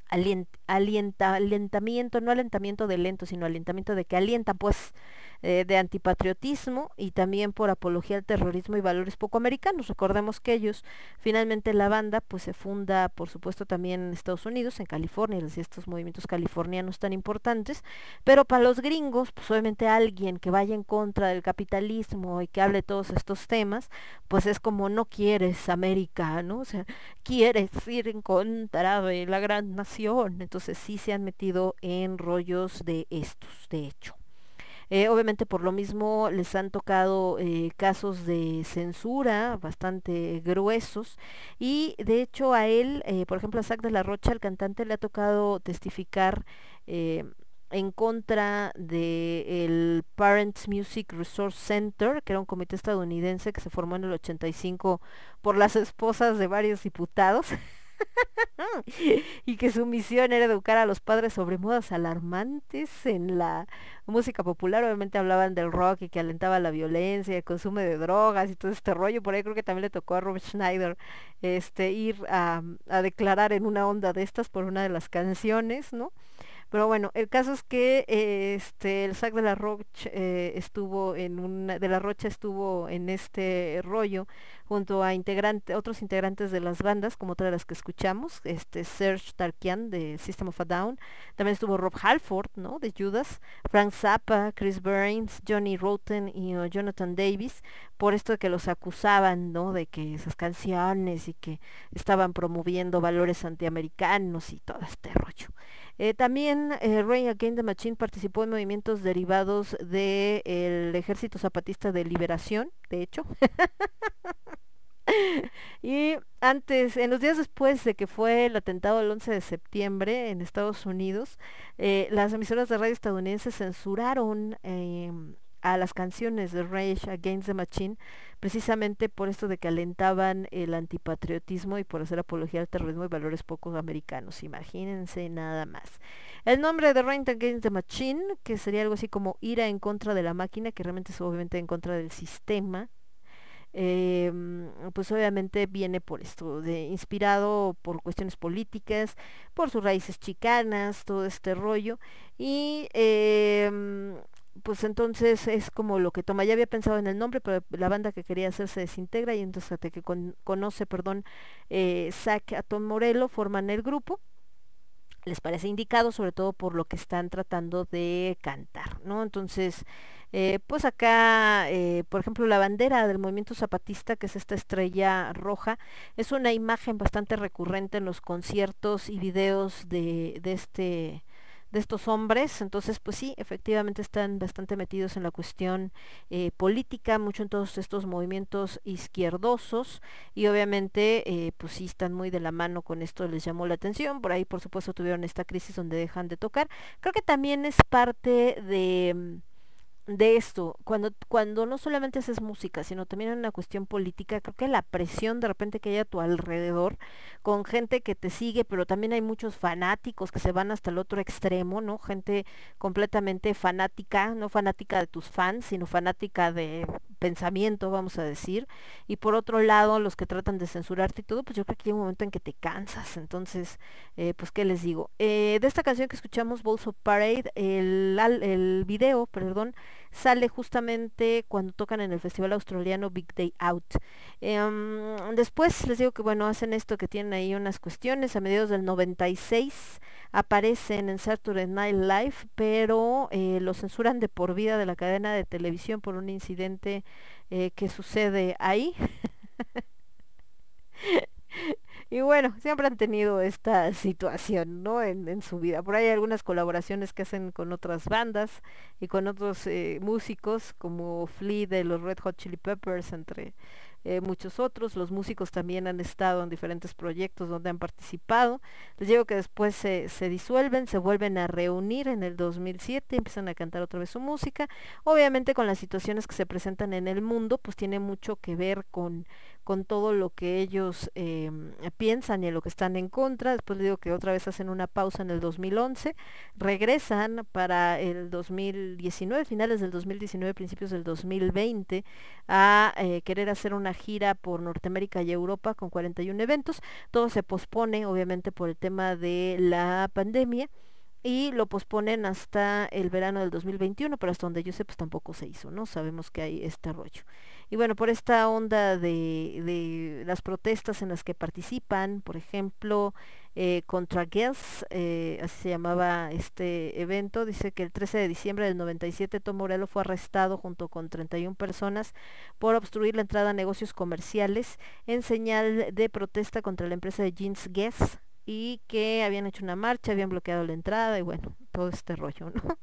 alient, alienta, alentamiento, no alentamiento de lento, sino alentamiento de que alientan pues eh, de antipatriotismo y también por apología al terrorismo y valores poco americanos. Recordemos que ellos, finalmente la banda, pues se funda, por supuesto, también en Estados Unidos, en California, estos movimientos californianos tan importantes, pero para los gringos, pues obviamente alguien que vaya en contra del capitalismo y que hable todos estos temas, pues es como no quieres América, ¿no? O sea, quieres ir en contra de la gran nación. Entonces sí se han metido en rollos de estos, de hecho. Eh, obviamente por lo mismo les han tocado eh, casos de censura bastante gruesos y de hecho a él, eh, por ejemplo a Zach de la Rocha, el cantante, le ha tocado testificar en contra del Parents Music Resource Center, que era un comité estadounidense que se formó en el 85 por las esposas de varios diputados. y que su misión era educar a los padres sobre modas alarmantes en la música popular. Obviamente hablaban del rock y que alentaba la violencia, el consumo de drogas y todo este rollo. Por ahí creo que también le tocó a Robert Schneider este, ir a, a declarar en una onda de estas por una de las canciones, ¿no? Pero bueno, el caso es que eh, este el Sac de la Rocha eh, estuvo en una de la Rocha estuvo en este rollo junto a integrante, otros integrantes de las bandas, como otra de las que escuchamos, este Serge Tarkian de System of a Down, también estuvo Rob Halford, ¿no? de Judas, Frank Zappa, Chris Burns, Johnny Rotten y Jonathan Davis, por esto de que los acusaban, ¿no? de que esas canciones y que estaban promoviendo valores antiamericanos y todo este rollo. Eh, también eh, Ray Against the Machine participó en movimientos derivados del Ejército Zapatista de Liberación, de hecho. y antes, en los días después de que fue el atentado del 11 de septiembre en Estados Unidos, eh, las emisoras de radio estadounidenses censuraron em, a las canciones de Rage Against the Machine precisamente por esto de que alentaban el antipatriotismo y por hacer apología al terrorismo y valores pocos americanos. Imagínense nada más. El nombre de Rage Against the Machine, que sería algo así como ira en contra de la máquina, que realmente es obviamente en contra del sistema, eh, pues obviamente viene por esto, de, inspirado por cuestiones políticas, por sus raíces chicanas, todo este rollo, y eh, pues entonces es como lo que toma. Ya había pensado en el nombre, pero la banda que quería hacer se desintegra y entonces hasta que con- conoce, perdón, eh, a Tom Morello, forman el grupo. Les parece indicado, sobre todo por lo que están tratando de cantar, ¿no? Entonces, eh, pues acá, eh, por ejemplo, la bandera del movimiento zapatista, que es esta estrella roja, es una imagen bastante recurrente en los conciertos y videos de, de este de estos hombres. Entonces, pues sí, efectivamente están bastante metidos en la cuestión eh, política, mucho en todos estos movimientos izquierdosos y obviamente, eh, pues sí, están muy de la mano con esto, les llamó la atención. Por ahí, por supuesto, tuvieron esta crisis donde dejan de tocar. Creo que también es parte de mm, de esto, cuando, cuando no solamente haces música, sino también en una cuestión política, creo que la presión de repente que hay a tu alrededor, con gente que te sigue, pero también hay muchos fanáticos que se van hasta el otro extremo, ¿no? Gente completamente fanática, no fanática de tus fans, sino fanática de pensamiento, vamos a decir. Y por otro lado, los que tratan de censurarte y todo, pues yo creo que hay un momento en que te cansas. Entonces, eh, pues, ¿qué les digo? Eh, de esta canción que escuchamos, Balls of Parade, el, el video, perdón, sale justamente cuando tocan en el festival australiano Big Day Out. Em, después les digo que bueno, hacen esto que tienen ahí unas cuestiones, a mediados del 96 aparecen en Saturday Night Live, pero eh, lo censuran de por vida de la cadena de televisión por un incidente eh, que sucede ahí. Y bueno, siempre han tenido esta situación, ¿no? En, su vida. Por ahí hay algunas colaboraciones que hacen con otras bandas y con otros eh, músicos, como Flea de los Red Hot Chili Peppers, entre eh, muchos otros. Los músicos también han estado en diferentes proyectos donde han participado. Les digo que después se, se disuelven, se vuelven a reunir en el 2007, empiezan a cantar otra vez su música. Obviamente con las situaciones que se presentan en el mundo, pues tiene mucho que ver con con todo lo que ellos eh, piensan y en lo que están en contra. Después les digo que otra vez hacen una pausa en el 2011, regresan para el 2019, finales del 2019, principios del 2020, a eh, querer hacer una gira por Norteamérica y Europa con 41 eventos. Todo se pospone, obviamente, por el tema de la pandemia y lo posponen hasta el verano del 2021, pero hasta donde yo sé, pues tampoco se hizo, ¿no? Sabemos que hay este rollo. Y bueno, por esta onda de, de las protestas en las que participan, por ejemplo, eh, contra Girls, eh, así se llamaba este evento, dice que el 13 de diciembre del 97 Tom Morello fue arrestado junto con 31 personas por obstruir la entrada a negocios comerciales en señal de protesta contra la empresa de jeans Guess y que habían hecho una marcha, habían bloqueado la entrada y bueno, todo este rollo, ¿no?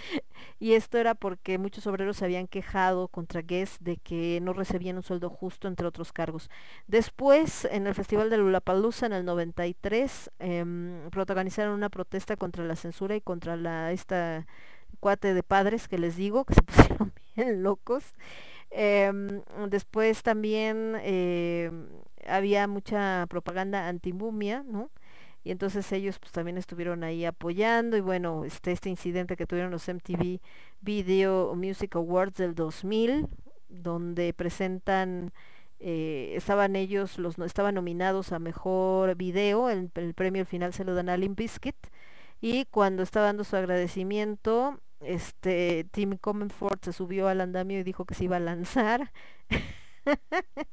Y esto era porque muchos obreros se habían quejado contra Guess de que no recibían un sueldo justo, entre otros cargos. Después, en el Festival de Lollapalooza en el 93, em, protagonizaron una protesta contra la censura y contra la esta cuate de padres que les digo, que se pusieron bien locos. Em, después también em, había mucha propaganda antimumia, ¿no? Y entonces ellos pues también estuvieron ahí apoyando y bueno este este incidente que tuvieron los MTV Video Music Awards del 2000 donde presentan eh, estaban ellos los estaban nominados a mejor video el, el premio al final se lo dan a Limp Bizkit y cuando estaba dando su agradecimiento este Tim Comenford se subió al andamio y dijo que se iba a lanzar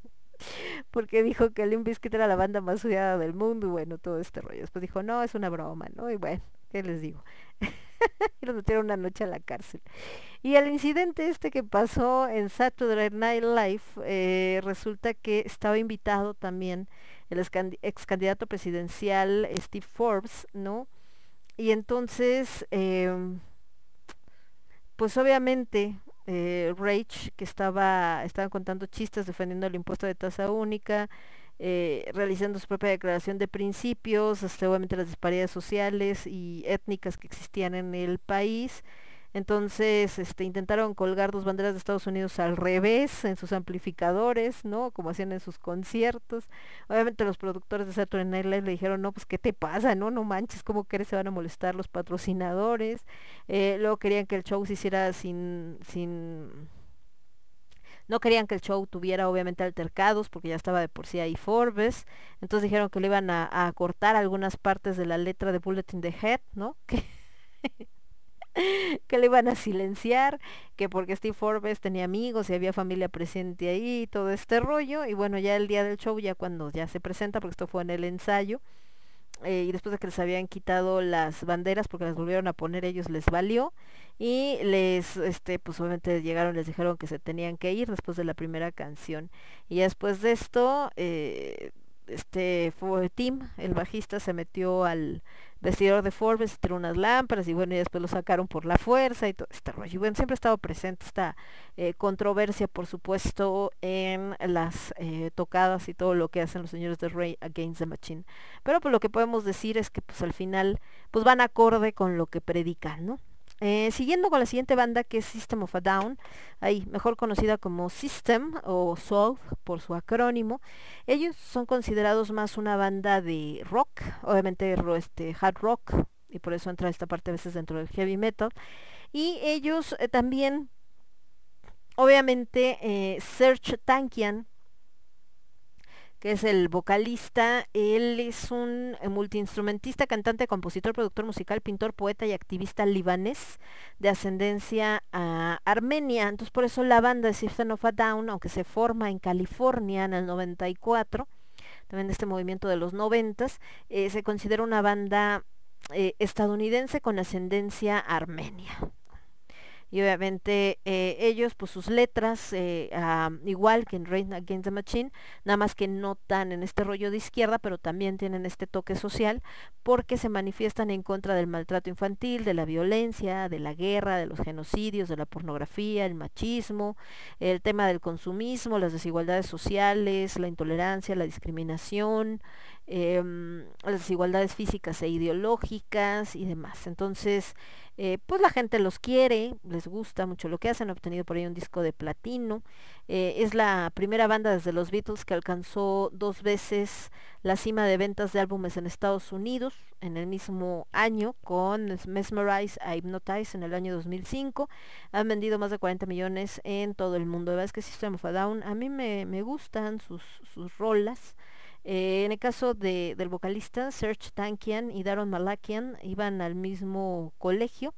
porque dijo que Limp Bizkit era la banda más odiada del mundo y bueno, todo este rollo. Después dijo, no, es una broma, ¿no? Y bueno, ¿qué les digo? y los metieron una noche a la cárcel. Y el incidente este que pasó en Saturday Night Live, eh, resulta que estaba invitado también el ex candidato presidencial Steve Forbes, ¿no? Y entonces, em, pues obviamente eh, Rage, que estaba, estaban contando chistes defendiendo el impuesto de tasa única, eh, realizando su propia declaración de principios, este, obviamente las disparidades sociales y étnicas que existían en el país. Entonces, este, intentaron colgar dos banderas de Estados Unidos al revés en sus amplificadores, ¿no? Como hacían en sus conciertos. Obviamente los productores de Saturday Night le dijeron, no, pues ¿qué te pasa? No, no manches, ¿cómo crees se van a molestar los patrocinadores? Eh, luego querían que el show se hiciera sin, sin no querían que el show tuviera obviamente altercados porque ya estaba de por sí ahí Forbes. Entonces dijeron que le iban a, cortar algunas partes de la letra de Bullet in the Head, ¿no? que le iban a silenciar, que porque Steve Forbes tenía amigos y había familia presente ahí todo este rollo. Y bueno, ya el día del show, ya cuando ya se presenta, porque esto fue en el ensayo, eh, y después de que les habían quitado las banderas porque las volvieron a poner ellos les valió y les este pues obviamente llegaron les dijeron que se tenían que ir después de la primera canción y después de esto eh, este fue Tim el bajista se metió al vestidor de Forbes tiró unas lámparas y bueno, y después lo sacaron por la fuerza y todo este rollo. Y bueno, siempre ha estado presente esta eh, controversia, por supuesto, en las eh, tocadas y todo lo que hacen los señores de Rey Against the Machine. Pero pues lo que podemos decir es que pues al final pues van acorde con lo que predican, ¿no? Eh, siguiendo con la siguiente banda que es System of a Down, ahí mejor conocida como System o Soul por su acrónimo, ellos son considerados más una banda de rock, obviamente este, hard rock, y por eso entra esta parte a veces dentro del heavy metal, y ellos eh, también, obviamente, eh, Serge Tankian, que es el vocalista. Él es un eh, multiinstrumentista, cantante, compositor, productor musical, pintor, poeta y activista libanés de ascendencia ah, armenia. Entonces por eso la banda de of a Down, aunque se forma en California en el 94, también de este movimiento de los noventas, eh, se considera una banda eh, estadounidense con ascendencia armenia y obviamente eh, ellos pues sus letras eh, ah, igual que en Rain Against the Machine nada más que no tan en este rollo de izquierda pero también tienen este toque social porque se manifiestan en contra del maltrato infantil de la violencia de la guerra de los genocidios de la pornografía el machismo el tema del consumismo las desigualdades sociales la intolerancia la discriminación em, las desigualdades físicas e ideológicas y demás entonces eh, pues la gente los quiere, les gusta mucho lo que hacen, han obtenido por ahí un disco de platino. eh, es la primera banda desde los Beatles que alcanzó dos veces la cima de ventas de álbumes en Estados Unidos en el mismo año con Mesmerize a Hypnotize en el año 2005. Han vendido más de 40 millones en todo el mundo. La verdad es que System of a Down, a mí me, me gustan sus, sus rolas. Eh, en el caso de, del vocalista, Serge Tankian y Daron Malakian iban al mismo colegio,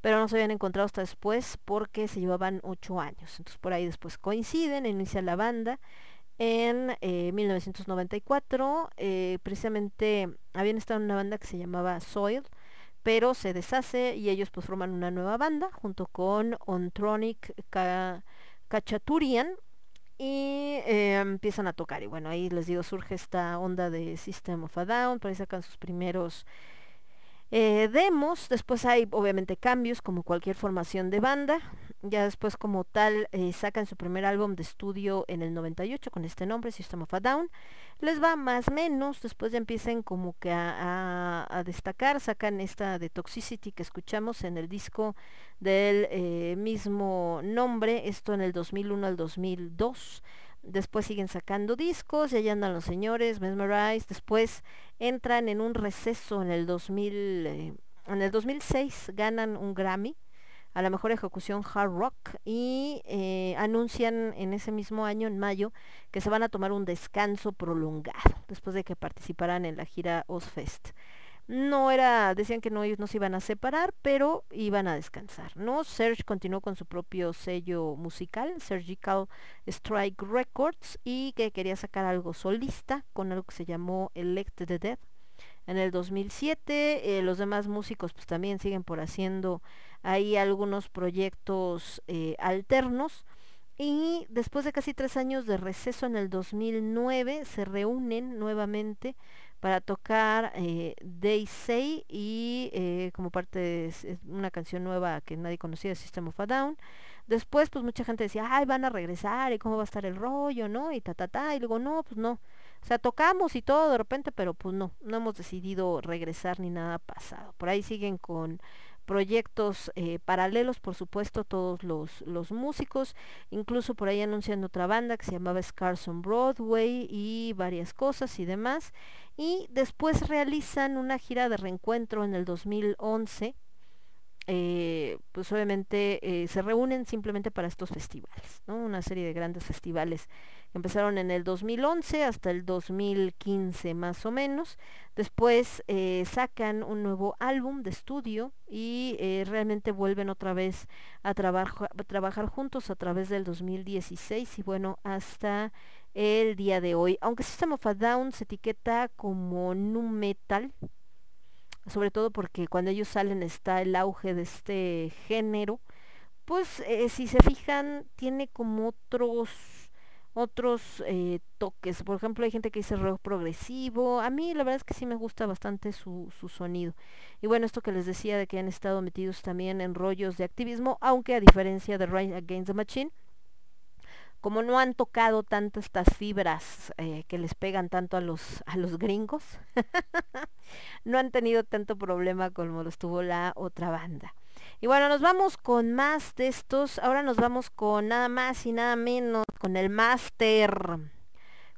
pero no se habían encontrado hasta después porque se llevaban ocho años. Entonces por ahí después coinciden, inicia la banda. En eh, 1994, eh, precisamente habían estado en una banda que se llamaba Soil, pero se deshace y ellos pues forman una nueva banda junto con Ontronic Ka- Kachaturian y eh, empiezan a tocar y bueno ahí les digo surge esta onda de System of a Down por ahí sacan sus primeros eh, demos después hay obviamente cambios como cualquier formación de banda ya después como tal eh, sacan su primer álbum de estudio en el 98 con este nombre System of a Down les va más menos después ya empiezan como que a, destacar sacan esta de Toxicity que escuchamos en el disco del eh, mismo nombre, esto en el 2001 al 2002. Después siguen sacando discos y allá andan los señores, Mesmerize. Después entran en un receso en el 2000, eh, en el 2006 ganan un Grammy a la mejor ejecución hard rock y eh, anuncian en ese mismo año, en mayo, que se van a tomar un descanso prolongado después de que participaran en la gira Ozfest no era, decían que no, se iban a separar, pero iban a descansar, ¿no? Serge continuó con su propio sello musical, Surgical Strike Records, y que quería sacar algo solista con algo que se llamó Elect the Dead. En el 2007, eh, los demás músicos pues también siguen por haciendo ahí algunos proyectos eh, alternos. Y después de casi tres años de receso en el 2009, se reúnen nuevamente para tocar eh, They Say y eh, como parte de una canción nueva que nadie conocía System of a Down. Después pues mucha gente decía, ay, van a regresar y cómo va a estar el rollo, ¿no? Y ta, ta, ta. Y luego, no, pues no. O sea, tocamos y todo de repente, pero pues no, no hemos decidido regresar ni nada pasado. Por ahí siguen con proyectos eh, paralelos, por supuesto, todos los, los músicos, incluso por ahí anuncian otra banda que se llamaba Scars on Broadway y varias cosas y demás. Y después realizan una gira de reencuentro en el 2011. Eh, pues obviamente eh, se reúnen simplemente para estos festivales, ¿no? Una serie de grandes festivales que empezaron en el 2011 hasta el 2015 más o menos. Después eh, sacan un nuevo álbum de estudio y realmente vuelven otra vez a, a trabajar juntos a través del 2016 y bueno, hasta el día de hoy. Aunque System of a Down se etiqueta como nu metal, sobre todo porque cuando ellos salen está el auge de este género, pues eh, si se fijan tiene como otros otros eh, toques. Por ejemplo, hay gente que dice rock progresivo. A mí la verdad es que sí me gusta bastante su, su sonido. Y bueno, esto que les decía de que han estado metidos también en rollos de activismo, aunque a diferencia de Rise Against the Machine, como no han tocado tanto estas fibras eh, que les pegan tanto a los, a los gringos, no han tenido tanto problema como los tuvo la otra banda. Y bueno, nos vamos con más de estos. Ahora nos vamos con nada más y nada menos, con el Master,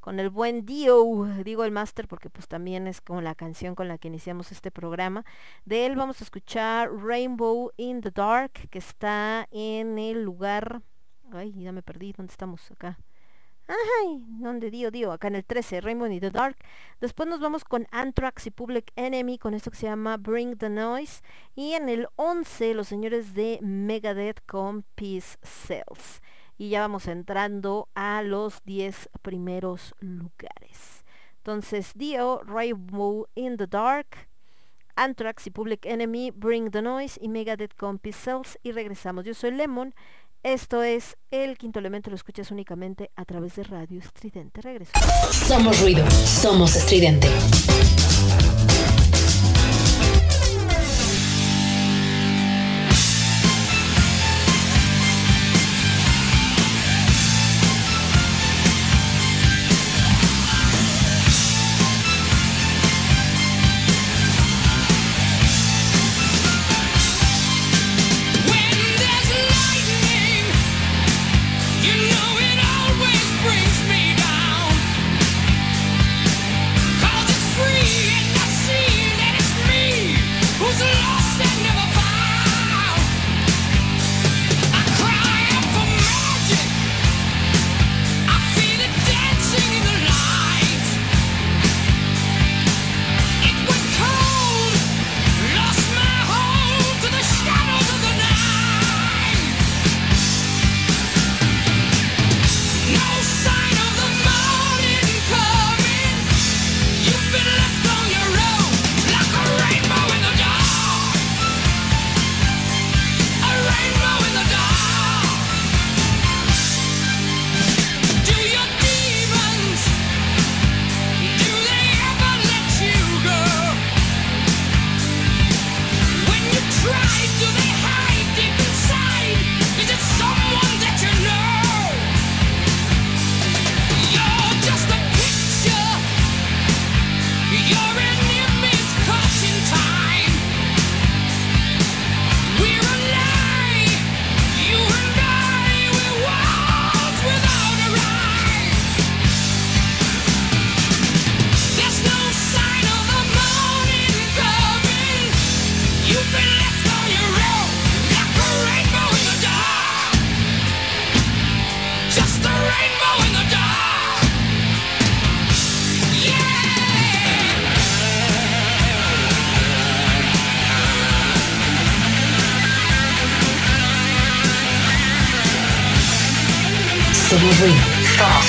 con el buen Dio. Digo el Master porque pues también es como la canción con la que iniciamos este programa. De él vamos a escuchar Rainbow in the Dark, que está en el lugar... Ay, ya me perdí. ¿Dónde estamos? Acá. Ay, ¿dónde dio, dio? Acá en el 13, Rainbow in the Dark. Después nos vamos con Anthrax y Public Enemy con esto que se llama Bring the Noise. Y en el 11, los señores de Megadeth con Peace Cells. Y ya vamos entrando a los 10 primeros lugares. Entonces, Dio, Rainbow in the Dark, Anthrax y Public Enemy, Bring the Noise y Megadeth con Peace Cells. Y regresamos. Yo soy Lemon. Esto es El Quinto Elemento, lo escuchas únicamente a través de Radio Estridente. Regreso. Somos ruido, somos estridente.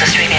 Somos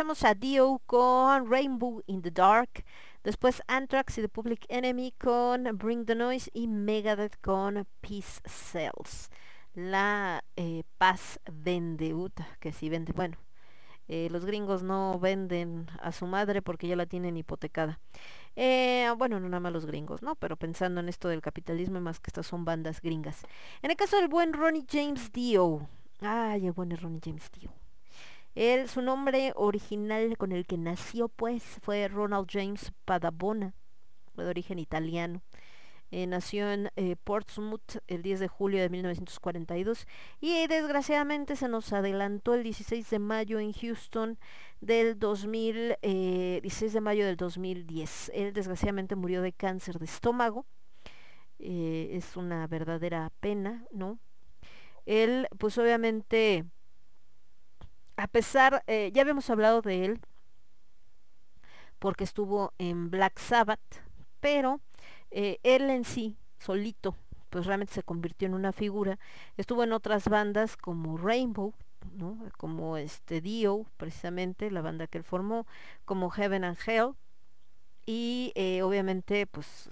escuchamos a Dio con Rainbow in the Dark, después Anthrax y The Public Enemy con Bring the Noise y Megadeth con Peace Cells. La eh, paz vende, uta, que sí vende, bueno, eh, los gringos no venden a su madre porque ya la tienen hipotecada. Eh, bueno, no nada más los gringos, ¿no? Pero pensando en esto del capitalismo, más que estas son bandas gringas. En el caso del buen Ronnie James Dio. Ay, el buen Ronnie James Dio. Él, su nombre original con el que nació, pues, fue Ronald James Padabona, de origen italiano. Eh, nació en eh, Portsmouth el 10 de julio de 1942 y eh, desgraciadamente se nos adelantó el 16 de mayo en Houston del 2000, eh, 16 de mayo del 2010. Él desgraciadamente murió de cáncer de estómago. Eh, es una verdadera pena, ¿no? Él, pues obviamente, a pesar, eh, ya habíamos hablado de él porque estuvo en Black Sabbath, pero eh, él en sí, solito, pues realmente se convirtió en una figura. Estuvo en otras bandas como Rainbow, como este Dio, precisamente, la banda que él formó, como Heaven and Hell, y eh, obviamente, pues,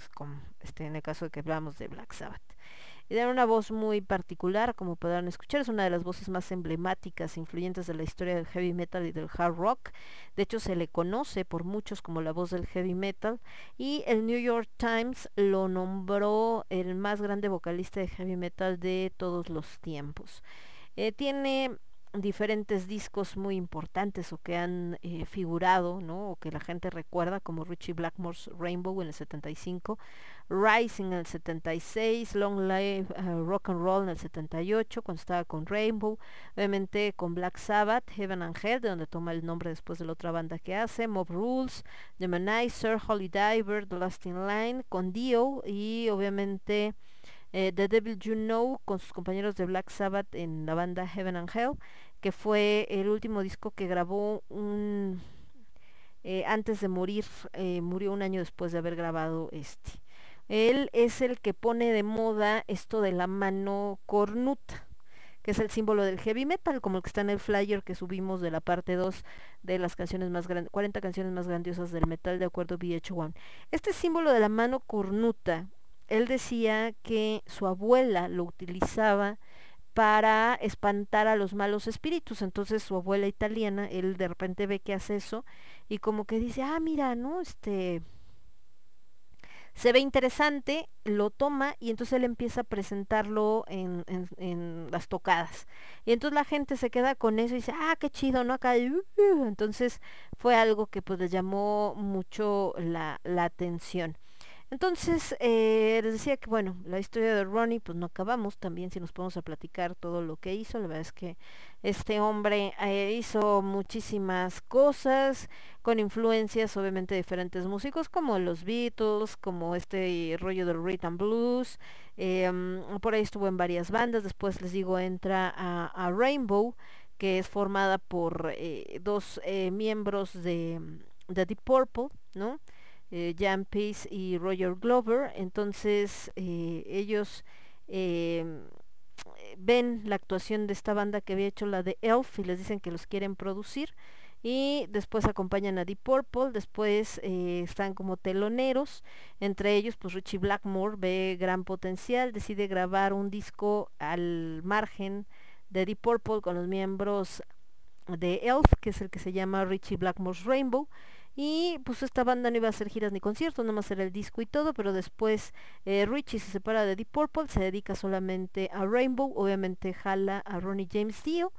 este, en el caso de que hablamos de Black Sabbath. Y tiene una voz muy particular, como podrán escuchar, es una de las voces más emblemáticas, e influyentes de la historia del heavy metal y del hard rock. De hecho, se le conoce por muchos como la voz del heavy metal. Y el New York Times lo nombró el más grande vocalista de heavy metal de todos los tiempos. Eh, tiene diferentes discos muy importantes o que han eh, figurado, ¿no? O que la gente recuerda, como Richie Blackmore's Rainbow en el 75, Rising en el 76, Long Live uh, Rock and Roll en el 78, cuando estaba con Rainbow, obviamente con Black Sabbath, Heaven and Hell, de donde toma el nombre después de la otra banda que hace, Mob Rules, The Manizer, Holy Diver, The Last in Line, con Dio y obviamente eh, The Devil You Know con sus compañeros de Black Sabbath en la banda Heaven and Hell, que fue el último disco que grabó un eh, antes de morir, eh, murió un año después de haber grabado este. Él es el que pone de moda esto de la mano cornuta, que es el símbolo del heavy metal, como el que está en el flyer que subimos de la parte 2 de las canciones más grandes, 40 canciones más grandiosas del metal de acuerdo a VH1. Este símbolo de la mano cornuta, él decía que su abuela lo utilizaba para espantar a los malos espíritus. Entonces su abuela italiana, él de repente ve que hace eso y como que dice, ah, mira, ¿no? Este, se ve interesante, lo toma y entonces él empieza a presentarlo en, en- en las tocadas. Y entonces la gente se queda con eso y dice, ah, qué chido, ¿no? Acá, uh, uh". entonces fue algo que pues les llamó mucho la, la atención. Entonces, eh, les decía que bueno, la historia de Ronnie, pues no acabamos también si nos podemos a platicar todo lo que hizo. La verdad es que este hombre eh, hizo muchísimas cosas con influencias obviamente de diferentes músicos como los Beatles, como este rollo del rhythm blues. mm, por ahí estuvo en varias bandas. Después les digo, entra a, Rainbow, que es formada por eh, dos miembros de, de Deep Purple, ¿no? Eh, Jan Pace y Roger Glover. Entonces eh, ellos eh, ven la actuación de esta banda que había hecho la de Elf y les dicen que los quieren producir. Y después acompañan a Deep Purple, después están como teloneros, entre ellos pues Richie Blackmore ve gran potencial, decide grabar un disco al margen de Deep Purple con los miembros de Elf, que es el que se llama Richie Blackmore's Rainbow. Y pues esta banda no iba a hacer giras ni conciertos, nada más era el disco y todo, pero después eh, Richie se separa de Deep Purple, se dedica solamente a Rainbow, obviamente jala a Ronnie James Dio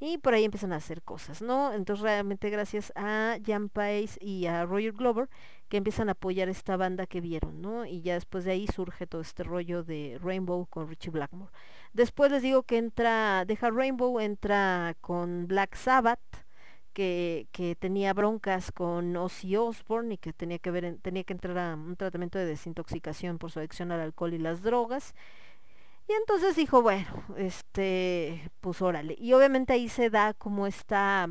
y por ahí empiezan a hacer cosas, ¿no? Entonces realmente gracias a Jan Pace y a Roger Glover que empiezan a apoyar esta banda que vieron, ¿no? Y ya después de ahí surge todo este rollo de Rainbow con Richie Blackmore. Después les digo que entra, deja Rainbow, entra con Black Sabbath, que, que tenía broncas con Ozzy Osbourne y que tenía que ver en- tenía que entrar a un tratamiento de desintoxicación por su adicción al alcohol y las drogas. Y entonces dijo, bueno, este, pues órale. Y obviamente ahí se da como esta,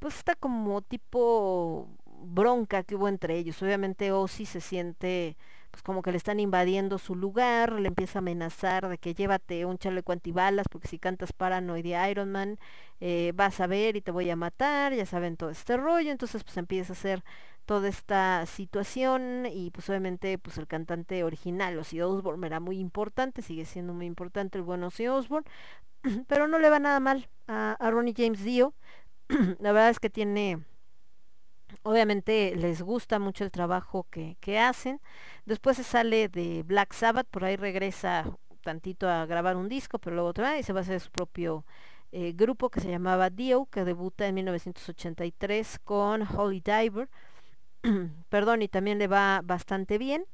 pues está como tipo bronca que hubo entre ellos. Obviamente Ozzy se siente pues como que le están invadiendo su lugar, le empieza a amenazar de que llévate un chaleco antibalas porque si cantas Paranoid de Iron Man eh, vas a ver y te voy a matar, ya saben todo este rollo, entonces pues empieza a hacer toda esta situación y pues obviamente pues el cantante original Ozzy Osbourne era muy importante, sigue siendo muy importante el buen Ozzy Osbourne, pero no le va nada mal a, a Ronnie James Dio, la verdad es que tiene obviamente les gusta mucho el trabajo que, que hacen. Después se sale de Black Sabbath, por ahí regresa tantito a grabar un disco, pero luego otra y se va a hacer su propio eh, grupo que se llamaba Dio, que debuta en 1983 con Holy Diver. Perdón, y también le va bastante bien.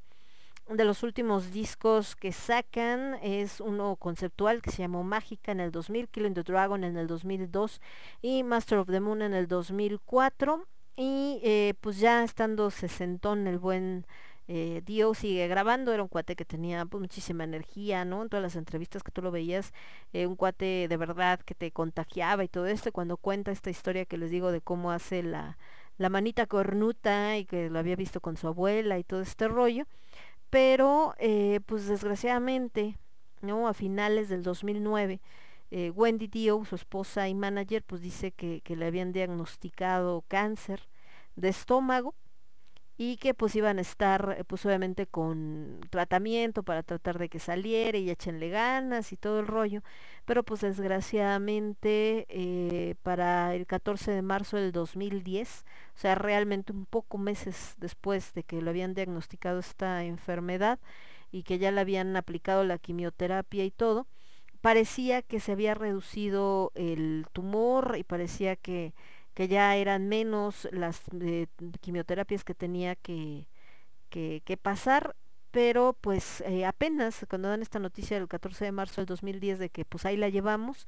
De los últimos discos que sacan es uno conceptual que se llamó Mágica en el 2000, Killing the Dragon en el 2002 y Master of the Moon en el 2004 y eh, pues ya estando sesentón el buen eh, Dio sigue grabando, era un cuate que tenía pues, muchísima energía, ¿no? En todas las entrevistas que tú lo veías, eh, un cuate de verdad que te contagiaba y todo esto, y cuando cuenta esta historia que les digo de cómo hace la, la manita cornuta y que lo había visto con su abuela y todo este rollo, pero eh, pues desgraciadamente, ¿no? A finales del 2009, eh, Wendy Dio, su esposa y manager, pues dice que, le habían diagnosticado cáncer de estómago y que pues iban a estar pues obviamente con tratamiento para tratar de que saliera y échenle ganas y todo el rollo pero pues desgraciadamente eh, para el 14 de marzo del 2010 o sea realmente un poco meses después de que lo habían diagnosticado esta enfermedad y que ya le habían aplicado la quimioterapia y todo parecía que se había reducido el tumor y parecía que que ya eran menos las eh, quimioterapias que tenía que, que, que pasar, pero pues eh, apenas cuando dan esta noticia del 14 de marzo del 2010 de que pues ahí la llevamos,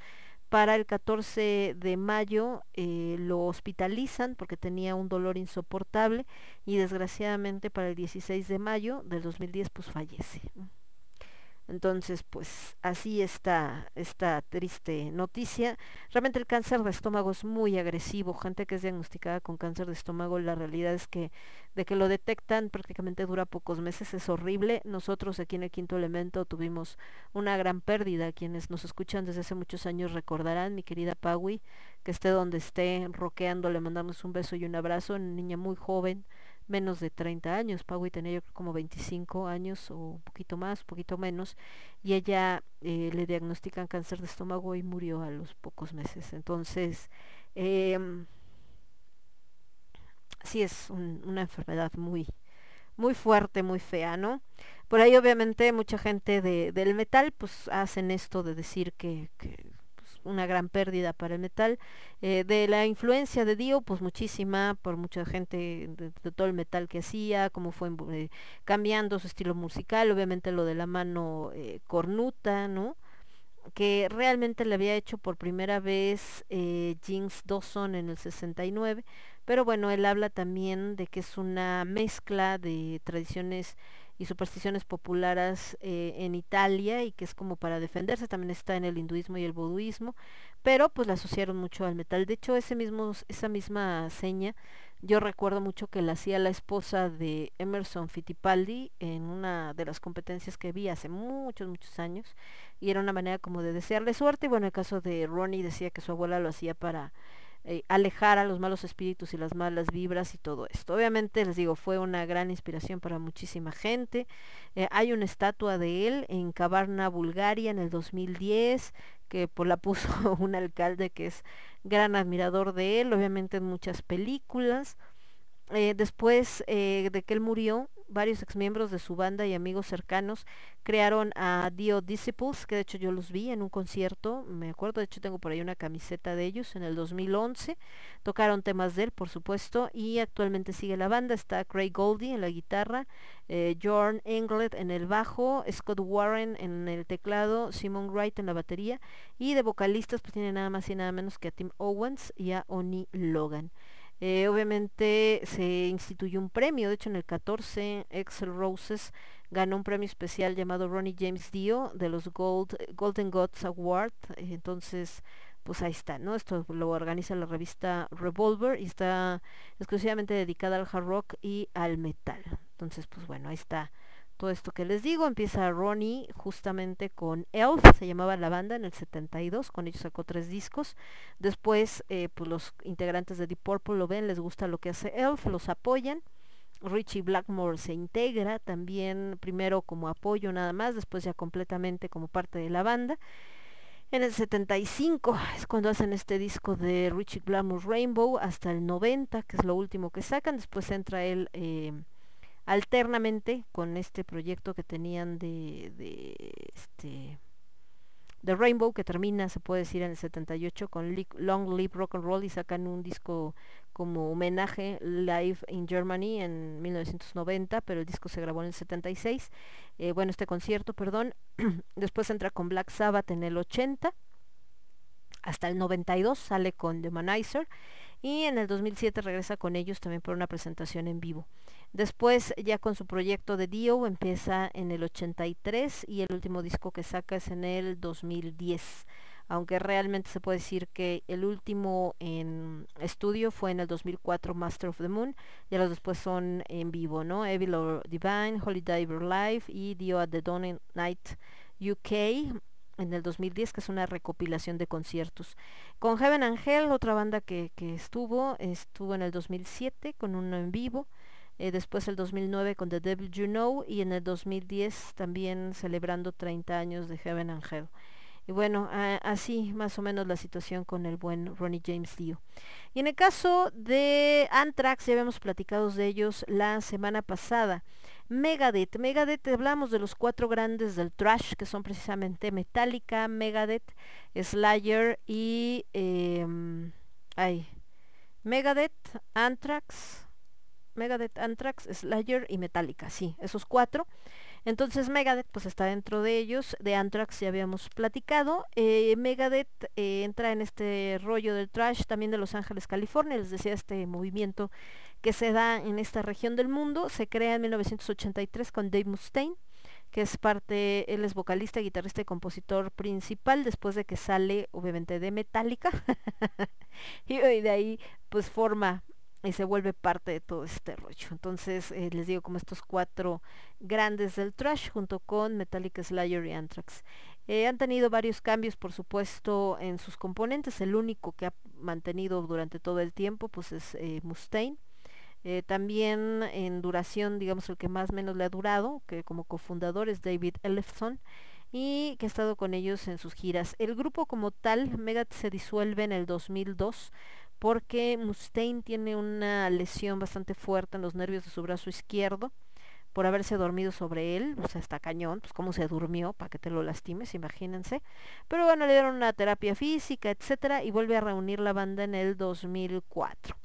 para el 14 de mayo eh, lo hospitalizan porque tenía un dolor insoportable y desgraciadamente para el 16 de mayo del 2010 pues fallece. Entonces, pues así está esta triste noticia. Realmente el cáncer de estómago es muy agresivo. Gente que es diagnosticada con cáncer de estómago, la realidad es que de que lo detectan prácticamente dura pocos meses. Es horrible. Nosotros aquí en el quinto elemento tuvimos una gran pérdida. Quienes nos escuchan desde hace muchos años recordarán, mi querida Paui, que esté donde esté, roqueando, le mandamos un beso y un abrazo. Una niña muy joven, menos de 30 años. Paui tenía yo creo como 25 años o un poquito más, un poquito menos. Y ella eh, le diagnostican cáncer de estómago y murió a los pocos meses. Entonces, eh, sí es un- una enfermedad muy, muy fuerte, muy fea, ¿no? Por ahí obviamente mucha gente de, del metal pues hacen esto de decir que, una gran pérdida para el metal. Eh, de la influencia de Dio, pues muchísima, por mucha gente de, todo el metal que hacía, cómo fue eh, cambiando su estilo musical, obviamente lo de la mano eh, cornuta, ¿no? que realmente le había hecho por primera vez eh, Jinx Dawson en el 69, pero bueno, él habla también de que es una mezcla de tradiciones y supersticiones populares eh, en Italia y que es como para defenderse, también está en el hinduismo y el buduismo, pero pues la asociaron mucho al metal. De hecho, ese mismo, esa misma seña yo recuerdo mucho que la hacía la esposa de Emerson Fittipaldi en una de las competencias que vi hace muchos, muchos años y era una manera como de desearle suerte y bueno, el caso de Ronnie decía que su abuela lo hacía para eh, alejar a los malos espíritus y las malas vibras y todo esto. Obviamente les digo, fue una gran inspiración para muchísima gente. Eh, hay una estatua de él en Cavarna, Bulgaria en el 2010 que pues la puso un alcalde que es gran admirador de él, obviamente en muchas películas. Eh, después eh, de que él murió, varios exmiembros de su banda y amigos cercanos crearon a Dio Disciples, que de hecho yo los vi en un concierto, me acuerdo, de hecho tengo por ahí una camiseta de ellos en el 2011, tocaron temas de él, por supuesto, y actualmente sigue la banda, está Craig Goldie en la guitarra, eh, Jorn Englet en el bajo, Scott Warren en el teclado, Simon Wright en la batería, y de vocalistas pues tiene nada más y nada menos que a Tim Owens y a Oni Logan. Eh, obviamente se instituyó un premio, de hecho en el 14 Excel Roses ganó un premio especial llamado Ronnie James Dio de los Gold, Golden Gods Award, eh, entonces pues ahí está, ¿no? Esto lo organiza la revista Revolver y está exclusivamente dedicada al hard rock y al metal. Entonces, pues bueno, ahí está todo esto que les digo. Empieza Ronnie justamente con Elf, se llamaba la banda en el 72, con ellos sacó tres discos. Después, eh, pues los integrantes de Deep Purple lo ven, les gusta lo que hace Elf, los apoyan. Richie Blackmore se integra también primero como apoyo nada más, después ya completamente como parte de la banda. En el 75 es cuando hacen este disco de Richie Blackmore Rainbow hasta el 90, que es lo último que sacan. Después entra él eh, alternamente con este proyecto que tenían de, de este de Rainbow que termina se puede decir en el 78 con Long Live Rock and Roll y sacan un disco como homenaje live in Germany en 1990 pero el disco se grabó en el 76 eh, bueno este concierto perdón después entra con Black Sabbath en el 80 hasta el 92 sale con The Manizer y en el 2007 regresa con ellos también por una presentación en vivo. Después ya con su proyecto de Dio empieza en el 83 y el último disco que saca es en el 2010. Aunque realmente se puede decir que el último en estudio fue en el 2004 Master of the Moon, ya los después son en vivo, ¿no? Evil or Divine, Holy Diver Live y Dio at the Dawn Night UK en el 2010, que es una recopilación de conciertos. Con Heaven Angel, otra banda que, que estuvo, estuvo en el 2007 con uno en vivo, eh, después el 2009 con The Devil You Know y en el 2010 también celebrando 30 años de Heaven Angel. Y bueno, así más o menos la situación con el buen Ronnie James Dio. Y en el caso de Anthrax, ya habíamos platicado de ellos la semana pasada. Megadeth, Megadeth, hablamos de los cuatro grandes del trash, que son precisamente Metallica, Megadeth, Slayer y... ay, Megadeth, Anthrax, Megadeth, Anthrax, Slayer y Metallica, sí, esos cuatro. Entonces Megadeth pues está dentro de ellos, de Anthrax ya habíamos platicado. Eh, Megadeth eh, entra en este rollo del trash también de Los Ángeles, California, les decía este movimiento que se da en esta región del mundo, se crea en 1983 con Dave Mustaine, que es parte, él es vocalista, guitarrista y compositor principal, después de que sale obviamente de Metallica, y de ahí pues forma y se vuelve parte de todo este rollo. Entonces, eh, les digo, como estos cuatro grandes del trash, junto con Metallica, Slayer y Anthrax. Eh, han tenido varios cambios, por supuesto, en sus componentes. El único que ha mantenido durante todo el tiempo, pues es eh, Mustaine. Eh, también en duración, digamos, el que más menos le ha durado, que como cofundador es David Ellefson y que ha estado con ellos en sus giras. El grupo como tal, Megadeth se disuelve en el 2002 porque Mustaine tiene una lesión bastante fuerte en los nervios de su brazo izquierdo. por haberse dormido sobre él, o sea, está cañón, pues cómo se durmió para que te lo lastimes, imagínense. Pero bueno, le dieron una terapia física, etcétera, y vuelve a reunir la banda en el 2004.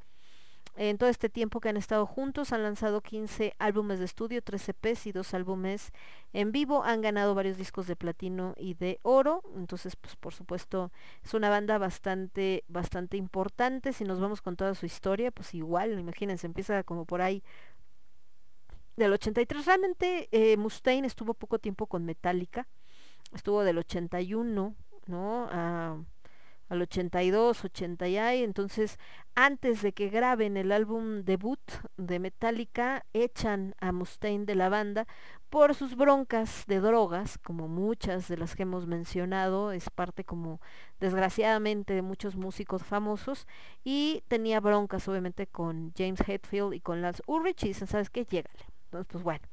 En todo este tiempo que han estado juntos han lanzado 15 álbumes de estudio, 3 EPs y 2 álbumes en vivo. Han ganado varios discos de platino y de oro. Entonces, pues por supuesto, es una banda bastante, bastante importante. Si nos vamos con toda su historia, pues igual, imagínense, empieza como por ahí del 83. Realmente eh, Mustaine estuvo poco tiempo con Metallica. Estuvo del 81, ¿no? A- al 82, 80 y entonces antes de que graben el álbum debut de Metallica, echan a Mustaine de la banda por sus broncas de drogas, como muchas de las que hemos mencionado, es parte como desgraciadamente de muchos músicos famosos, y tenía broncas obviamente con James Hetfield y con Lance Ulrich, y dicen, ¿sabes qué? Llégale. Entonces, pues bueno,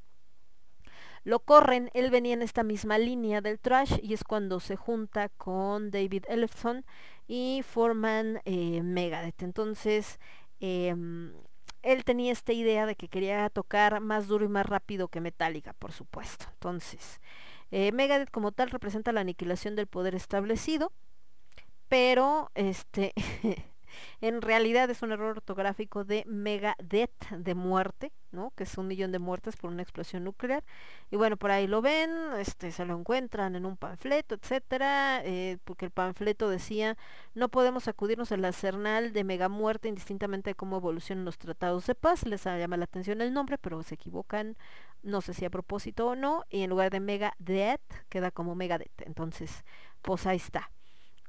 lo corren, él venía en esta misma línea del trash y es cuando se junta con David Ellefson y forman eh, Megadeth. Entonces, em, él tenía esta idea de que quería tocar más duro y más rápido que Metallica, por supuesto. Entonces, eh, Megadeth como tal representa la aniquilación del poder establecido, pero este en realidad es un error ortográfico de Megadeth de muerte, ¿no? Que es un millón de muertes por una explosión nuclear. Y bueno, por ahí lo ven, este, se lo encuentran en un panfleto, etcétera, eh, porque el panfleto decía no podemos acudirnos al arsenal de mega muerte indistintamente de cómo evolucionan los tratados de paz. Les llama la atención el nombre, pero se equivocan, no sé si a propósito o no, y en lugar de Megadeth queda como Megadeth. Entonces, pues ahí está.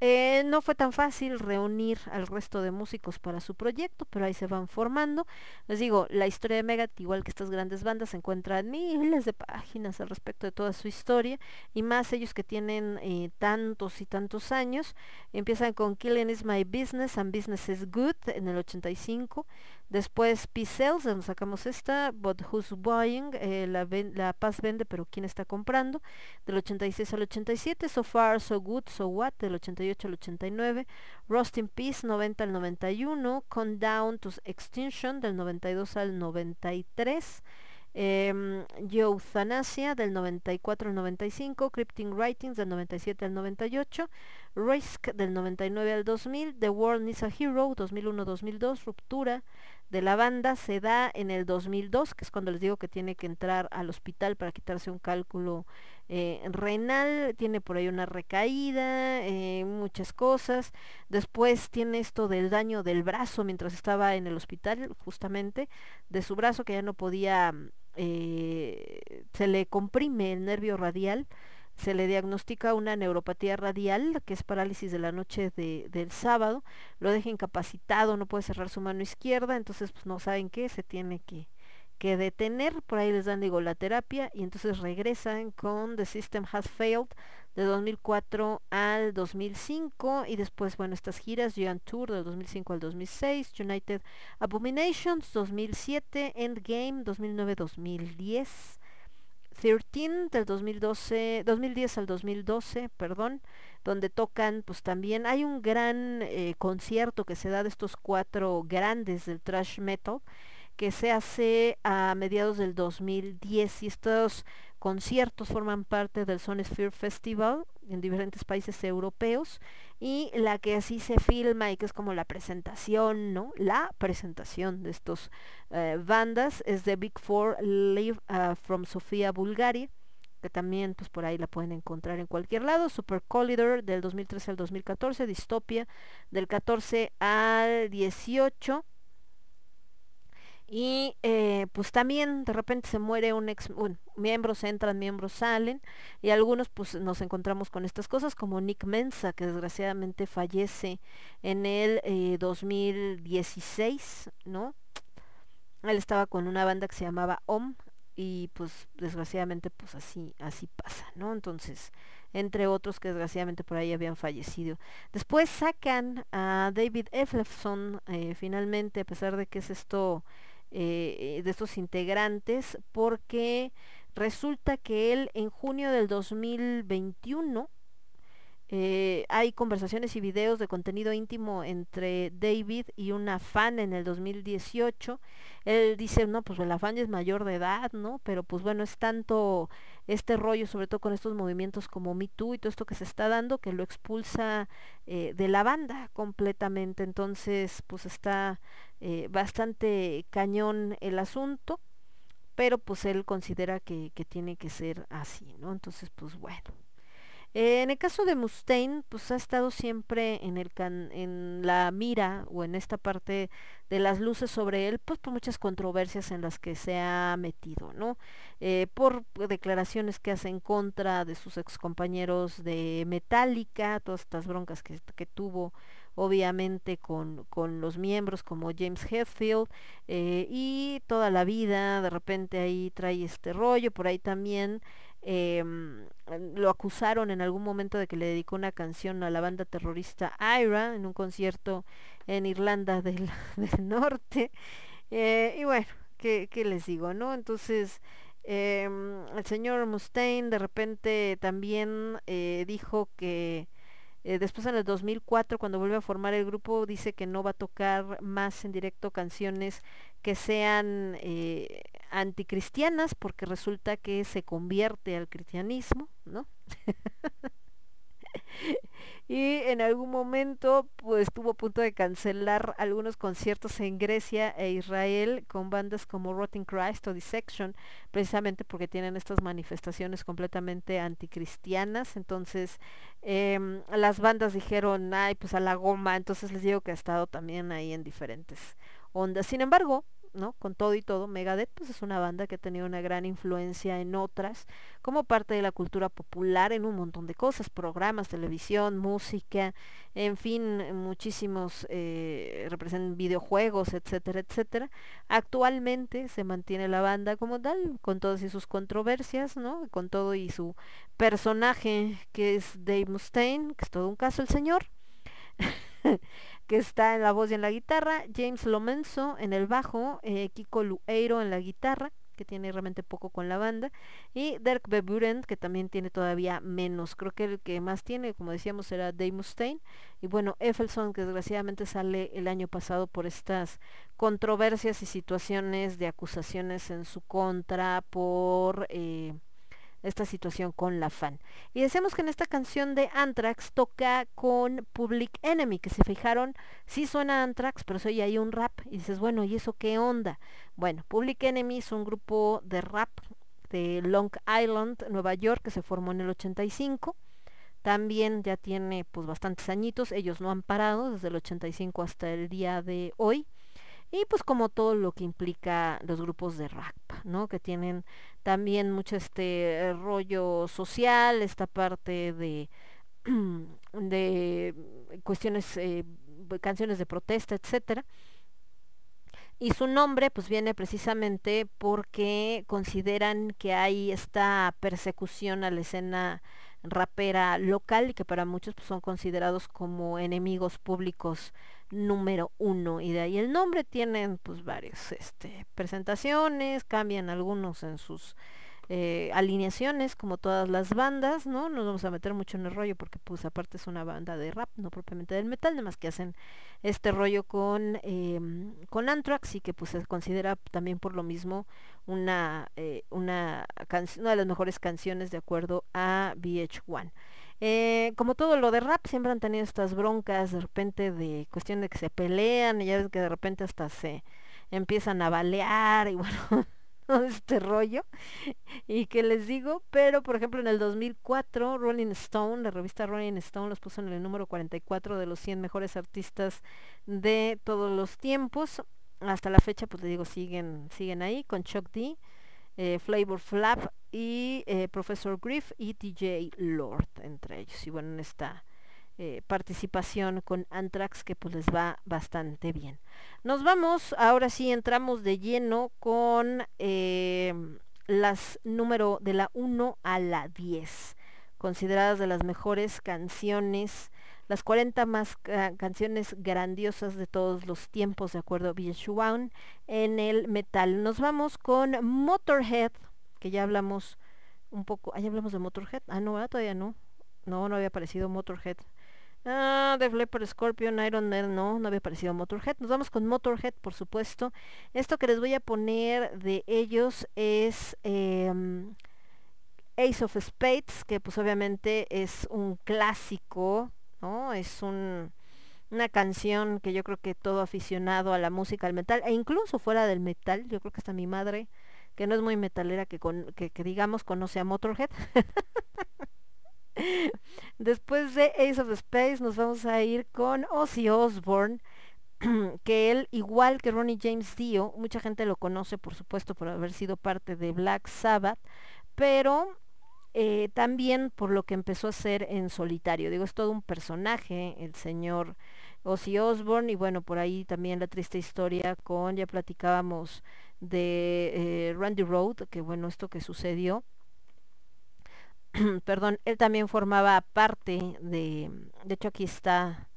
Eh, no fue tan fácil reunir al resto de músicos para su proyecto, pero ahí se van formando. Les digo, la historia de Megadeth, igual que estas grandes bandas, se encuentran miles de páginas al respecto de toda su historia, y más ellos que tienen eh, tantos y tantos años. Empiezan con Killing is My Business and Business is Good en el 85. Después donde sacamos esta, But Who's Buying, eh, la, la paz vende, pero ¿quién está comprando? Del 86 al 87, So Far, So Good, So What, del 88 al 89, Rust in Peace, 90 al 91, Count Down to Extinction, del 92 al 93, eh, Euthanasia, del 94 al 95, Crypting Writings, del 97 al 98, Risk, del 99 al 2000, The World Needs a Hero, 2001-2002, Ruptura, de la banda se da en el 2002, que es cuando les digo que tiene que entrar al hospital para quitarse un cálculo eh, renal, tiene por ahí una recaída, eh, muchas cosas. Después tiene esto del daño del brazo mientras estaba en el hospital, justamente, de su brazo que ya no podía, eh, se le comprime el nervio radial se le diagnostica una neuropatía radial, que es parálisis de la noche de- del sábado, lo deja incapacitado, no puede cerrar su mano izquierda, entonces pues no saben qué, se tiene que, que detener, por ahí les dan digo la terapia y entonces regresan con The System Has Failed de 2004 al 2005 y después bueno estas giras Giant Tour del 2005 al 2006, United Abominations 2007, Endgame 2009-2010 13 del 2012, 2010 al 2012, perdón, donde tocan, pues también hay un gran eh, concierto que se da de estos cuatro grandes del thrash metal que se hace a mediados del 2010 y estos conciertos forman parte del Sonic Sphere Festival en diferentes países europeos y la que así se filma y que es como la presentación, ¿no? La presentación de estos eh, bandas es de Big Four Live uh, from Sofía, Bulgaria que también pues por ahí la pueden encontrar en cualquier lado, Super Collider del 2013 al 2014, Dystopia del 14 al 18 y eh, pues también de repente se muere un ex, bueno, miembros entran, miembros salen y algunos pues nos encontramos con estas cosas como Nick Mensa que desgraciadamente fallece en el eh, 2016, ¿no? Él estaba con una banda que se llamaba OM y pues desgraciadamente pues así así pasa, ¿no? Entonces, entre otros que desgraciadamente por ahí habían fallecido. Después sacan a David Eflefson eh, finalmente, a pesar de que es esto eh, de estos integrantes, porque resulta que él en junio del 2021 Eh, hay conversaciones y videos de contenido íntimo entre David y una fan en el 2018. Él dice, no, pues la fan ya es mayor de edad, ¿no? Pero pues bueno, es tanto este rollo, sobre todo con estos movimientos como Me Too y todo esto que se está dando, que lo expulsa eh, de la banda completamente. Entonces, pues está eh, bastante cañón el asunto, pero pues él considera que, que tiene que ser así, ¿no? Entonces, pues bueno. En el caso de Mustaine, pues ha estado siempre en, el can- en la mira o en esta parte de las luces sobre él, pues por muchas controversias en las que se ha metido, ¿no? Eh, por declaraciones que hace en contra de sus excompañeros de Metallica, todas estas broncas que, que tuvo obviamente con, con los miembros como James Hetfield eh, y toda la vida de repente ahí trae este rollo, por ahí también em, lo acusaron en algún momento de que le dedicó una canción a la banda terrorista IRA en un concierto en Irlanda del, del Norte. Eh, y bueno, ¿qué, qué les digo, no? Entonces, em, el señor Mustaine de repente también eh, dijo que eh, después en el 2004, cuando vuelve a formar el grupo, dice que no va a tocar más en directo canciones que sean eh, anticristianas, porque resulta que se convierte al cristianismo, ¿no? y en algún momento pues estuvo a punto de cancelar algunos conciertos en Grecia e Israel con bandas como Rotten Christ o Dissection precisamente porque tienen estas manifestaciones completamente anticristianas. Entonces em, las bandas dijeron ay pues a la goma entonces les digo que ha estado también ahí en diferentes ondas. Sin embargo ¿no? Con todo y todo, Megadeth pues es una banda que ha tenido una gran influencia en otras, como parte de la cultura popular en un montón de cosas, programas, televisión, música, en fin, muchísimos eh, representan videojuegos, etcétera, etcétera. Actualmente se mantiene la banda como tal, con todas y sus controversias, ¿no? Con todo y su personaje que es Dave Mustaine, que es todo un caso el señor. que está en la voz y en la guitarra, James Lomenzo en el bajo, eh, Kiko Lueiro en la guitarra, que tiene realmente poco con la banda, y Dirk Beburen, que también tiene todavía menos. Creo que el que más tiene, como decíamos, era Dave Mustaine. Y bueno, Effelson, que desgraciadamente sale el año pasado por estas controversias y situaciones de acusaciones en su contra por... Eh, esta situación con la fan. Y decíamos que en esta canción de Anthrax toca con Public Enemy, que se fijaron, sí suena Anthrax, pero soy ahí un rap. Y dices, bueno, ¿y eso qué onda? Bueno, Public Enemy es un grupo de rap de Long Island, Nueva York, que se formó en el 85. También ya tiene pues bastantes añitos, ellos no han parado desde el 85 hasta el día de hoy y pues como todo lo que implica los grupos de rap, ¿no? Que tienen también mucho este rollo social, esta parte de de cuestiones eh, canciones de protesta, etcétera. Y su nombre pues viene precisamente porque consideran que hay esta persecución a la escena rapera local y que para muchos pues, son considerados como enemigos públicos número uno y de ahí el nombre tienen pues varias este, presentaciones cambian algunos en sus eh, alineaciones como todas las bandas no nos vamos a meter mucho en el rollo porque pues aparte es una banda de rap no propiamente del metal además que hacen este rollo con eh, con Anthrax y que pues se considera también por lo mismo una eh, una, una de las mejores canciones de acuerdo a VH1 eh, como todo lo de rap, siempre han tenido estas broncas de repente de cuestión de que se pelean y ya ves que de repente hasta se empiezan a balear y bueno, este rollo. Y que les digo, pero por ejemplo en el 2004 Rolling Stone, la revista Rolling Stone los puso en el número 44 de los 100 mejores artistas de todos los tiempos. Hasta la fecha, pues les digo, siguen, siguen ahí con Chuck D eh, Flavor Flap y eh, Professor Griff y DJ Lord entre ellos y bueno en esta eh, participación con Anthrax que pues les va bastante bien nos vamos ahora sí entramos de lleno con las número de la 1 a la 10 consideradas de las mejores canciones las 40 más ca canciones grandiosas de todos los tiempos, de acuerdo a VH1, en el metal. Nos vamos con Motorhead, que ya hablamos un poco, ah, ya hablamos de Motorhead, ah, no, todavía no. No, no había aparecido Motorhead. Ah, Def Leppard, Scorpion, Iron Man, no, no había aparecido Motorhead. Nos vamos con Motorhead, por supuesto. Esto que les voy a poner de ellos es em, Ace of Spades, que pues obviamente es un clásico, ¿no? Es un, una canción que yo creo que todo aficionado a la música, al metal, e incluso fuera del metal, yo creo que hasta mi madre, que no es muy metalera, que, con, que, que digamos conoce a Motorhead. Después de Ace of Space nos vamos a ir con Ozzy Osbourne, que él, igual que Ronnie James Dio, mucha gente lo conoce por supuesto por haber sido parte de Black Sabbath, pero eh, también por lo que empezó a hacer en solitario. Digo, es todo un personaje, el señor Ozzy Osbourne, y bueno, por ahí también la triste historia con, ya platicábamos de eh, Randy Road, que bueno, esto que sucedió perdón, él también formaba parte de, de hecho aquí está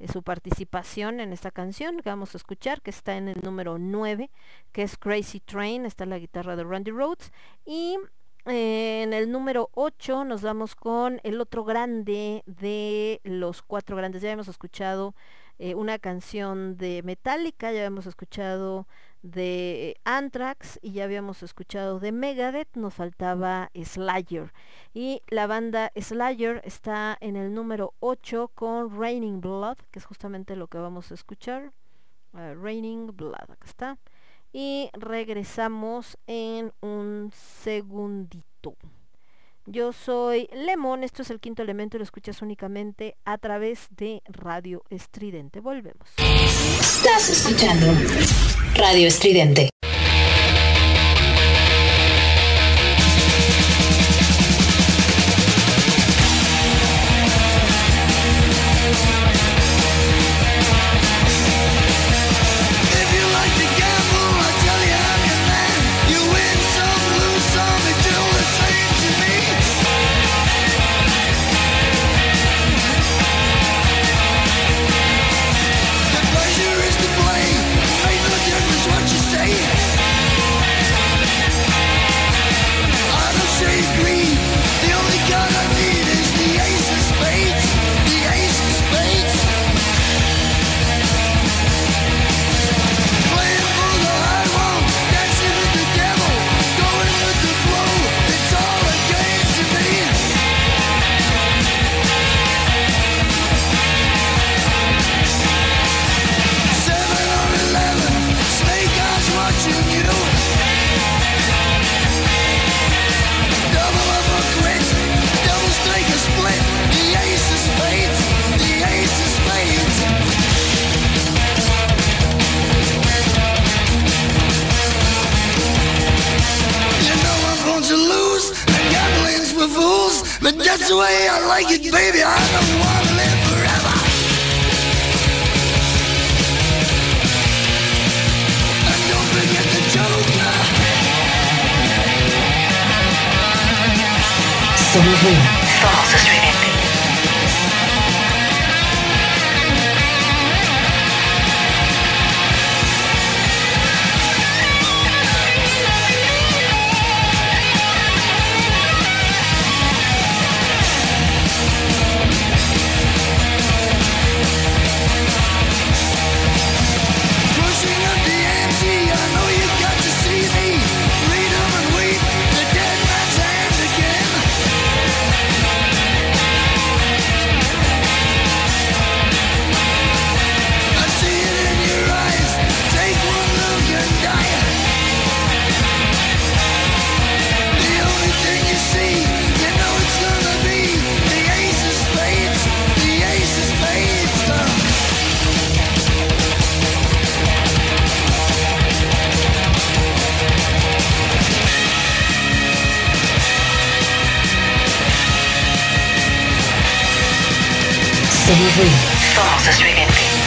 eh, su participación en esta canción que vamos a escuchar, que está en el número 9, que es Crazy Train, está la guitarra de Randy Rhodes, y eh, en el número 8 nos vamos con el otro grande de los cuatro grandes, ya hemos escuchado eh, una canción de Metallica, ya habíamos escuchado de Anthrax y ya habíamos escuchado de Megadeth, nos faltaba Slayer. Y la banda Slayer está en el número 8 con Raining Blood, que es justamente lo que vamos a escuchar. Uh, Raining Blood, acá está. Y regresamos en un segundito. Yo soy Lemon, esto es el quinto elemento y lo escuchas únicamente a través de Radio Estridente. Volvemos. Estás escuchando Radio Estridente. Fools. But that's the way I like it, baby. I don't want to live forever. And don't forget the joker. Somos ruido. Somos ruido.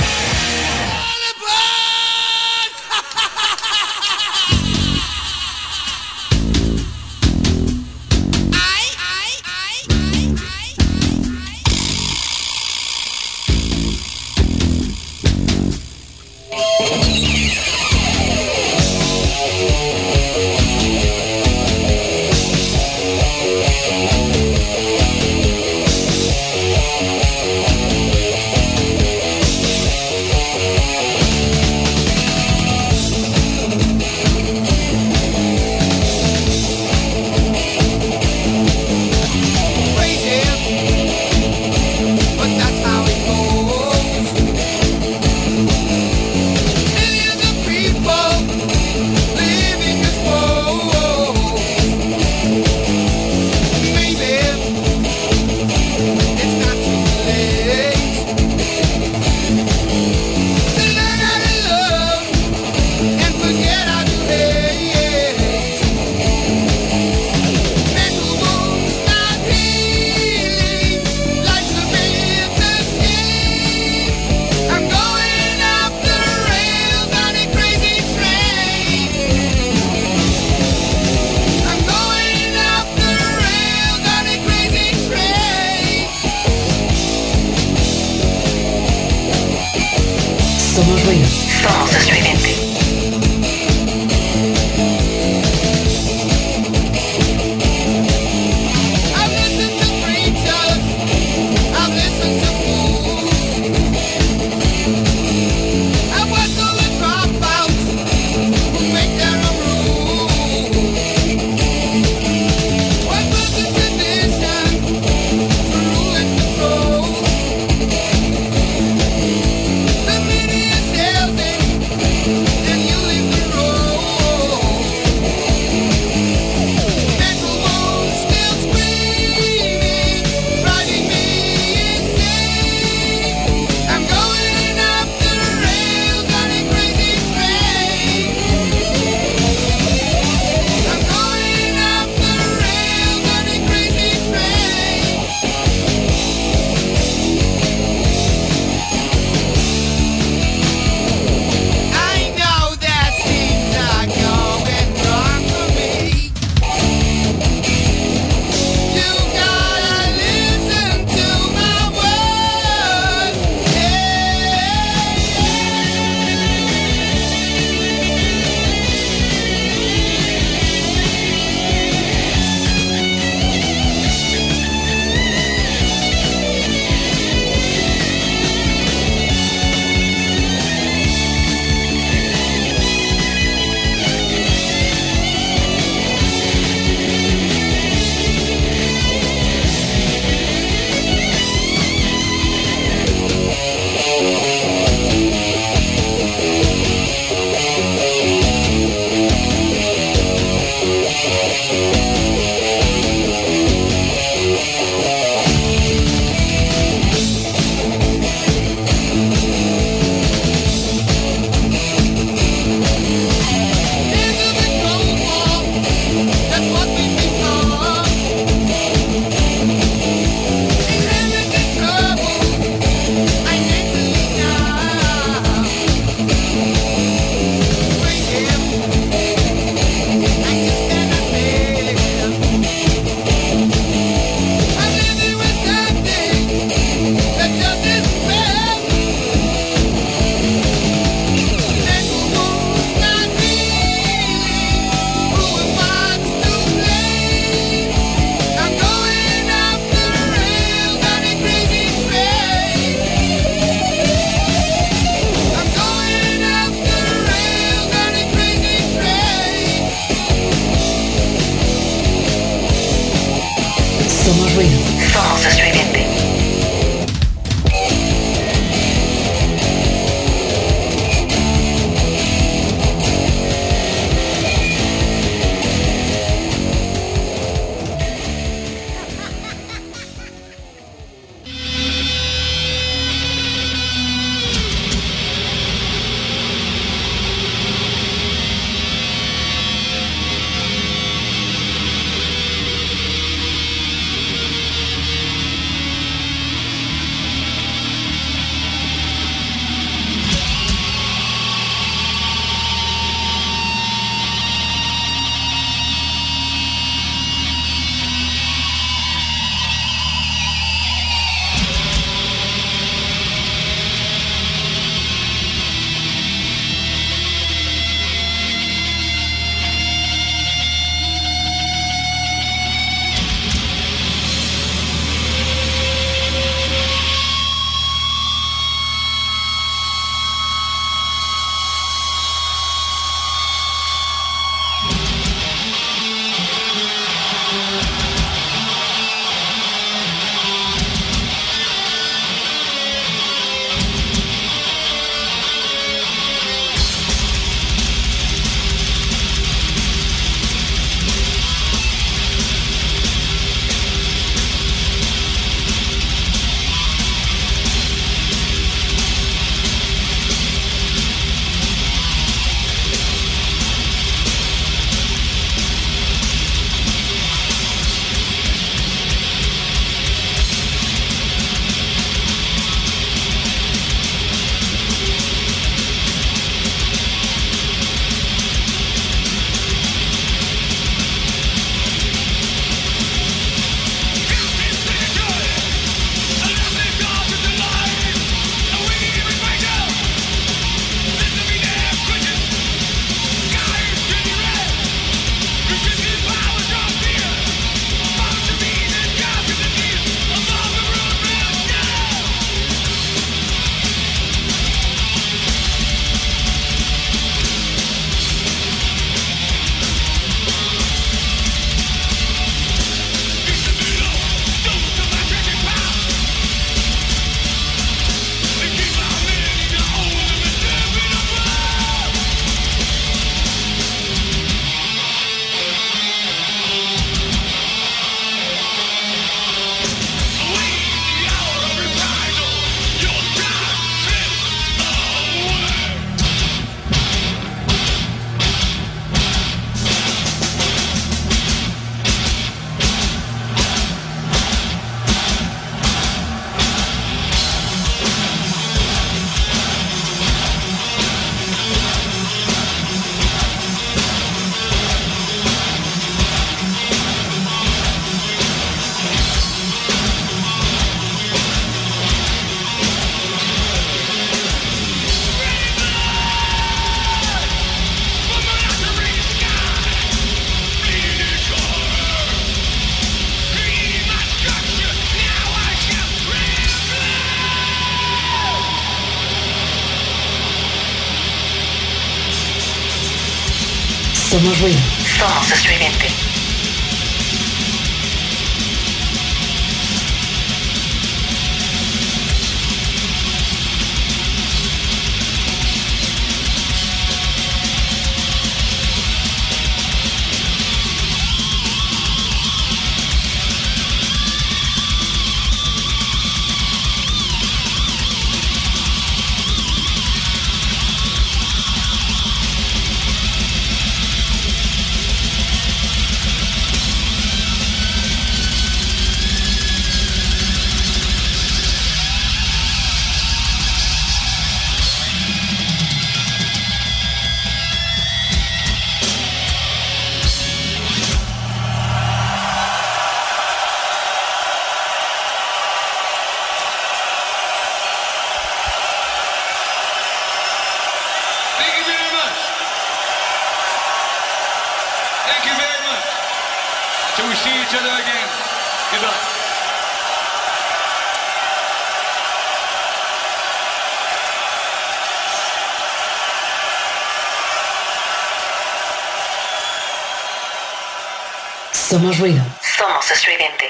Somos ruido. Somos estridente.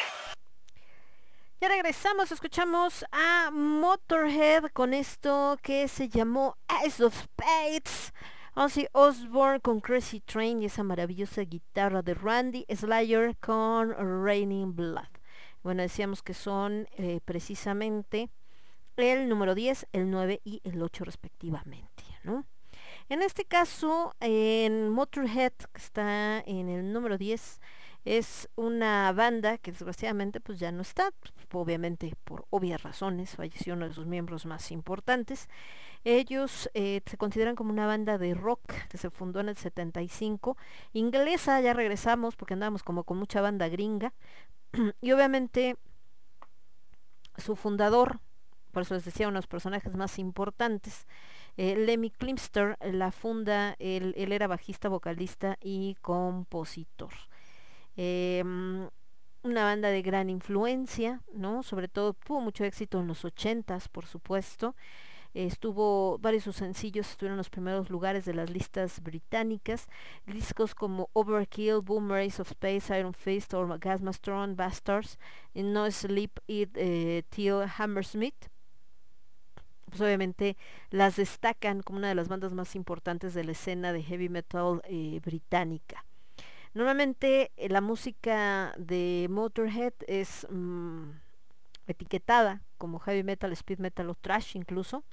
Ya regresamos, escuchamos a Motorhead con esto que se llamó Ace of Spades. Ozzy Osbourne con Crazy Train y esa maravillosa guitarra de Randy Slayer con Raining Blood. Bueno, decíamos que son eh, precisamente el número 10, el 9 y el 8 respectivamente, ¿no? En este caso, en Motorhead, que está en el número 10, es una banda que desgraciadamente pues ya no está, obviamente por obvias razones, falleció uno de sus miembros más importantes. Ellos eh, se consideran como una banda de rock que se fundó en el 75, inglesa, ya regresamos porque andábamos como con mucha banda gringa, y obviamente su fundador, por eso les decía, uno de los personajes más importantes, eh, Lemmy Klimster la funda, él, él era bajista, vocalista y compositor. Em, una banda de gran influencia, ¿no? Sobre todo tuvo mucho éxito en los ochentas, por supuesto. Estuvo, varios sus sencillos estuvieron en los primeros lugares de las listas británicas. Discos como Overkill, Boom Race of Space, Iron Fist, Orgasmastron, Bastards, No Sleep It eh, Till Hammersmith pues obviamente las destacan como una de las bandas más importantes de la escena de heavy metal eh, británica. Normalmente eh, la música de Motorhead es mm, etiquetada como heavy metal, speed metal o trash incluso.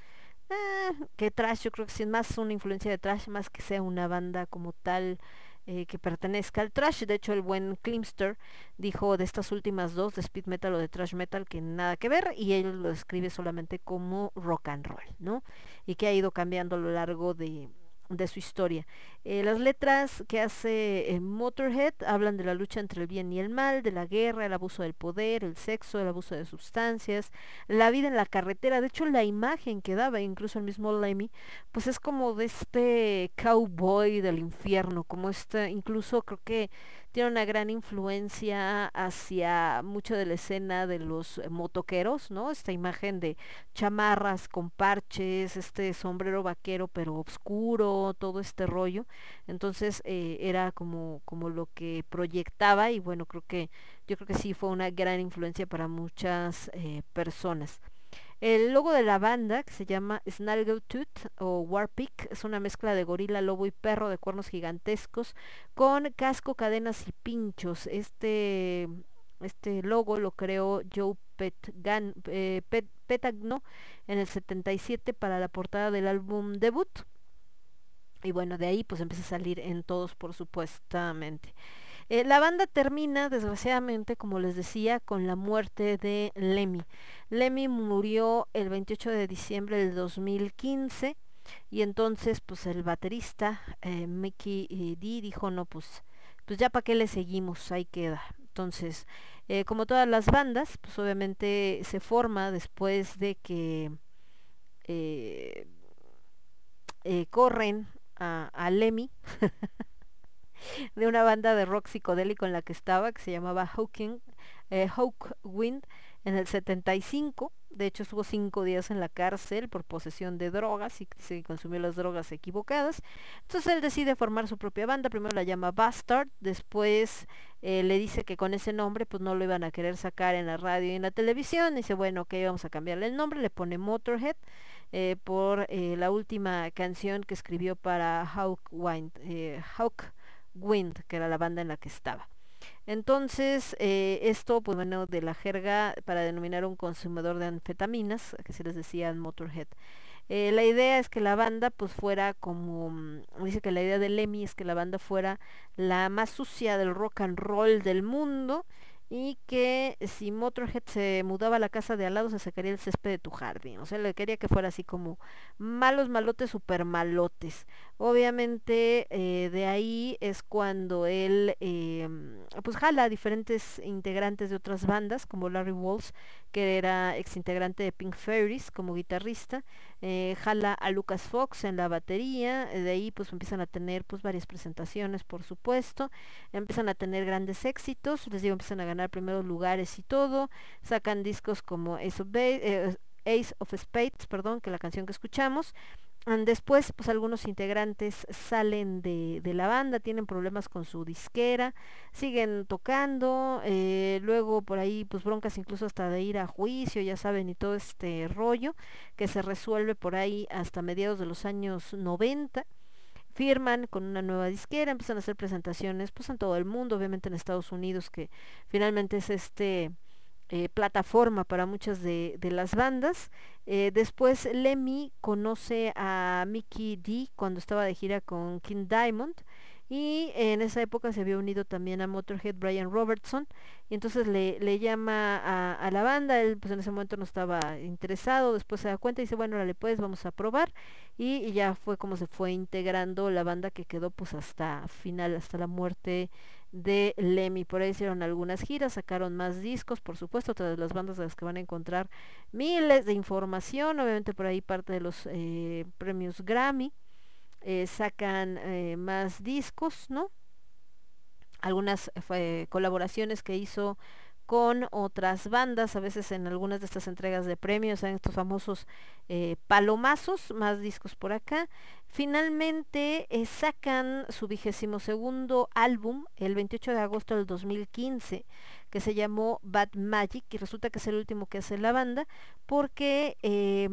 Eh, que trash yo creo que es más una influencia de trash más que sea una banda como tal eh, que pertenezca al trash. De hecho, el buen Klimster dijo de estas últimas dos, de speed metal o de trash metal, que nada que ver, y él lo describe solamente como rock and roll, ¿no? Y que ha ido cambiando a lo largo de su historia. Eh, las letras que hace eh, Motorhead hablan de la lucha entre el bien y el mal, de la guerra, el abuso del poder, el sexo, el abuso de sustancias, la vida en la carretera. De hecho, la imagen que daba incluso el mismo Lemmy, pues es como de este cowboy del infierno, como este, incluso creo que tiene una gran influencia hacia mucho de la escena de los eh, motoqueros, ¿no? Esta imagen de chamarras con parches, este sombrero vaquero pero oscuro, todo este rollo. Entonces eh, era como, como lo que proyectaba y bueno, creo que yo creo que sí fue una gran influencia para muchas eh, personas. El logo de la banda, que se llama Snaggletooth o Warpig, es una mezcla de gorila, lobo y perro de cuernos gigantescos con casco, cadenas y pinchos. Este, este logo lo creó Joe eh, Pet- Petagno en el 77 para la portada del álbum debut. Y bueno, de ahí pues empieza a salir en todos, por supuestamente. Eh, la banda termina, desgraciadamente, como les decía, con la muerte de Lemmy. Lemmy murió el 28 de diciembre del 2015 y entonces pues el baterista eh, Mickey eh, D dijo no pues pues ya para qué le seguimos ahí queda entonces eh, como todas las bandas pues obviamente se forma después de que corren a, Lemmy de una banda de rock psicodélico en la que estaba que se llamaba Hawking, eh, Hawkwind en el 75. De hecho, estuvo cinco días en la cárcel por posesión de drogas y se consumió las drogas equivocadas. Entonces él decide formar su propia banda. Primero la llama Bastard, después eh, le dice que con ese nombre pues no lo iban a querer sacar en la radio y en la televisión. Dice, bueno, ok, vamos a cambiarle el nombre. Le pone Motorhead eh, por eh, la última canción que escribió para Hawk Wind, eh, Hawk Wind, que era la banda en la que estaba. Entonces, esto, pues bueno, de la jerga para denominar un consumidor de anfetaminas, que se les decía Motorhead. Eh, la idea es que la banda pues fuera como, mm, dice que la idea de Lemmy es que la banda fuera la más sucia del rock and roll del mundo y que si Motorhead se mudaba a la casa de al lado se sacaría el césped de tu jardín. O sea, le quería que fuera así como malos, malotes, super malotes. Obviamente eh, de ahí es cuando él eh, pues jala a diferentes integrantes de otras bandas como Larry Walsh, que era ex integrante de Pink Fairies como guitarrista, eh, jala a Lucas Fox en la batería, eh, de ahí pues empiezan a tener pues varias presentaciones por supuesto, empiezan a tener grandes éxitos, les digo empiezan a ganar primeros lugares y todo, sacan discos como Ace of, Ace of Spades, perdón, que la canción que escuchamos, Después, pues algunos integrantes salen de, de la banda, tienen problemas con su disquera, siguen tocando, eh, luego por ahí pues broncas incluso hasta de ir a juicio, ya saben, y todo este rollo que se resuelve por ahí hasta mediados de los años 90 firman con una nueva disquera, empiezan a hacer presentaciones pues en todo el mundo, obviamente en Estados Unidos que finalmente es este eh, plataforma para muchas de, de las bandas. Eh, después Lemmy conoce a Mickey D cuando estaba de gira con King Diamond y en esa época se había unido también a Motorhead Brian Robertson y entonces le, le llama a, a la banda, él pues en ese momento no estaba interesado, después se da cuenta y dice bueno, órale pues vamos a probar y, y ya fue como se fue integrando la banda que quedó pues hasta final, hasta la muerte de Lemmy. Por ahí hicieron algunas giras, sacaron más discos, por supuesto, otras de las bandas de las que van a encontrar miles de información, obviamente por ahí parte de los eh, premios Grammy, eh, sacan eh, más discos, ¿no? Algunas eh, colaboraciones que hizo con otras bandas, a veces en algunas de estas entregas de premios, en estos famosos palomazos, más discos por acá. Finalmente sacan su vigésimo segundo álbum el 28 de agosto del 2015, que se llamó Bad Magic, y resulta que es el último que hace la banda, porque eh,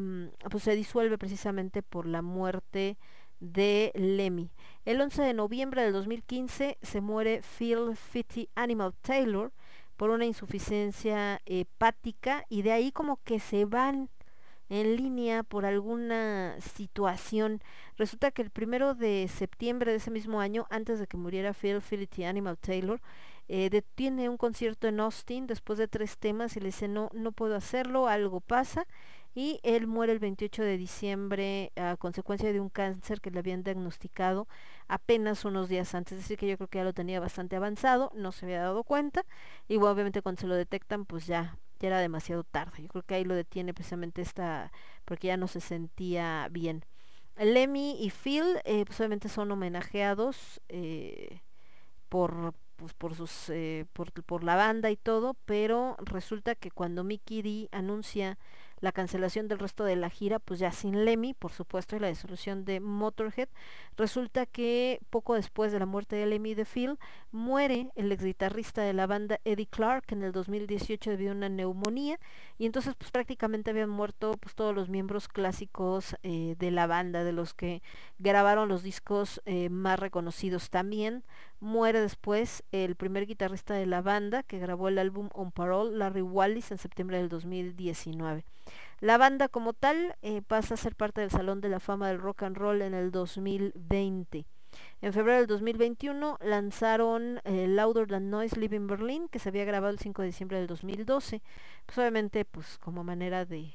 pues se disuelve precisamente por la muerte de Lemmy. El 11 de noviembre del 2015 se muere Phil Fitty Animal Taylor, por una insuficiencia hepática y de ahí como que se van en línea por alguna situación. Resulta que el primero de septiembre de ese mismo año, antes de que muriera Phil Phility Animal Taylor, eh, detiene un concierto en Austin después de tres temas y le dice no, no puedo hacerlo, algo pasa y él muere el 28 de diciembre a consecuencia de un cáncer que le habían diagnosticado apenas unos días antes, es decir que yo creo que ya lo tenía bastante avanzado, no se había dado cuenta y bueno, obviamente cuando se lo detectan pues ya ya era demasiado tarde, yo creo que ahí lo detiene precisamente esta porque ya no se sentía bien. Lemmy y Phil eh, pues obviamente son homenajeados eh, por pues por sus eh, por, por la banda y todo, pero resulta que cuando Mickey D anuncia la cancelación del resto de la gira, pues ya sin Lemmy, por supuesto, y la disolución de Motorhead, resulta que poco después de la muerte de Lemmy de Phil, muere el ex guitarrista de la banda Eddie Clark en el 2018 debido a una neumonía, y entonces pues prácticamente habían muerto pues todos los miembros clásicos eh, de la banda, de los que grabaron los discos eh, más reconocidos también. Muere después el primer guitarrista de la banda que grabó el álbum On Parole, Larry Wallis, en septiembre del 2019. La banda como tal eh, pasa a ser parte del Salón de la Fama del Rock and Roll en el 2020. En febrero del 2021 lanzaron eh, Louder Than Noise Live in Berlin, que se había grabado el 5 de diciembre del 2012. Pues obviamente pues como manera de,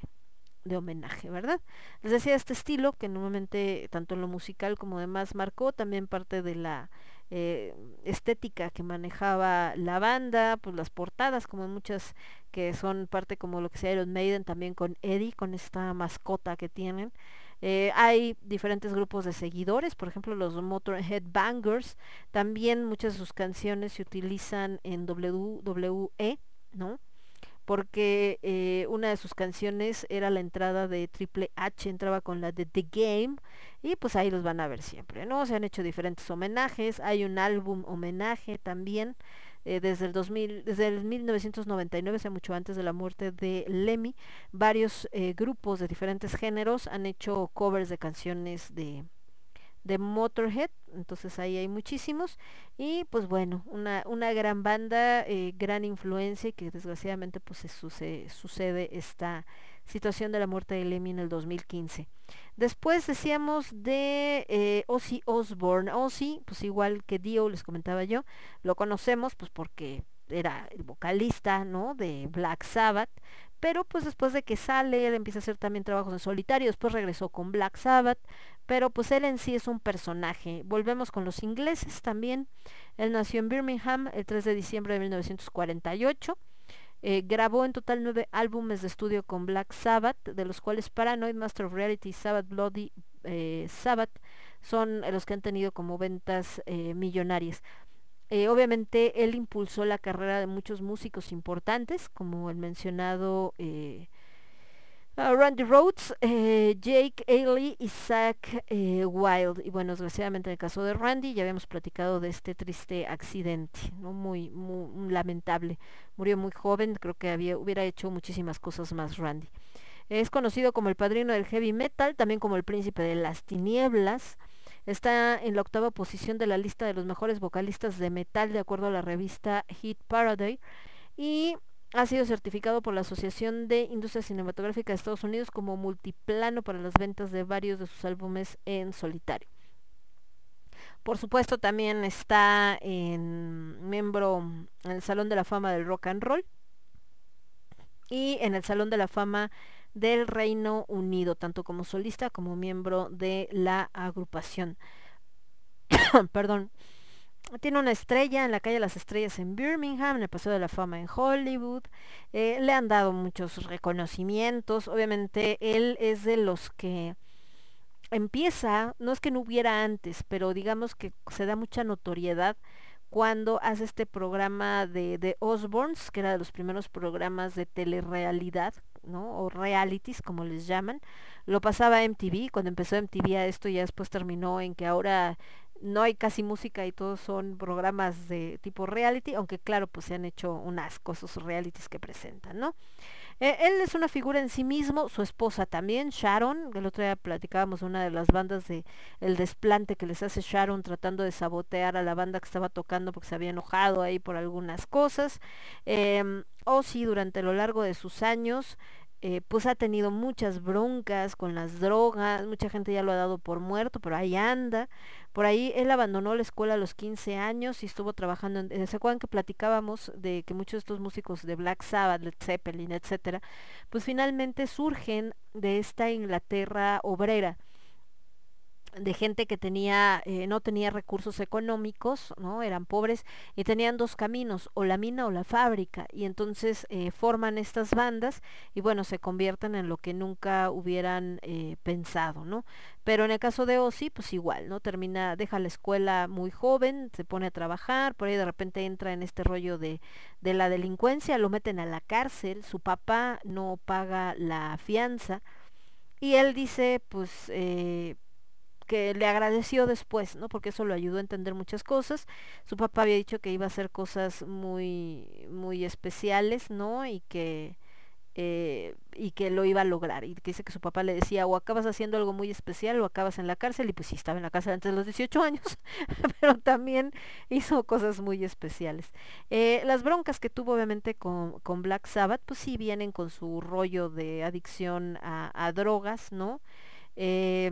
de homenaje, ¿verdad? Les decía este estilo que normalmente tanto en lo musical como demás marcó también parte de la eh, estética que manejaba la banda, pues las portadas como muchas que son parte como lo que sea Iron Maiden también con Eddie, con esta mascota que tienen. Eh, hay diferentes grupos de seguidores, por ejemplo los Motorhead Bangers, también muchas de sus canciones se utilizan en WWE, ¿no? Porque eh, una de sus canciones era la entrada de Triple H, entraba con la de The Game, y pues ahí los van a ver siempre, ¿no? Se han hecho diferentes homenajes, hay un álbum homenaje también, eh, desde el 2000, desde el 1999, o sea, mucho antes de la muerte de Lemmy, varios eh, grupos de diferentes géneros han hecho covers de canciones de, de Motorhead, entonces ahí hay muchísimos y pues bueno, una, una gran banda, eh, gran influencia y que desgraciadamente pues se sucede, esta situación de la muerte de Lemmy en el 2015. Después decíamos de eh, Ozzy Osbourne, Ozzy pues igual que Dio les comentaba yo, lo conocemos pues porque era el vocalista, ¿no? De Black Sabbath, pero pues después de que sale, él empieza a hacer también trabajos en solitario, después regresó con Black Sabbath, pero pues él en sí es un personaje. Volvemos con los ingleses también. Él nació en Birmingham el 3 de diciembre de 1948. Eh, grabó en total nueve álbumes de estudio con Black Sabbath, de los cuales Paranoid, Master of Reality Sabbath Bloody eh, Sabbath son los que han tenido como ventas eh, millonarias. Obviamente él impulsó la carrera de muchos músicos importantes, como el mencionado eh, a Randy Rhodes, eh, Jake Ailey y Zach eh, Wild. Y bueno, desgraciadamente en el caso de Randy ya habíamos platicado de este triste accidente, ¿no? muy, muy lamentable. Murió muy joven, creo que hubiera hecho muchísimas cosas más Randy. Es conocido como el padrino del heavy metal, también como el príncipe de las tinieblas. Está en la octava posición de la lista de los mejores vocalistas de metal de acuerdo a la revista Hit Parade y ha sido certificado por la Asociación de Industria Cinematográfica de Estados Unidos como multiplano para las ventas de varios de sus álbumes en solitario. Por supuesto también está en miembro en el Salón de la Fama del Rock and Roll y en el Salón de la Fama del Reino Unido, tanto como solista como miembro de la agrupación. Perdón. Tiene una estrella en la calle Las Estrellas en Birmingham, en el Paseo de la Fama en Hollywood. Eh, le han dado muchos reconocimientos. Obviamente él es de los que empieza, no es que no hubiera antes, pero digamos que se da mucha notoriedad cuando hace este programa de, de Osborns, que era de los primeros programas de telerrealidad, ¿no? O realities, como les llaman. Lo pasaba MTV, cuando empezó MTV a esto ya después terminó en que ahora no hay casi música y todos son programas de tipo reality, aunque claro, pues se han hecho unas cosas realities que presentan, ¿no? Eh, él es una figura en sí mismo, su esposa también, Sharon, el otro día platicábamos una de las bandas de el desplante que les hace Sharon tratando de sabotear a la banda que estaba tocando porque se había enojado ahí por algunas cosas. Eh, Ozzy durante lo largo de sus años eh, pues ha tenido muchas broncas con las drogas, mucha gente ya lo ha dado por muerto, pero ahí anda. Por ahí él abandonó la escuela a los 15 años y estuvo trabajando, en, eh, ¿se acuerdan que platicábamos de que muchos de estos músicos de Black Sabbath, Led Zeppelin, etcétera, pues finalmente surgen de esta Inglaterra obrera? De gente que tenía eh, no tenía recursos económicos no eran pobres y tenían dos caminos o la mina o la fábrica y entonces eh, forman estas bandas y bueno se convierten en lo que nunca hubieran eh, pensado no pero en el caso de Ozzy pues igual no termina deja la escuela muy joven se pone a trabajar por ahí de repente entra en este rollo de de la delincuencia lo meten a la cárcel su papá no paga la fianza y él dice pues que le agradeció después, ¿no? Porque eso lo ayudó a entender muchas cosas. Su papá había dicho que iba a hacer cosas muy, muy especiales, ¿no? Y que, eh, y que lo iba a lograr. Y que dice que su papá le decía, o acabas haciendo algo muy especial o acabas en la cárcel. Y pues sí, estaba en la cárcel antes de los 18 años, pero también hizo cosas muy especiales. Eh, las broncas que tuvo obviamente con, con Black Sabbath, pues sí vienen con su rollo de adicción a, a drogas, ¿no? Eh,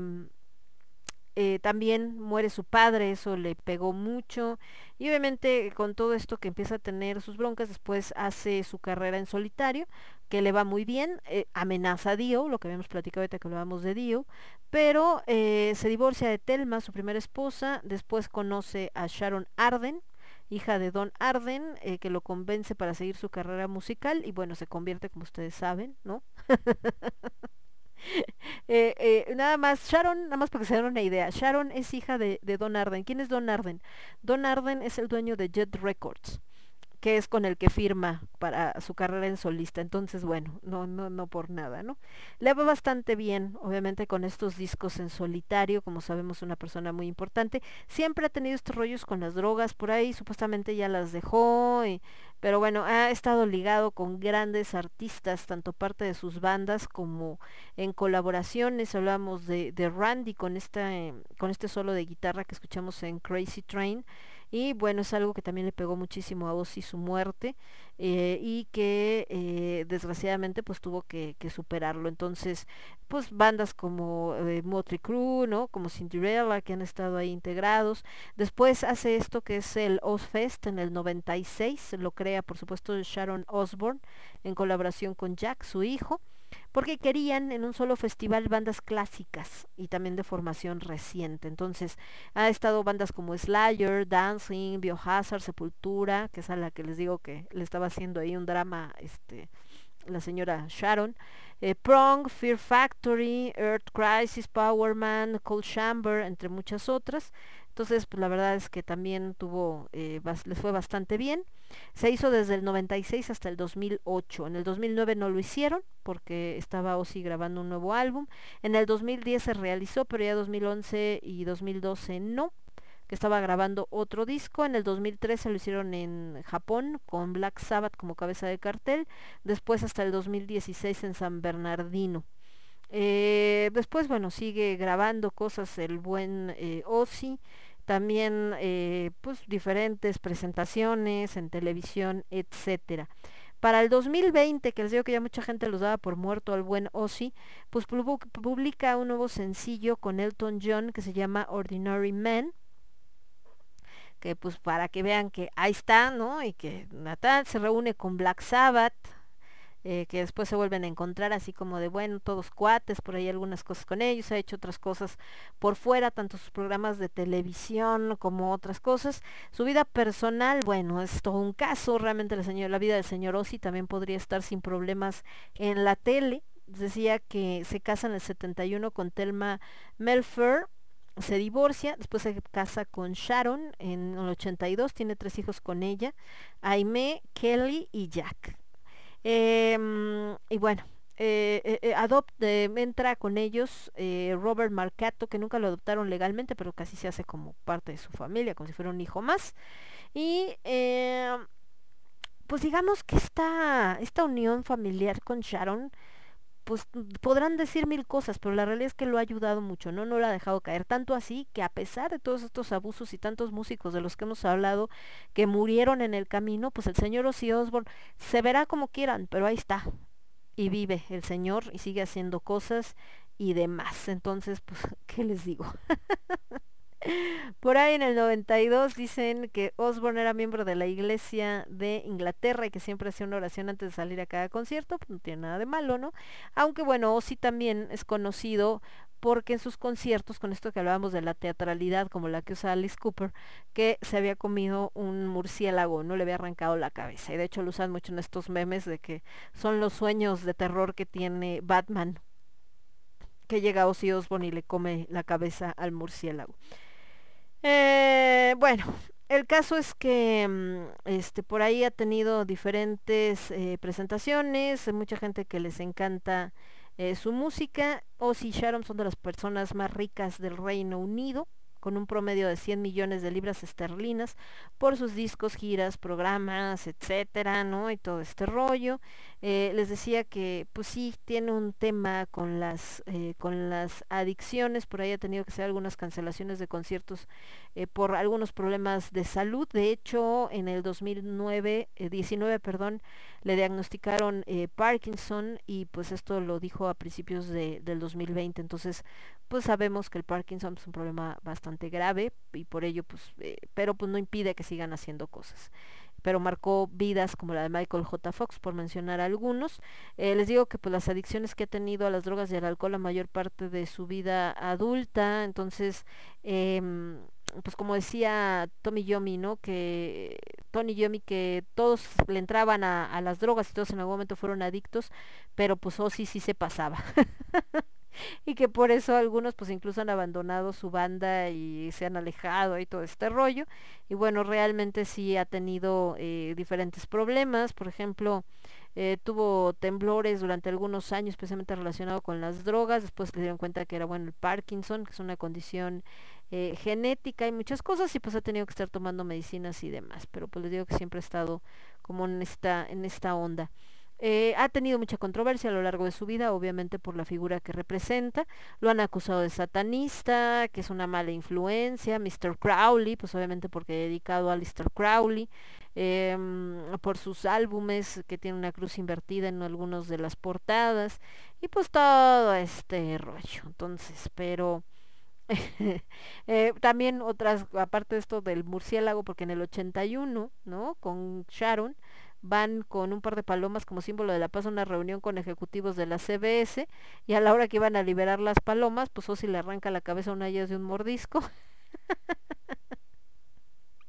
eh, también muere su padre, eso le pegó mucho y obviamente con todo esto que empieza a tener sus broncas, después hace su carrera en solitario, que le va muy bien, eh, amenaza a Dio, lo que habíamos platicado ahorita que hablábamos de Dio, pero eh, se divorcia de Telma, su primera esposa, después conoce a Sharon Arden, hija de Don Arden, eh, que lo convence para seguir su carrera musical y bueno, se convierte, como ustedes saben, ¿no? Eh, eh, nada más, Sharon, nada más para que se den una idea, Sharon es hija de, de Don Arden. ¿Quién es Don Arden? Don Arden es el dueño de Jet Records. Que es con el que firma para su carrera en solista. Entonces, bueno, no, no, no por nada, ¿no? Le va bastante bien, obviamente, con estos discos en solitario, como sabemos, una persona muy importante. Siempre ha tenido estos rollos con las drogas por ahí, supuestamente ya las dejó, pero bueno, ha estado ligado con grandes artistas, tanto parte de sus bandas como en colaboraciones. Hablamos de, de Randy con esta, eh, con este solo de guitarra que escuchamos en Crazy Train. Y bueno, es algo que también le pegó muchísimo a Ozzy su muerte eh, y que eh, desgraciadamente pues tuvo que, superarlo. Entonces, pues bandas como eh, Motley Crue, ¿no? Como Cinderella que han estado ahí integrados. Después hace esto que es el Ozfest en el 96, lo crea por supuesto Sharon Osbourne en colaboración con Jack, su hijo porque querían en un solo festival bandas clásicas y también de formación reciente. Entonces, ha estado bandas como Slayer, Dancing, Biohazard, Sepultura, que es a la que les digo que le estaba haciendo ahí un drama este la señora Sharon, eh, Prong, Fear Factory, Earth Crisis, Power Man, Cold Chamber, entre muchas otras. Entonces, pues la verdad es que también tuvo, eh, les fue bastante bien. Se hizo desde el 96 hasta el 2008. En el 2009 no lo hicieron porque estaba Ozzy grabando un nuevo álbum. En el 2010 se realizó, pero ya 2011 y 2012 no que estaba grabando otro disco. En el 2013 lo hicieron en Japón con Black Sabbath como cabeza de cartel. Después hasta el 2016 en San Bernardino. Eh, después, bueno, sigue grabando cosas el buen eh, Ozzy. También, eh, pues, diferentes presentaciones en televisión, etcétera. Para el 2020, que les digo que ya mucha gente los daba por muerto al buen Ozzy, pues publi- publica un nuevo sencillo con Elton John que se llama Ordinary Man que pues para que vean que ahí está, ¿no? Y que Natal se reúne con Black Sabbath, eh, que después se vuelven a encontrar así como de bueno, todos cuates, por ahí algunas cosas con ellos, ha hecho otras cosas por fuera, tanto sus programas de televisión como otras cosas. Su vida personal, bueno, es todo un caso, realmente la, la vida del señor Ozzy también podría estar sin problemas en la tele. Decía que se casa en el 71 con Telma Melfer, se divorcia, después se casa con Sharon en el 82, tiene tres hijos con ella, Aimee, Kelly y Jack. Em, y bueno, eh, eh, eh, entra con ellos Robert Marcato, que nunca lo adoptaron legalmente, pero casi se hace como parte de su familia, como si fuera un hijo más. Y eh, pues digamos que esta, esta unión familiar con Sharon, pues podrán decir mil cosas, pero la realidad es que lo ha ayudado mucho, ¿no? No lo ha dejado caer. Tanto así que a pesar de todos estos abusos y tantos músicos de los que hemos hablado que murieron en el camino, pues el señor Ozzy Osbourne se verá como quieran, pero ahí está. Y vive el señor y sigue haciendo cosas y demás. Entonces, pues, ¿qué les digo? Por ahí en el 92 dicen que Osborne era miembro de la iglesia de Inglaterra y que siempre hacía una oración antes de salir a cada concierto, pues no tiene nada de malo, ¿no? Aunque bueno, Ozzy también es conocido porque en sus conciertos, con esto que hablábamos de la teatralidad como la que usa Alice Cooper, que se había comido un murciélago, no le había arrancado la cabeza. Y de hecho lo usan mucho en estos memes de que son los sueños de terror que tiene Batman, que llega Ozzy Osbourne y le come la cabeza al murciélago. Eh, bueno, el caso es que mm, este por ahí ha tenido diferentes eh, presentaciones, mucha gente que les encanta eh, su música. Ozzy Sharon son de las personas más ricas del Reino Unido, con un promedio de 100 millones de libras esterlinas por sus discos, giras, programas, etcétera, ¿no? Y todo este rollo. Eh, les decía que, pues sí, tiene un tema con las, eh, con las adicciones, por ahí ha tenido que hacer algunas cancelaciones de conciertos eh, por algunos problemas de salud. De hecho, en el 2009, eh, 19, perdón, le diagnosticaron Parkinson y pues esto lo dijo a principios de, del 2020. Entonces, pues sabemos que el Parkinson es un problema bastante grave y por ello, pues, eh, pero pues no impide que sigan haciendo cosas pero marcó vidas como la de Michael J. Fox, por mencionar algunos. Eh, les digo que pues las adicciones que ha tenido a las drogas y al alcohol la mayor parte de su vida adulta, entonces, em, pues como decía Tommy Yomi, ¿no? Que Tony Yomi, que todos le entraban a, las drogas y todos en algún momento fueron adictos, pero pues Ozzy sí se pasaba. y que por eso algunos pues incluso han abandonado su banda y se han alejado y todo este rollo. Y bueno, realmente sí ha tenido eh, diferentes problemas, por ejemplo, eh, tuvo temblores durante algunos años, especialmente relacionado con las drogas, después se dieron cuenta que era bueno el Parkinson, que es una condición eh, genética y muchas cosas, y pues ha tenido que estar tomando medicinas y demás, pero pues les digo que siempre ha estado como en esta, en esta onda. Eh, ha tenido mucha controversia a lo largo de su vida, obviamente por la figura que representa. Lo han acusado de satanista, que es una mala influencia. Mr. Crowley, pues obviamente porque dedicado a Mr. Crowley. em, por sus álbumes que tiene una cruz invertida en algunos de las portadas. Y pues todo este rollo. Entonces, pero... Eh, también otras, aparte de esto del murciélago, porque en el 81, ¿no? Con Sharon, van con un par de palomas como símbolo de la paz a una reunión con ejecutivos de la CBS y a la hora que iban a liberar las palomas, pues Ozzy le arranca la cabeza a una de un mordisco.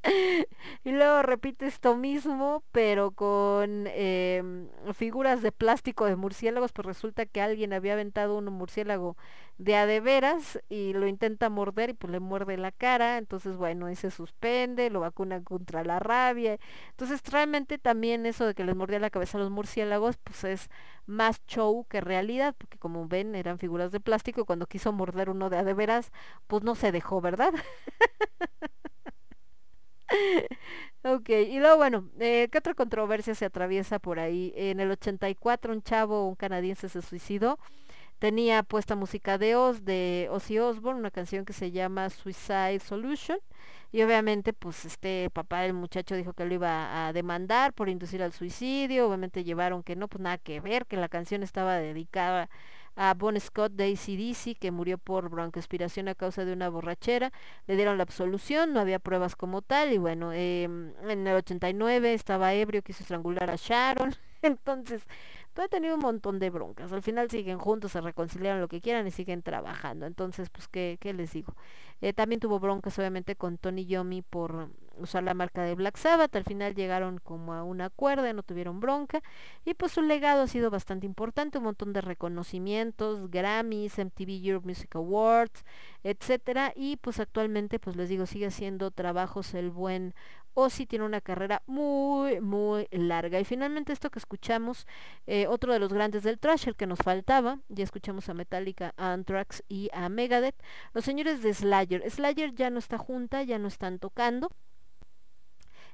y luego repite esto mismo, pero con em, figuras de plástico de murciélagos, pues resulta que alguien había aventado un murciélago de a de veras y lo intenta morder y pues le muerde la cara, entonces bueno, ahí se suspende, lo vacunan contra la rabia. Entonces realmente también eso de que les mordía la cabeza a los murciélagos, pues es más show que realidad, porque como ven eran figuras de plástico y cuando quiso morder uno de a de veras, pues no se dejó, ¿verdad? Ok, y luego bueno, eh, ¿qué otra controversia se atraviesa por ahí? En el 84 un chavo, un canadiense se suicidó, tenía puesta música de Oz, de Ozzy Osbourne, una canción que se llama Suicide Solution, y obviamente pues este papá del muchacho dijo que lo iba a demandar por inducir al suicidio, obviamente llevaron que no, pues nada que ver, que la canción estaba dedicada a Bon Scott de ACDC, que murió por broncoaspiración a causa de una borrachera. Le dieron la absolución, no había pruebas como tal. Y bueno, eh, en el 89 estaba ebrio, quiso estrangular a Sharon. Entonces, todo ha tenido un montón de broncas. Al final siguen juntos, se reconciliaron lo que quieran y siguen trabajando. Entonces, pues, ¿qué, qué les digo? Eh, también tuvo broncas, obviamente, con Tony Yomi por usar la marca de Black Sabbath. Al final llegaron como a una cuerda, no tuvieron bronca. Y pues su legado ha sido bastante importante, un montón de reconocimientos, Grammys, MTV Europe Music Awards, etcétera. Y pues actualmente, pues les digo, sigue haciendo trabajos el buen Ozzy tiene una carrera muy, muy larga. Y finalmente esto que escuchamos, eh, otro de los grandes del trash, el que nos faltaba, ya escuchamos a Metallica, a Anthrax y a Megadeth, los señores de Slayer. Slayer ya no está junta, ya no están tocando.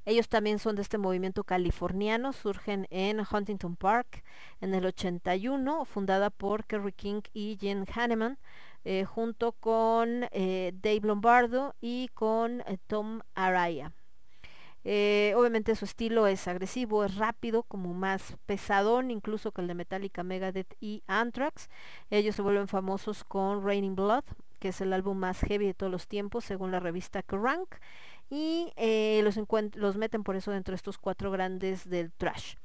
Ellos también son de este movimiento californiano, surgen en Huntington Park en el 81, fundada por Kerry King y Jen Hanneman, eh, junto con eh, Dave Lombardo y con eh, Tom Araya. Obviamente su estilo es agresivo, es rápido, como más pesadón incluso que el de Metallica, Megadeth y Anthrax. Ellos se vuelven famosos con Raining Blood, que es el álbum más heavy de todos los tiempos según la revista Kerrang! Y eh, los, meten por eso dentro de estos cuatro grandes del trash.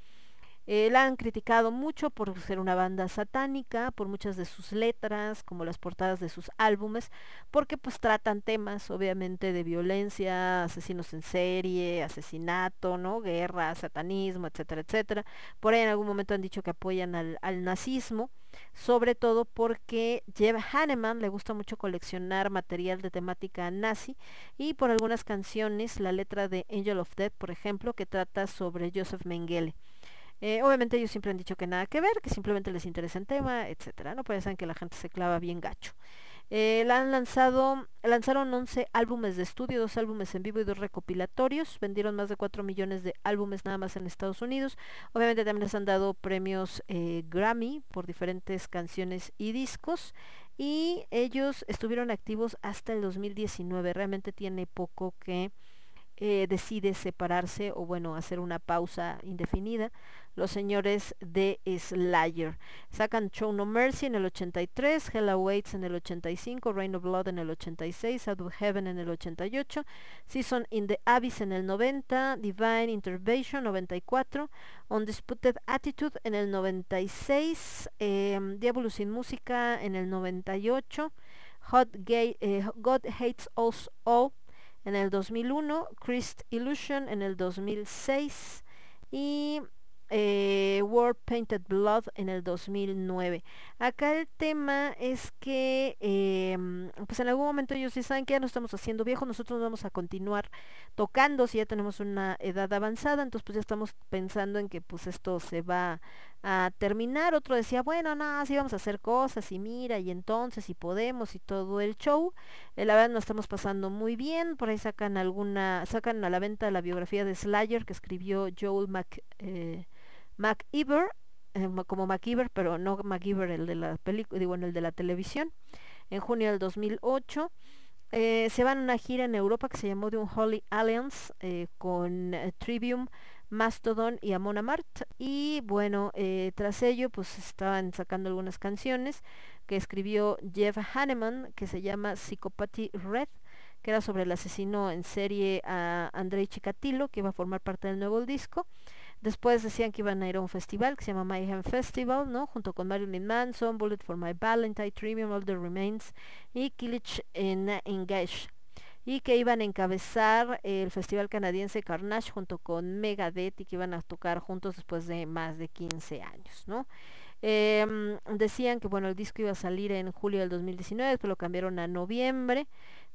Eh, la han criticado mucho por ser una banda satánica, por muchas de sus letras, como las portadas de sus álbumes, porque pues tratan temas obviamente de violencia, asesinos en serie, asesinato, ¿no? Guerra, satanismo, etcétera, etcétera. Por ahí en algún momento han dicho que apoyan al, al nazismo, sobre todo porque Jeff Hanneman le gusta mucho coleccionar material de temática nazi y por algunas canciones, la letra de Angel of Death, por ejemplo, que trata sobre Joseph Mengele. Eh, obviamente ellos siempre han dicho que nada que ver, que simplemente les interesa el tema, etcétera, ¿no? Pues saben que la gente se clava bien gacho. Eh, la han lanzado, lanzaron 11 álbumes de estudio, dos álbumes en vivo y dos recopilatorios. Vendieron más de 4 millones de álbumes nada más en Estados Unidos. Obviamente también les han dado premios eh, Grammy por diferentes canciones y discos. Y ellos estuvieron activos hasta el 2019. Realmente tiene poco que decide separarse o bueno, hacer una pausa indefinida, los señores de Slayer. Sacan Show No Mercy en el 83, Hell Awaits en el 85, Rain of Blood en el 86, Out of Heaven en el 88, Season in the Abyss en el 90, Divine Intervention 94, Undisputed Attitude en el 96, eh, Diabolus sin Música en el 98, Hot Gay, eh, God Hates Us All en el 2001, Christ Illusion en el 2006 y eh, War Painted Blood en el 2009. Acá el tema es que em, pues en algún momento ellos sí saben que ya no estamos haciendo viejos, nosotros vamos a continuar tocando si ya tenemos una edad avanzada, entonces pues ya estamos pensando en que pues esto se va a terminar. Otro decía, bueno, no, sí vamos a hacer cosas y mira, y entonces y podemos y todo el show. Eh, la verdad nos estamos pasando muy bien, por ahí sacan alguna, sacan a la venta la biografía de Slayer que escribió Joel Mac, eh, McIver, eh, como McIver, pero no McIver el de la película, digo, el de la televisión, en junio del 2008. Eh, se van a una gira en Europa que se llamó The Unholy Alliance eh, con Trivium, Mastodon y Amon Amart. Y bueno, tras ello pues estaban sacando algunas canciones que escribió Jeff Hanneman que se llama Psychopathy Red que era sobre el asesino en serie a Andrei Chikatilo que iba a formar parte del nuevo disco. Después decían que iban a ir a un festival que se llama Mayhem Festival, ¿no? Junto con Marilyn Manson, Bullet for My Valentine, Trivium, All the Remains y Killich en Engage. Y que iban a encabezar el festival canadiense Carnage junto con Megadeth y que iban a tocar juntos después de más de 15 años, ¿no? Em, decían que bueno, el disco iba a salir en julio del 2019, después lo cambiaron a noviembre,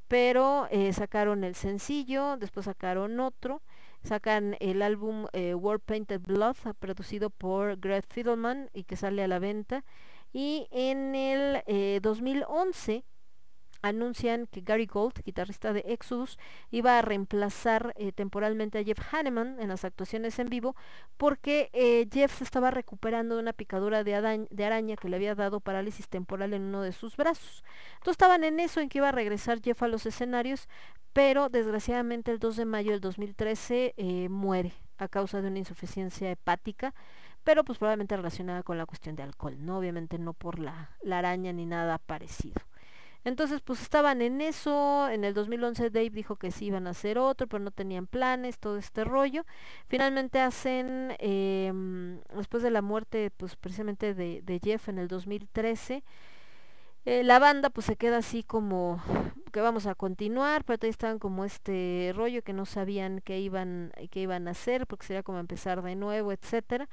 pero eh, sacaron el sencillo, después sacaron otro, sacan el álbum eh, War Painted Blood, ah, producido por Greg Fidelman y que sale a la venta. Y en el eh, 2011 anuncian que Gary Gold, guitarrista de Exodus, iba a reemplazar eh, temporalmente a Jeff Hanneman en las actuaciones en vivo porque eh, Jeff se estaba recuperando de una picadura de, araña que le había dado parálisis temporal en uno de sus brazos. Entonces estaban en eso, en que iba a regresar Jeff a los escenarios, pero desgraciadamente el 2 de mayo del 2013 eh, muere a causa de una insuficiencia hepática, pero pues probablemente relacionada con la cuestión de alcohol, ¿no? Obviamente no por la araña ni nada parecido. Entonces, pues estaban en eso. En el 2011 Dave dijo que sí iban a hacer otro, pero no tenían planes, todo este rollo. Finalmente hacen, em, después de la muerte, pues precisamente de, de Jeff en el 2013, eh, la banda pues se queda así como que vamos a continuar, pero todavía estaban como este rollo que no sabían qué iban, qué iban a hacer, porque sería como empezar de nuevo, etcétera.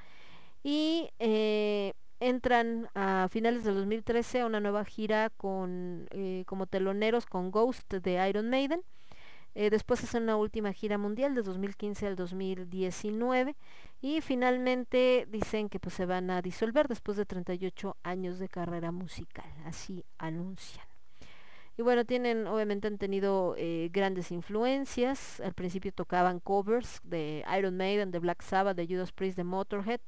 Y eh, entran a finales del 2013 a una nueva gira con eh, como teloneros con Ghost de Iron Maiden. Eh, después hacen una última gira mundial de 2015 al 2019 y finalmente dicen que pues se van a disolver después de 38 años de carrera musical, así anuncian. Y bueno, tienen, obviamente han tenido eh, grandes influencias. Al principio tocaban covers de Iron Maiden, de Black Sabbath, de Judas Priest, de Motorhead,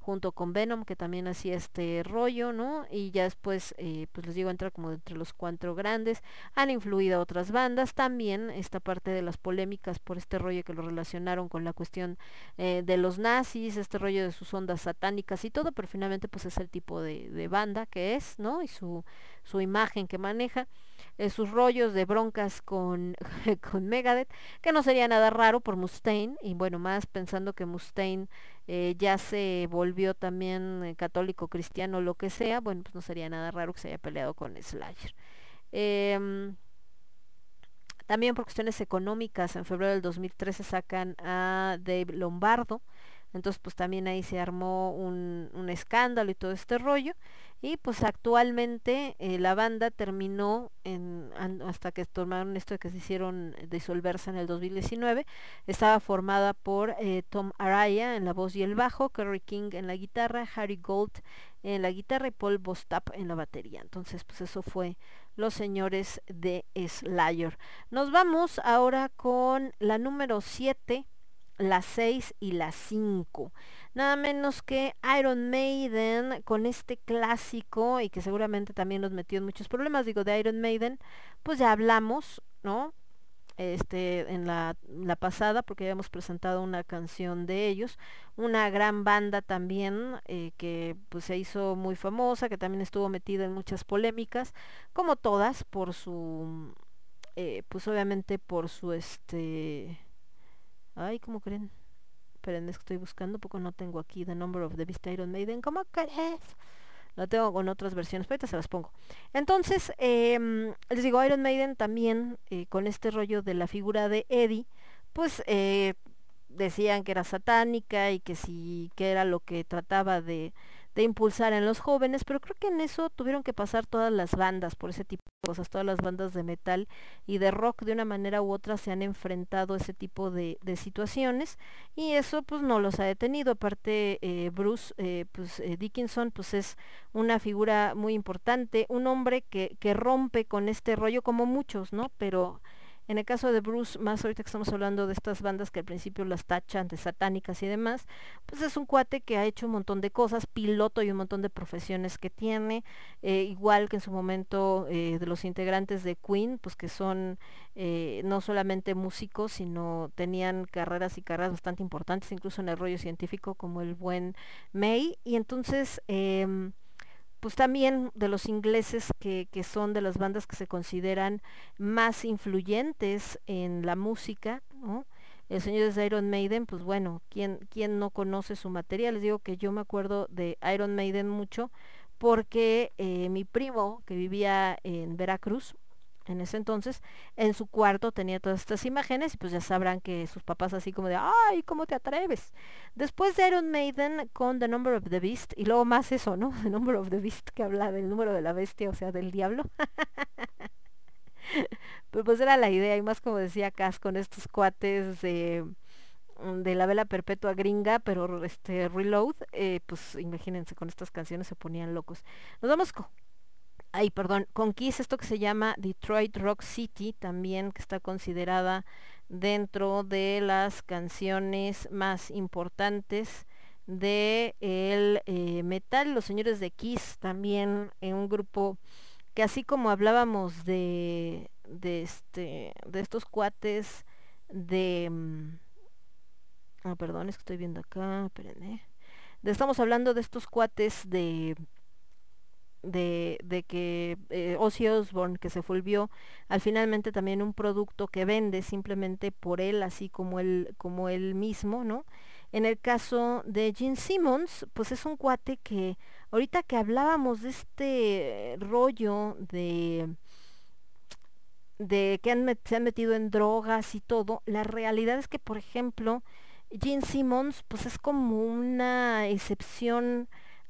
junto con Venom, que también hacía este rollo, ¿no? Y ya después, eh, pues les digo, entra como entre los cuatro grandes. Han influido a otras bandas también, esta parte de las polémicas por este rollo que lo relacionaron con la cuestión eh, de los nazis, este rollo de sus ondas satánicas y todo, pero finalmente pues es el tipo de, de banda que es, ¿no? Y su, su imagen que maneja eh, sus rollos de broncas con, con Megadeth, que no sería nada raro por Mustaine, y bueno, más pensando que Mustaine eh, ya se volvió también eh, católico, cristiano, lo que sea, bueno, pues no sería nada raro que se haya peleado con Slayer. Em, también por cuestiones económicas, en febrero del 2013 sacan a Dave Lombardo, entonces pues también ahí se armó un, un escándalo y todo este rollo. Y pues actualmente eh, la banda terminó en, hasta que tomaron esto de que se hicieron disolverse en el 2019. Estaba formada por eh, Tom Araya en la voz y el bajo, Kerry King en la guitarra, Harry Gold en la guitarra y Paul Bostap en la batería. Entonces pues eso fue los señores de Slayer. Nos vamos ahora con la número 7 la 6 y la 5. Nada menos que Iron Maiden con este clásico y que seguramente también nos metió en muchos problemas. Digo, de Iron Maiden, pues ya hablamos, ¿no? Este, en la, la pasada, porque habíamos presentado una canción de ellos, una gran banda también eh, que pues se hizo muy famosa, que también estuvo metida en muchas polémicas, como todas, por su, eh, pues obviamente por su este, Ay, ¿cómo creen? Esperen, es que estoy buscando, poco no tengo aquí The Number of the Beast Iron Maiden. ¿Cómo crees? Lo tengo con otras versiones, pero ahorita se las pongo. Entonces, em, les digo, Iron Maiden también, eh, con este rollo de la figura de Eddie, pues eh, decían que era satánica y que sí que era lo que trataba de, de impulsar en los jóvenes, pero creo que en eso tuvieron que pasar todas las bandas por ese tipo de cosas, todas las bandas de metal y de rock de una manera u otra se han enfrentado a ese tipo de, de situaciones y eso pues no los ha detenido. Aparte eh, Bruce eh, pues, eh, Dickinson pues es una figura muy importante, un hombre que, que rompe con este rollo como muchos, ¿no? Pero en el caso de Bruce, más ahorita que estamos hablando de estas bandas que al principio las tachan de satánicas y demás, pues es un cuate que ha hecho un montón de cosas, piloto y un montón de profesiones que tiene, eh, igual que en su momento eh, de los integrantes de Queen, pues que son eh, no solamente músicos, sino tenían carreras y carreras bastante importantes, incluso en el rollo científico, como el buen May. Y entonces, em, pues también de los ingleses que, que son de las bandas que se consideran más influyentes en la música. El señor de Iron Maiden, pues bueno, ¿quién, ¿quién no conoce su material? Les digo que yo me acuerdo de Iron Maiden mucho porque eh, mi primo que vivía en Veracruz, en ese entonces, en su cuarto tenía todas estas imágenes y pues ya sabrán que sus papás así como de, ay, ¿cómo te atreves? Después de Iron Maiden con The Number of the Beast y luego más eso, ¿no? The Number of the Beast que habla del número de la bestia, o sea, del diablo. Pero pues era la idea y más como decía Cass con estos cuates de de la vela perpetua gringa, pero este reload, eh, pues imagínense con estas canciones se ponían locos. Nos vamos con ay, perdón, con Kiss, esto que se llama Detroit Rock City, también que está considerada dentro de las canciones más importantes de el eh, metal, los señores de Kiss también en un grupo que así como hablábamos de de este de estos cuates de ah, perdón, es que estoy viendo acá, espérenme. Estamos hablando de estos cuates de de, de que eh, Ozzy que se volvió al finalmente también un producto que vende simplemente por él así como él como él mismo no en el caso de Gene Simmons pues es un cuate que ahorita que hablábamos de este rollo de de que se han metido en drogas y todo, la realidad es que, por ejemplo, Gene Simmons, pues es como una excepción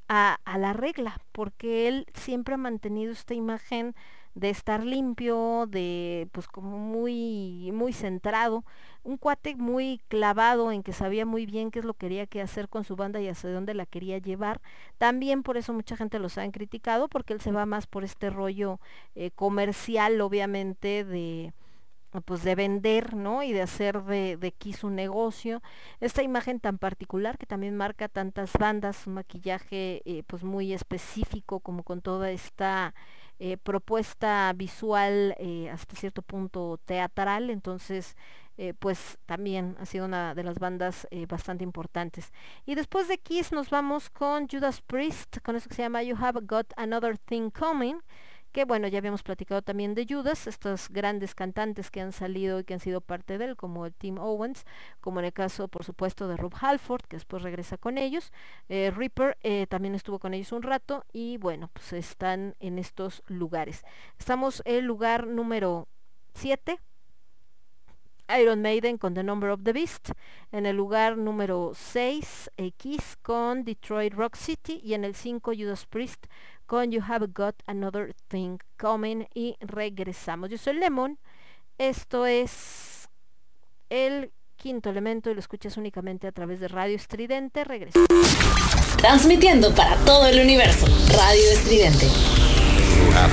a, a la regla, porque él siempre ha mantenido esta imagen de estar limpio, de pues como muy, muy centrado, un cuate muy clavado en que sabía muy bien qué es lo que quería que hacer con su banda y hacia dónde la quería llevar. También por eso mucha gente los han criticado, porque él se va más por este rollo eh, comercial, obviamente, de pues de vender, ¿no? Y de hacer de, de Kiss un negocio. Esta imagen tan particular que también marca tantas bandas, un maquillaje eh, pues muy específico, como con toda esta eh, propuesta visual eh, hasta cierto punto teatral, entonces pues también ha sido una de las bandas bastante importantes. Y después de Kiss nos vamos con Judas Priest, con eso que se llama You Have Got Another Thing Coming, que bueno, ya habíamos platicado también de Judas, estos grandes cantantes que han salido y que han sido parte de él, como el Tim Owens, como en el caso, por supuesto, de Rob Halford, que después regresa con ellos. Eh, Reaper eh, también estuvo con ellos un rato y bueno, pues están en estos lugares. Estamos en el lugar número 7. Iron Maiden con The Number of the Beast. En el lugar número 6, X con Detroit Rock City. Y en el 5, Judas Priest con You Have Got Another Thing Coming. Y regresamos. Yo soy Lemon. Esto es el quinto elemento y lo escuchas únicamente a través de Radio Estridente. Regresa. Transmitiendo para todo el universo. Radio Estridente.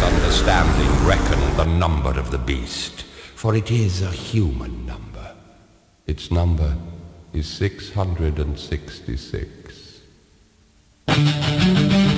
understanding reckon the number of the beast, for it is a human number. Its number is 666.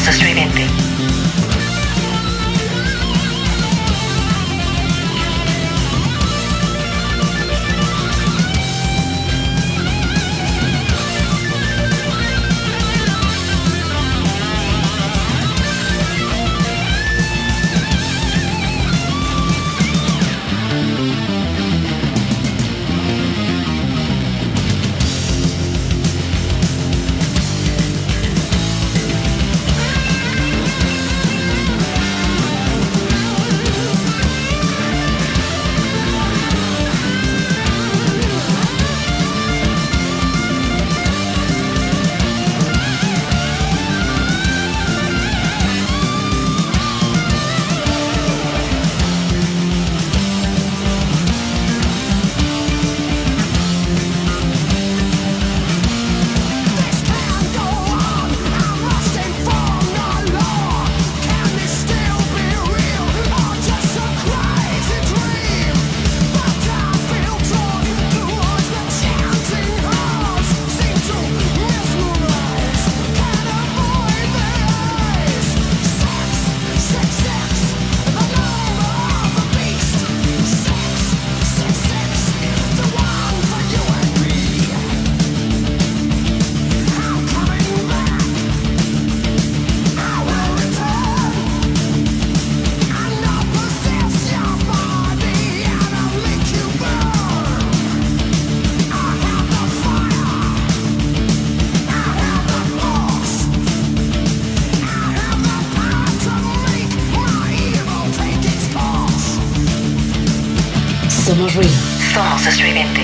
Somos Somos estridente.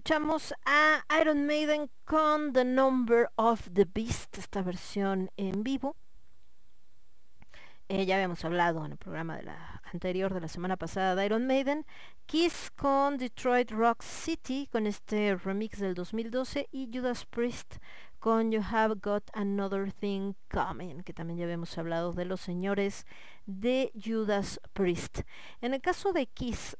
Escuchamos a Iron Maiden con The Number of the Beast, esta versión en vivo. Eh, ya habíamos hablado en el programa de la anterior de la semana pasada de Iron Maiden. Kiss con Detroit Rock City con este remix del 2012 y Judas Priest con You Have Got Another Thing Coming, que también ya habíamos hablado de los señores de Judas Priest. En el caso de Kiss,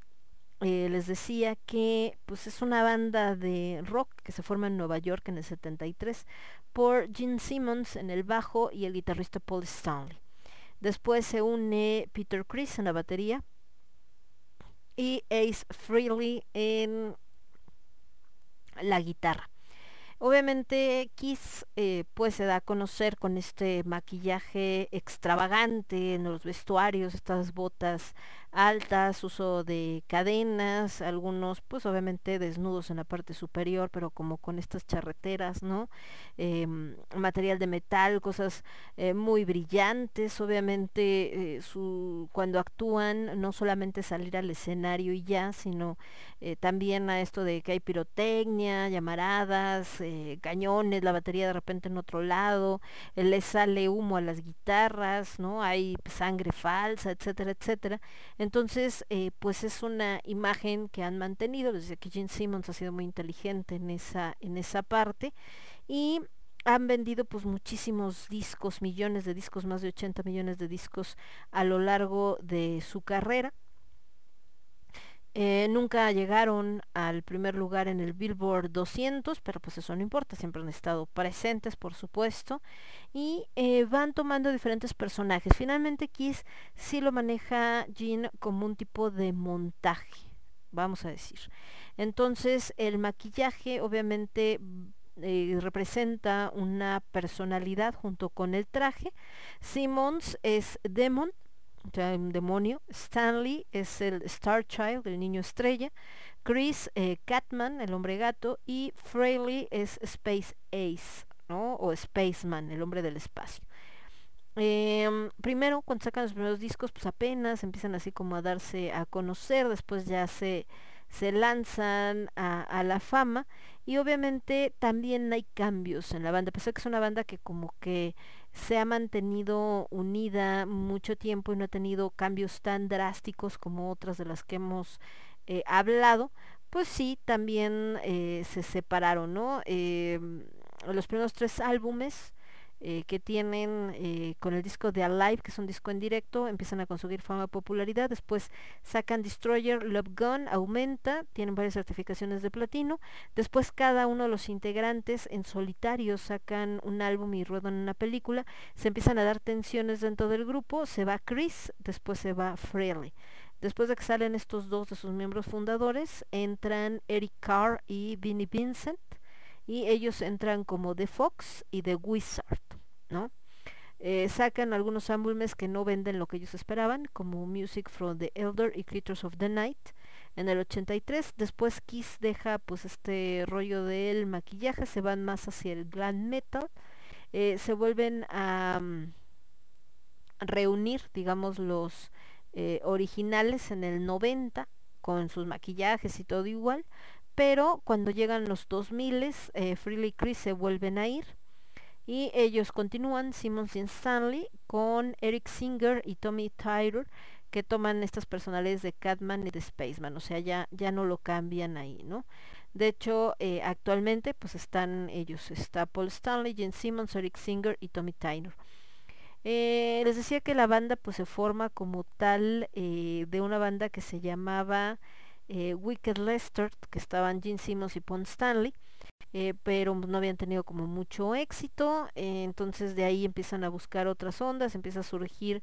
eh, les decía que pues es una banda de rock que se forma en Nueva York en el 73 por Gene Simmons en el bajo y el guitarrista Paul Stanley. Después se une Peter Chris en la batería y Ace Frehley en la guitarra. Obviamente Kiss eh, pues se da a conocer con este maquillaje extravagante en los vestuarios, estas botas altas, uso de cadenas, algunos pues obviamente desnudos en la parte superior, pero como con estas charreteras, ¿no? Em, material de metal, cosas eh, muy brillantes, obviamente eh, su, cuando actúan no solamente salir al escenario y ya, sino eh, también a esto de que hay pirotecnia, llamaradas, cañones, la batería de repente en otro lado, le sale humo a las guitarras, ¿no? Hay sangre falsa, etcétera, etcétera. Entonces, eh, pues es una imagen que han mantenido, desde que Gene Simmons ha sido muy inteligente en esa, en esa parte. Y han vendido pues muchísimos discos, millones de discos, más de 80 millones de discos a lo largo de su carrera. Eh, nunca llegaron al primer lugar en el Billboard 200, pero pues eso no importa, siempre han estado presentes, por supuesto, y eh, van tomando diferentes personajes. Finalmente Kiss sí lo maneja Jean como un tipo de montaje, vamos a decir. Entonces el maquillaje obviamente eh, representa una personalidad junto con el traje. Simmons es Demon, o sea, un demonio. Stanley es el Star Child, el niño estrella. Chris eh, Catman, el hombre gato. Y Fraley es Space Ace, O Spaceman, el hombre del espacio. Em, primero, cuando sacan los primeros discos, pues apenas empiezan así como a darse a conocer, después ya se, se lanzan a, la fama y obviamente también hay cambios en la banda, a pesar que es una banda que como que se ha mantenido unida mucho tiempo y no ha tenido cambios tan drásticos como otras de las que hemos eh, hablado, pues sí, también eh, se separaron, ¿no? Los primeros tres álbumes eh, que tienen eh, con el disco de Alive, que es un disco en directo, empiezan a conseguir fama y popularidad. Después sacan Destroyer, Love Gun, aumenta, tienen varias certificaciones de platino. Después cada uno de los integrantes en solitario sacan un álbum y ruedan una película. Se empiezan a dar tensiones dentro del grupo. Se va Chris, después se va Frehley. Después de que salen estos dos de sus miembros fundadores, entran Eric Carr y Vinnie Vincent y ellos entran como The Fox y The Wizard, ¿no? Eh, sacan algunos álbumes que no venden lo que ellos esperaban, como Music from the Elder y Creatures of the Night en el 83. Después Kiss deja pues este rollo del maquillaje, se van más hacia el glam metal, eh, se vuelven a mm, reunir, digamos, los eh, originales en el 90 con sus maquillajes y todo igual, pero cuando llegan los 2000 eh, Freely y Chris se vuelven a ir y ellos continúan, Simmons y Stanley, con Eric Singer y Tommy Tyler, que toman estas personalidades de Catman y de Spaceman, o sea, ya, ya no lo cambian ahí, ¿no? De hecho, eh, actualmente pues están ellos, está Paul Stanley, Gene Simmons, Eric Singer y Tommy Tyler. Eh, les decía que la banda pues se forma como tal eh, de una banda que se llamaba eh, Wicked Lester, que estaban Gene Simmons y Paul Stanley, eh, pero no habían tenido como mucho éxito, eh, entonces de ahí empiezan a buscar otras ondas, empieza a surgir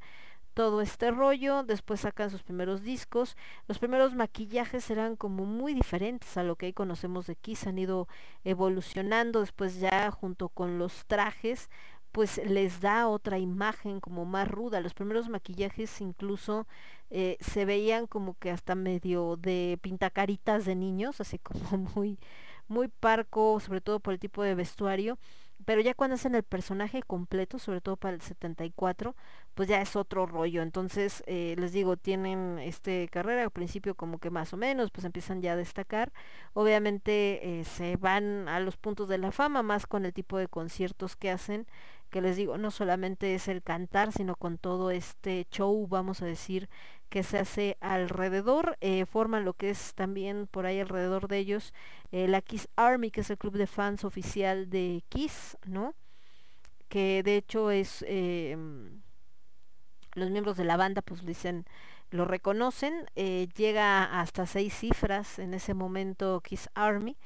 todo este rollo, después sacan sus primeros discos, los primeros maquillajes eran como muy diferentes a lo que ahí conocemos de Kiss, han ido evolucionando, después ya junto con los trajes, pues les da otra imagen como más ruda, los primeros maquillajes incluso eh, se veían como que hasta medio de pintacaritas de niños, así como muy muy parco, sobre todo por el tipo de vestuario. pero ya cuando hacen el personaje completo, sobre todo para el 74, pues ya es otro rollo. Entonces, eh, les digo, tienen este carrera al principio como que más o menos, pues empiezan ya a destacar. Obviamente eh, se van a los puntos de la fama, más con el tipo de conciertos que hacen, que les digo, no solamente es el cantar, sino con todo este show, vamos a decir, que se hace alrededor. eh, forman lo que es también por ahí alrededor de ellos eh, la Kiss Army, que es el club de fans oficial de Kiss, ¿no? Que de hecho es... eh, los miembros de la banda pues dicen lo reconocen llega hasta seis cifras en ese momento Kiss Army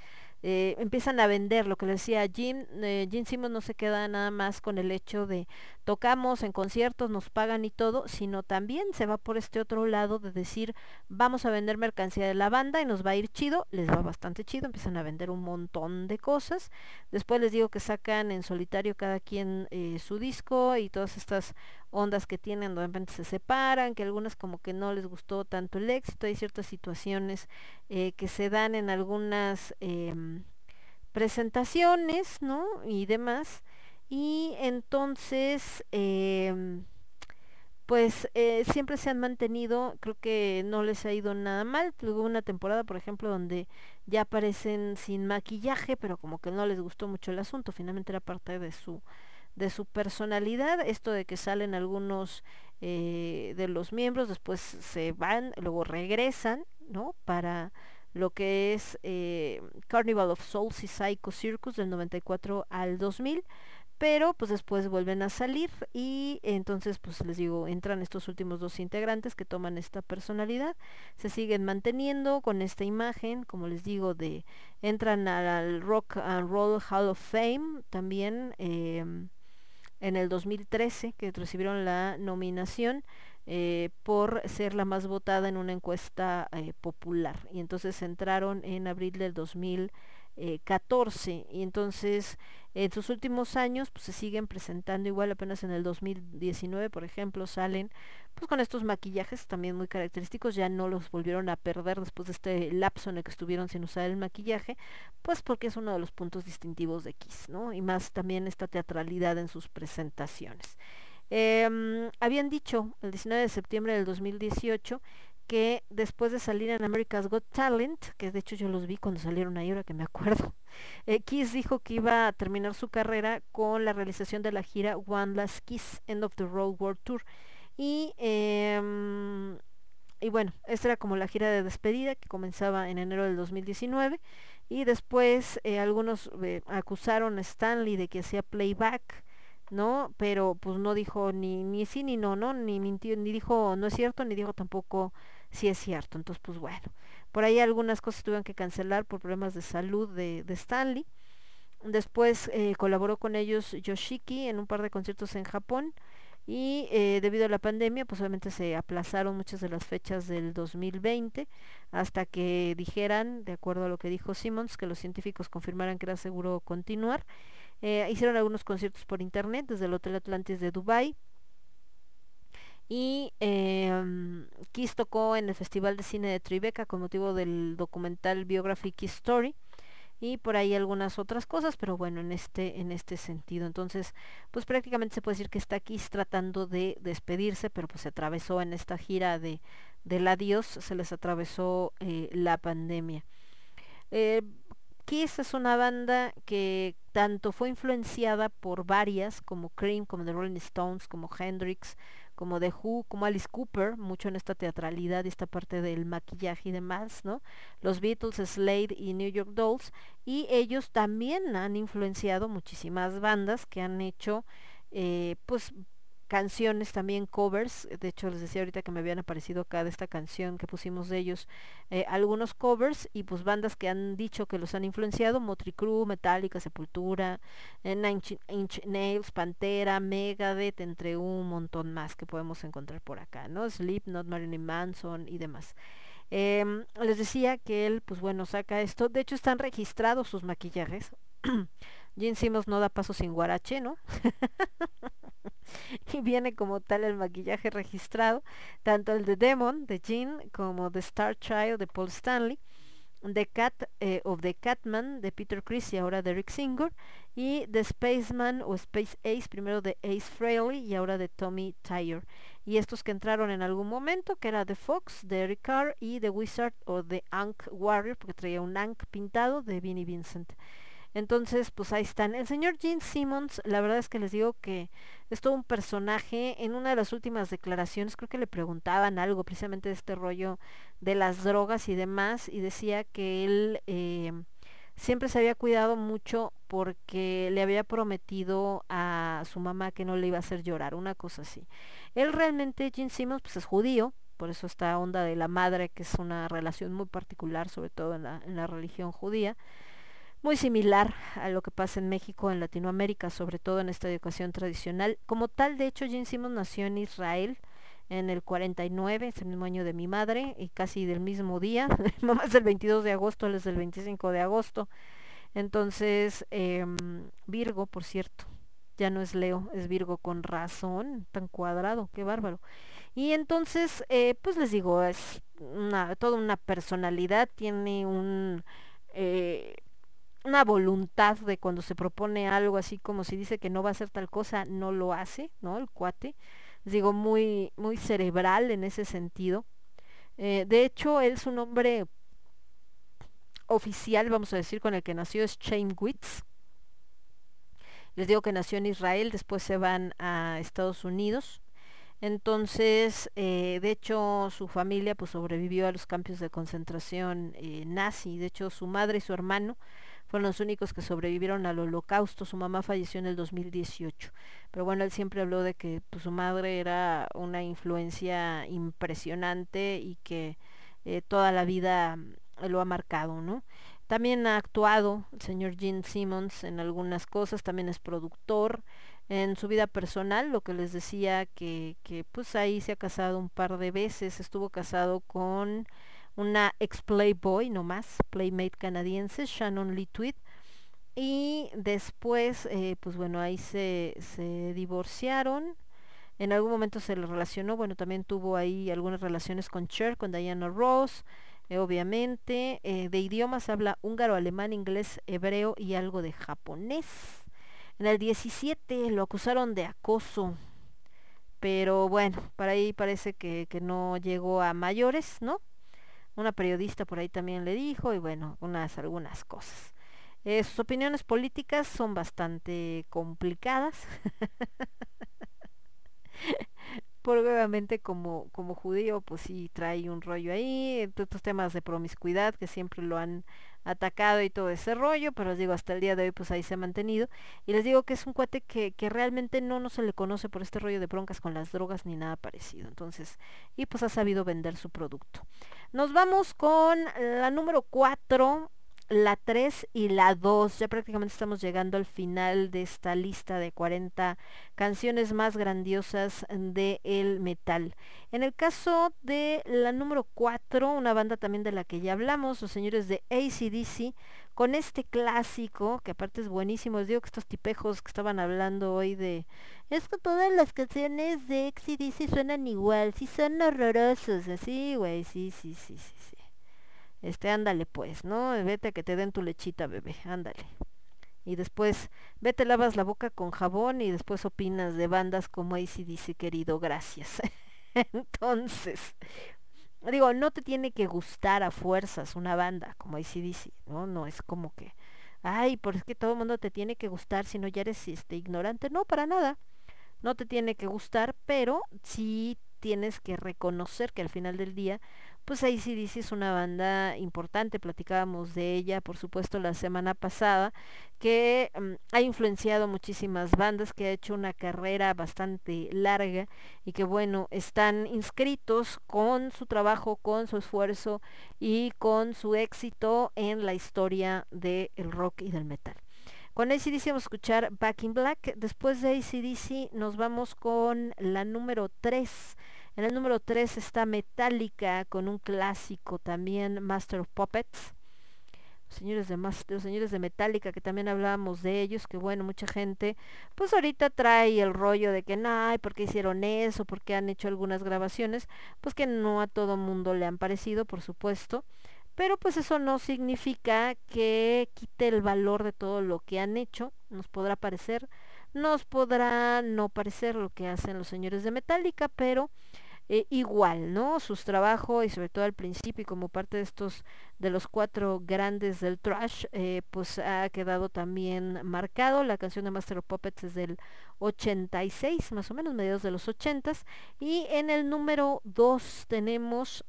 eh, empiezan a vender lo que le decía Jim eh, Jim Simmons no se queda nada más con el hecho de tocamos en conciertos nos pagan y todo sino también se va por este otro lado de decir vamos a vender mercancía de la banda y nos va a ir chido les va bastante chido empiezan a vender un montón de cosas después les digo que sacan en solitario cada quien eh, su disco y todas estas ondas que tienen de repente se separan, que algunas como que no les gustó tanto el éxito, hay ciertas situaciones eh, que se dan en algunas em, presentaciones, ¿no? Y demás. Y entonces, em, pues eh, siempre se han mantenido, creo que no les ha ido nada mal. Hubo una temporada, por ejemplo, donde ya aparecen sin maquillaje, pero como que no les gustó mucho el asunto, finalmente era parte de su de su personalidad, esto de que salen algunos eh, de los miembros, después se van, luego regresan, ¿no? Para lo que es eh, Carnival of Souls y Psycho Circus del 94 al 2000, pero pues después vuelven a salir y entonces pues les digo, entran estos últimos dos integrantes que toman esta personalidad, se siguen manteniendo con esta imagen, como les digo, de entran al Rock and Roll Hall of Fame también. em, en el 2013 que recibieron la nominación eh, por ser la más votada en una encuesta eh, popular y entonces entraron en abril del 2014 y entonces en sus últimos años pues se siguen presentando igual apenas en el 2019 por ejemplo salen pues con estos maquillajes también muy característicos ya no los volvieron a perder después de este lapso en el que estuvieron sin usar el maquillaje pues porque es uno de los puntos distintivos de Kiss no y más también esta teatralidad en sus presentaciones. Em, habían dicho el 19 de septiembre del 2018 que después de salir en America's Got Talent, que de hecho yo los vi cuando salieron ahí, ahora que me acuerdo, eh, Kiss dijo que iba a terminar su carrera con la realización de la gira One Last Kiss, End of the Road World Tour. Y, em, y bueno, esta era como la gira de despedida que comenzaba en enero del 2019. Y después eh, algunos eh, acusaron a Stanley de que hacía playback. ¿no? Pero pues no dijo ni, ni sí ni no, ¿no? Ni mintió, ni dijo no es cierto, ni dijo tampoco si es cierto. Entonces, pues bueno, por ahí algunas cosas tuvieron que cancelar por problemas de salud de, de Stanley. Después eh, colaboró con ellos Yoshiki en un par de conciertos en Japón y eh, debido a la pandemia pues obviamente se aplazaron muchas de las fechas del 2020 hasta que dijeran, de acuerdo a lo que dijo Simmons, que los científicos confirmaran que era seguro continuar. Eh, hicieron algunos conciertos por internet desde el Hotel Atlantis de Dubai y eh, Kiss tocó en el Festival de Cine de Tribeca con motivo del documental Biography Kiss Story y por ahí algunas otras cosas, pero bueno, en este, en este sentido. Entonces, pues prácticamente se puede decir que está Kiss tratando de despedirse, pero pues se atravesó en esta gira de, del adiós, se les atravesó eh, la pandemia. Eh, Kiss es una banda que tanto fue influenciada por varias, como Cream, como The Rolling Stones, como Hendrix, como The Who, como Alice Cooper, mucho en esta teatralidad y esta parte del maquillaje y demás, ¿no? Los Beatles, Slade y New York Dolls, y ellos también han influenciado muchísimas bandas que han hecho, eh, pues, canciones también covers de hecho les decía ahorita que me habían aparecido acá de esta canción que pusimos de ellos eh, algunos covers y pues bandas que han dicho que los han influenciado Motley Crue, Metallica, Sepultura eh, Nine Inch Nails, Pantera, Megadeth entre un montón más que podemos encontrar por acá no Slipknot, Marilyn Manson y demás. Eh, les decía que él pues bueno saca esto. De hecho están registrados sus maquillajes. Gene Simmons no da paso sin guarache, ¿no? y viene como tal el maquillaje registrado, tanto el de Demon de Gene como de Star Child de Paul Stanley. The Cat eh, of the Catman de Peter Criss y ahora de Rick Singer y The Spaceman o Space Ace, primero de Ace Frehley y ahora de Tommy Tyre. Y estos que entraron en algún momento, que era The Fox de Eric Carr y The Wizard o The Ankh Warrior, porque traía un Ankh pintado de Vinnie Vincent. Entonces, pues ahí están. El señor Gene Simmons, la verdad es que les digo que es todo un personaje. En una de las últimas declaraciones creo que le preguntaban algo precisamente de este rollo de las drogas y demás y decía que él eh, siempre se había cuidado mucho porque le había prometido a su mamá que no le iba a hacer llorar, una cosa así. Él realmente, Gene Simmons, pues es judío, por eso esta onda de la madre, que es una relación muy particular, sobre todo en la, en la religión judía muy similar a lo que pasa en México, en Latinoamérica, sobre todo en esta educación tradicional. Como tal, de hecho, Gene Simmons nació en Israel en el 49, es el mismo año de mi madre, y casi del mismo día. Mi mamá es del 22 de agosto, él es del 25 de agosto. Entonces, em, Virgo, por cierto, ya no es Leo, es Virgo con razón, tan cuadrado, qué bárbaro. Y entonces, eh, pues les digo, es toda una personalidad, tiene un... eh, una voluntad de cuando se propone algo así como si dice que no va a hacer tal cosa, no lo hace, ¿no? El cuate. Digo, muy, muy cerebral en ese sentido. Eh, de hecho, él su nombre oficial, vamos a decir, con el que nació es Shane Witz. Les digo que nació en Israel, después se van a Estados Unidos. Entonces, eh, de hecho, su familia pues sobrevivió a los campos de concentración eh, nazi. De hecho, su madre y su hermano fueron los únicos que sobrevivieron al holocausto. Su mamá falleció en el 2018. Pero bueno, él siempre habló de que pues, su madre era una influencia impresionante y que eh, toda la vida mm, lo ha marcado, ¿no? También ha actuado el señor Gene Simmons en algunas cosas, también es productor. En su vida personal, lo que les decía que, que pues ahí se ha casado un par de veces, estuvo casado con una ex Playboy nomás, Playmate canadiense, Shannon Lee. Y después, eh, pues bueno, ahí se, se divorciaron. En algún momento se le relacionó, bueno, también tuvo ahí algunas relaciones con Cher, con Diana Ross, eh, obviamente. Eh, de idiomas habla húngaro, alemán, inglés, hebreo y algo de japonés. En el 17 lo acusaron de acoso, pero bueno, para ahí parece que, que no llegó a mayores, ¿no? Una periodista por ahí también le dijo y bueno, unas algunas cosas. Eh, sus opiniones políticas son bastante complicadas. Porque obviamente como, como judío pues sí trae un rollo ahí, todos estos temas de promiscuidad que siempre lo han atacado y todo ese rollo, pero les digo, hasta el día de hoy pues ahí se ha mantenido. Y les digo que es un cuate que, que realmente no, no se le conoce por este rollo de broncas con las drogas ni nada parecido. Entonces, y pues ha sabido vender su producto. Nos vamos con la número 4, la 3 y la 2. Ya prácticamente estamos llegando al final de esta lista de 40 canciones más grandiosas de el metal. En el caso de la número 4, una banda también de la que ya hablamos, los señores de ACDC, con este clásico, que aparte es buenísimo, les digo que estos tipejos que estaban hablando hoy de... Es que todas las canciones de ACDC suenan igual, sí son horrorosos, así, güey, sí, sí, sí, sí. Este, ándale pues, ¿no? Vete a que te den tu lechita, bebé, ándale. Y después, vete, lavas la boca con jabón y después opinas de bandas como ACDC, querido, gracias. Entonces, digo, no te tiene que gustar a fuerzas una banda como ACDC, ¿no? No es como que, ay, por es que todo el mundo te tiene que gustar si no ya eres este, ignorante. No, para nada. No te tiene que gustar, pero sí tienes que reconocer que al final del día pues ACDC es una banda importante, platicábamos de ella, por supuesto, la semana pasada, que mm, ha influenciado muchísimas bandas, que ha hecho una carrera bastante larga y que, bueno, están inscritos con su trabajo, con su esfuerzo y con su éxito en la historia del rock y del metal. Con ACDC vamos a escuchar Back in Black. Después de ACDC nos vamos con la número 3. En el número 3 está Metallica con un clásico también, Master of Puppets. Los señores de, los señores de Metallica que también hablábamos de ellos, que bueno, mucha gente pues ahorita trae el rollo de que no, ¿por qué hicieron eso? ¿Por qué han hecho algunas grabaciones? Pues que no a todo mundo le han parecido, por supuesto. pero pues eso no significa que quite el valor de todo lo que han hecho, nos podrá parecer, nos podrá no parecer lo que hacen los señores de Metallica, pero eh, igual, ¿no? Sus trabajos y sobre todo al principio y como parte de estos, de los cuatro grandes del trash, eh, pues ha quedado también marcado. La canción de Master of Puppets es del 86, más o menos, mediados de los 80s. Y en el número 2 tenemos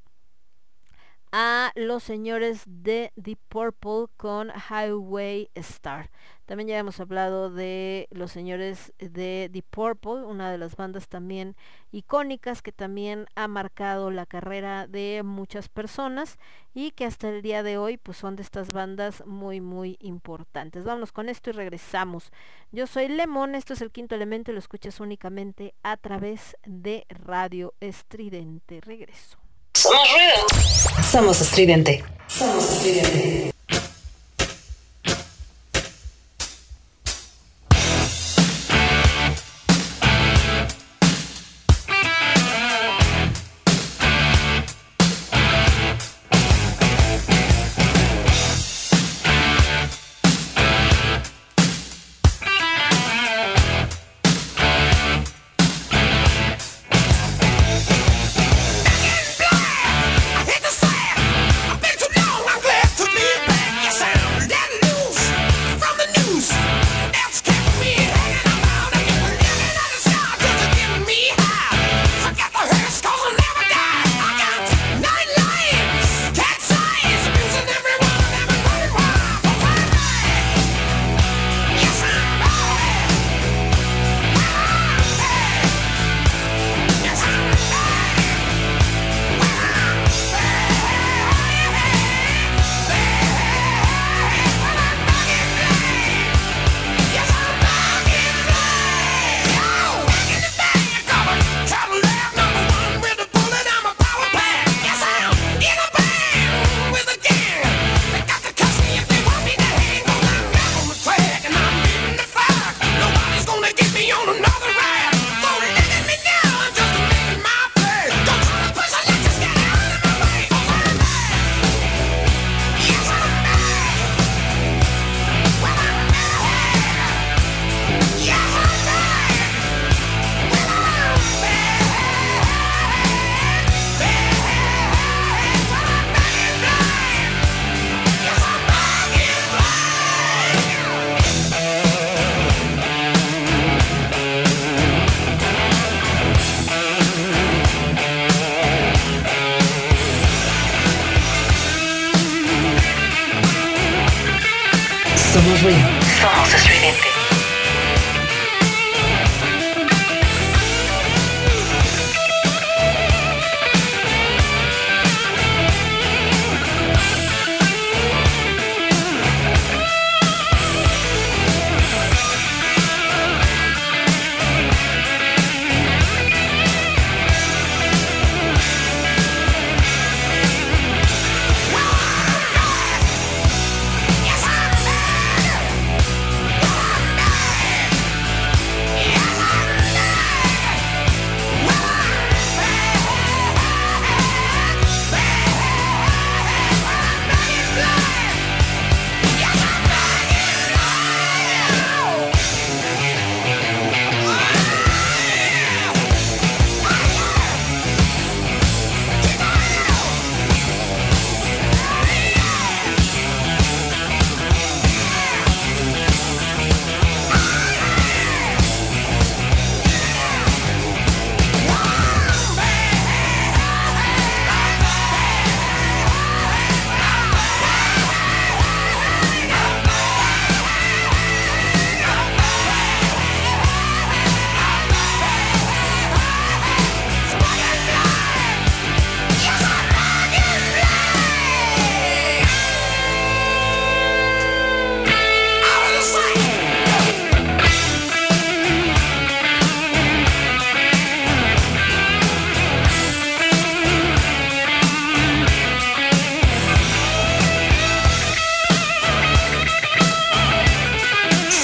a los señores de Deep Purple con Highway Star. También ya hemos hablado de los señores de Deep Purple, una de las bandas también icónicas que también ha marcado la carrera de muchas personas y que hasta el día de hoy pues son de estas bandas muy muy importantes. Vámonos con esto y regresamos. Yo soy Lemon, esto es el quinto elemento y lo escuchas únicamente a través de Radio Estridente. Regreso. Somos ruido. Somos estridente. Somos estridente.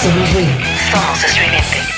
Somos ruido. Somos estridente.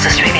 Somos estridente. Nobody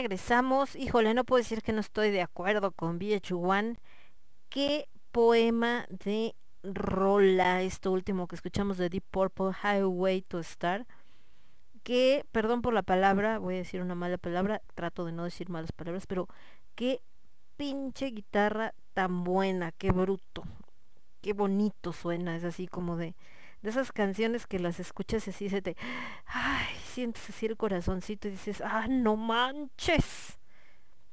regresamos. Híjole, no puedo decir que no estoy de acuerdo con VH1. Qué poema de rola esto último que escuchamos de Deep Purple, Highway to Star. Que, perdón por la palabra, voy a decir una mala palabra, trato de no decir malas palabras, pero qué pinche guitarra tan buena, qué bruto, qué bonito suena, es así como de, de esas canciones que las escuchas y así se te, ay, sientes así el corazoncito y dices, ah, no manches.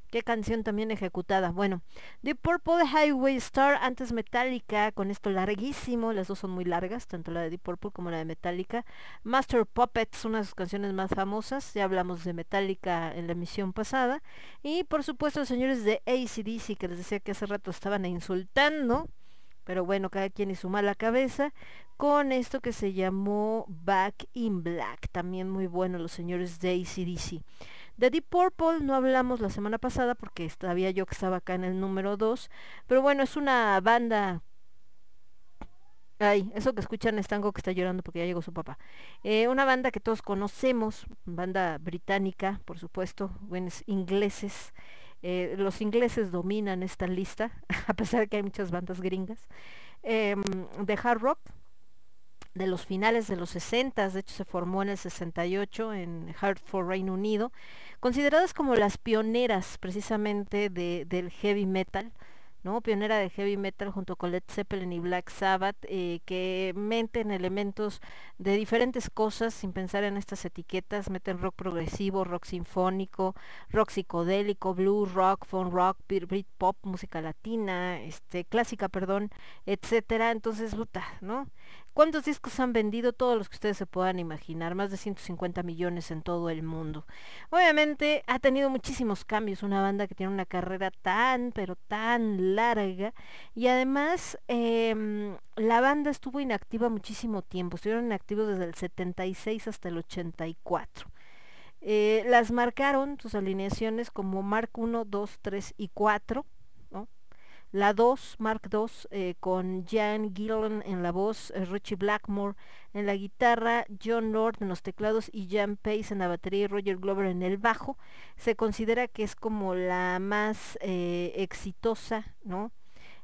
Qué canción también ejecutada. Bueno, The Purple Highway Star, antes Metallica, con esto larguísimo, las dos son muy largas, tanto la de Deep Purple como la de Metallica. Master Puppets, una de sus canciones más famosas, ya hablamos de Metallica en la emisión pasada. Y por supuesto los señores de ACDC, que les decía que hace rato estaban insultando, pero bueno, cada quien y su mala cabeza, con esto que se llamó Back in Black, también muy bueno los señores de ACDC. De Deep Purple no hablamos la semana pasada porque sabía yo que estaba acá en el número 2, pero bueno, es una banda... Ay, eso que escuchan es Tango que está llorando porque ya llegó su papá. Eh, una banda que todos conocemos, banda británica, por supuesto, buenos ingleses. Eh, los ingleses dominan esta lista, a pesar de que hay muchas bandas gringas. Em, de hard rock, de los finales de los 60, de hecho se formó en el 68 en Hartford, Reino Unido, consideradas como las pioneras precisamente de, del heavy metal, Pionera de heavy metal junto con Led Zeppelin y Black Sabbath, eh, que meten elementos de diferentes cosas sin pensar en estas etiquetas, meten rock progresivo, rock sinfónico, rock psicodélico, blues, rock, funk rock, beat pop, música latina, este, clásica, perdón, etcétera. Entonces, puta, ¿no? ¿Cuántos discos han vendido? Todos los que ustedes se puedan imaginar, más de 150 millones en todo el mundo. Obviamente ha tenido muchísimos cambios, una banda que tiene una carrera tan, pero tan larga. Y además em, la banda estuvo inactiva muchísimo tiempo, estuvieron inactivos desde el 76 hasta el 84. Eh, las marcaron sus alineaciones como Mark 1, 2, 3 y 4. La 2, Mark II, eh, con Jan Gillan en la voz, eh, Richie Blackmore en la guitarra, John Lord en los teclados y Jan Pace en la batería y Roger Glover en el bajo. Se considera que es como la más eh, exitosa, ¿no?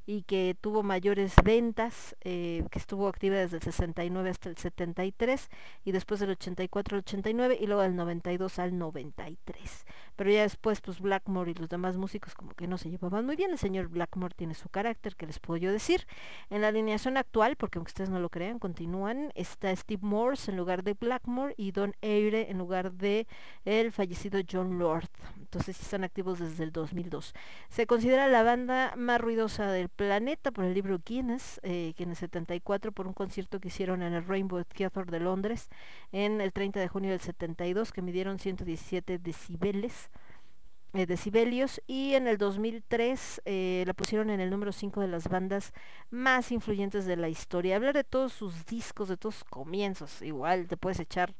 y que tuvo mayores ventas, que estuvo activa desde el 69 hasta el 73 y después del 84 al 89 y luego del 92 al 93. Pero ya después pues Blackmore y los demás músicos como que no se llevaban muy bien. El señor Blackmore tiene su carácter, que les puedo yo decir. En la alineación actual, porque aunque ustedes no lo crean, continúan, está Steve Morse en lugar de Blackmore y Don Aire en lugar de el fallecido John Lord. Entonces están activos desde el 2002. Se considera la banda más ruidosa del planeta por el libro Guinness, eh, que en el 74 por un concierto que hicieron en el Rainbow Theatre de Londres en el 30 de junio del 72 que midieron 117 decibeles eh, decibelios y en el 2003 eh, la pusieron en el número 5 de las bandas más influyentes de la historia. Hablar de todos sus discos, de todos sus comienzos, igual te puedes echar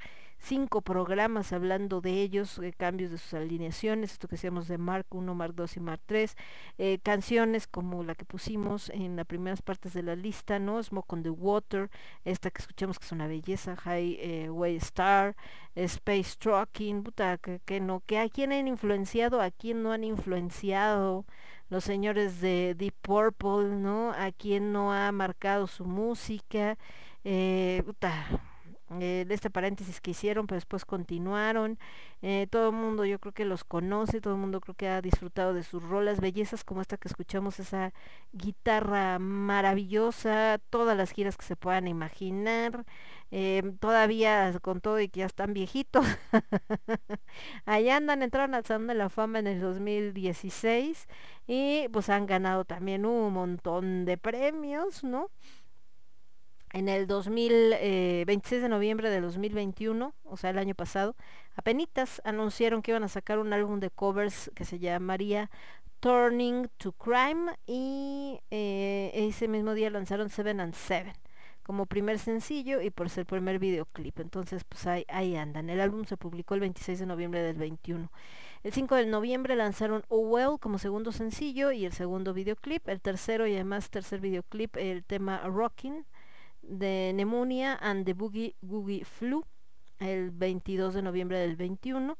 cinco programas hablando de ellos, eh, cambios de sus alineaciones, esto que decíamos de Mark 1, Mark 2 y Mark 3, eh, canciones como la que pusimos en las primeras partes de la lista, ¿no? Smoke on the Water, esta que escuchamos que es una belleza, Highway Star, Space Trucking, puta, que, que no, que a quién han influenciado, a quién no han influenciado los señores de Deep Purple, ¿no? A quién no ha marcado su música, eh, puta, eh, de este paréntesis que hicieron, pero después continuaron. Eh, todo el mundo yo creo que los conoce, todo el mundo creo que ha disfrutado de sus rolas, bellezas como esta que escuchamos, esa guitarra maravillosa, todas las giras que se puedan imaginar, eh, todavía con todo y que ya están viejitos. Allá andan, entraron al Salón de la Fama en el 2016 y pues han ganado también un montón de premios, ¿no? En el 2000, eh, 26 de noviembre de 2021, o sea, el año pasado, apenas anunciaron que iban a sacar un álbum de covers que se llamaría Turning to Crime y eh, ese mismo día lanzaron Seven and Seven como primer sencillo y por ser primer videoclip. Entonces, pues ahí, ahí andan. El álbum se publicó el 26 de noviembre del 21. El 5 de noviembre lanzaron Oh Well como segundo sencillo y el segundo videoclip. El tercero y además tercer videoclip, el tema Rocking de Pneumonia and the Boogie Googie Flu el 22 de noviembre del 21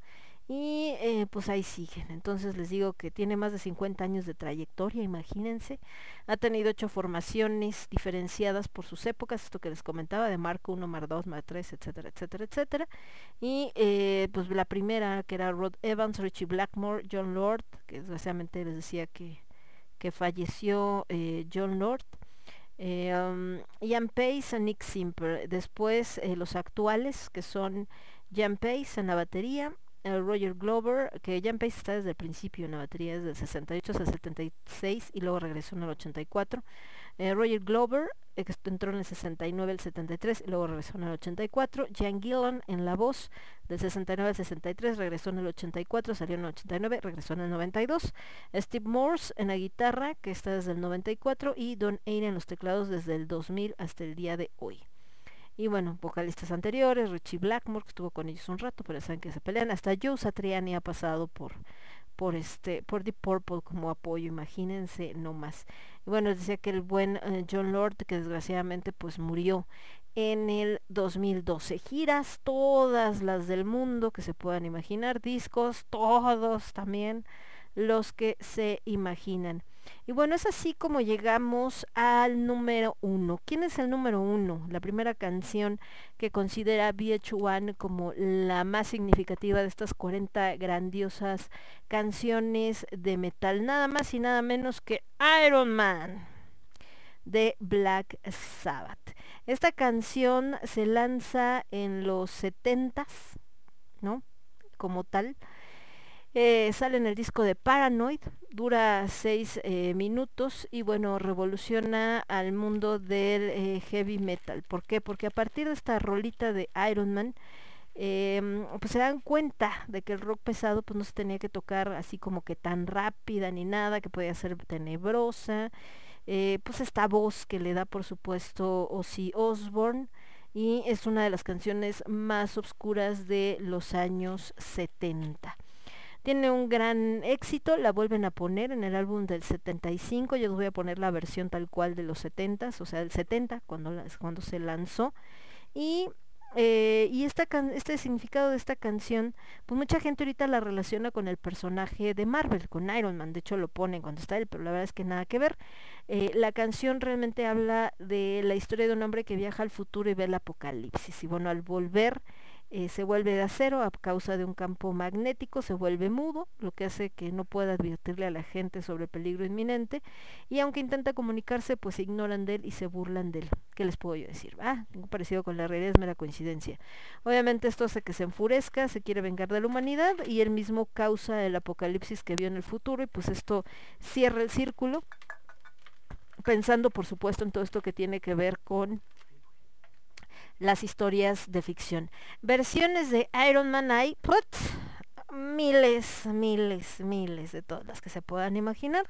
y eh, pues ahí siguen. Entonces les digo que tiene más de 50 años de trayectoria, imagínense. Ha tenido ocho formaciones diferenciadas por sus épocas, esto que les comentaba, de Marco 1, Mar 2, Mar 3, etcétera, etcétera, etcétera. Y eh, pues la primera que era Rod Evans, Richie Blackmore, John Lord, que desgraciadamente les decía que, que falleció eh, John Lord. Eh, um, Ian Pace y Nick Simper. Después eh, los actuales que son Jan Pace en la batería, eh, Roger Glover, que Jan Pace está desde el principio en la batería, desde el 68 hasta el 76 y luego regresó en el 84. Eh, Roger Glover, eh, entró en el 69 al 73 y luego regresó en el 84. Jan Gillan en la voz, del 69 al 63, regresó en el 84, salió en el 89, regresó en el 92. Steve Morse en la guitarra, que está desde el 94, y Don Aine en los teclados desde el 2000 hasta el día de hoy. Y bueno, vocalistas anteriores, Richie Blackmore, que estuvo con ellos un rato, pero saben que se pelean. Hasta Joe Satriani ha pasado por, por este, por Deep Purple como apoyo, imagínense no más. Y bueno, decía que el buen eh, John Lord, que desgraciadamente pues murió en el 2012. Giras todas las del mundo que se puedan imaginar, discos, todos también los que se imaginan. Y bueno, es así como llegamos al número uno. ¿Quién es el número uno? La primera canción que considera VH1 como la más significativa de estas 40 grandiosas canciones de metal. Nada más y nada menos que Iron Man de Black Sabbath. Esta canción se lanza en los 70s, ¿no? Como tal. Eh, sale en el disco de Paranoid, dura seis eh, minutos y bueno, revoluciona al mundo del eh, heavy metal. ¿Por qué? Porque a partir de esta rolita de Iron Man, em, pues se dan cuenta de que el rock pesado pues no se tenía que tocar así como que tan rápida ni nada, que podía ser tenebrosa. Eh, pues esta voz que le da por supuesto Ozzy Osbourne y es una de las canciones más oscuras de los años 70. Tiene un gran éxito, la vuelven a poner en el álbum del 75, yo les voy a poner la versión tal cual de los 70, o sea, del 70, cuando, cuando se lanzó. Y, eh, y esta este significado de esta canción, pues mucha gente ahorita la relaciona con el personaje de Marvel, con Iron Man, de hecho lo ponen cuando está él, pero la verdad es que nada que ver. Eh, la canción realmente habla de la historia de un hombre que viaja al futuro y ve el apocalipsis. Y bueno, al volver eh, se vuelve de acero a causa de un campo magnético, se vuelve mudo, lo que hace que no pueda advertirle a la gente sobre el peligro inminente. Y aunque intenta comunicarse, pues se ignoran de él y se burlan de él. ¿Qué les puedo yo decir? Ah, parecido con la realidad es mera coincidencia. Obviamente esto hace que se enfurezca, se quiere vengar de la humanidad y él mismo causa el apocalipsis que vio en el futuro y pues esto cierra el círculo pensando por supuesto en todo esto que tiene que ver con las historias de ficción. Versiones de Iron Man hay put, miles, miles, miles de todas las que se puedan imaginar.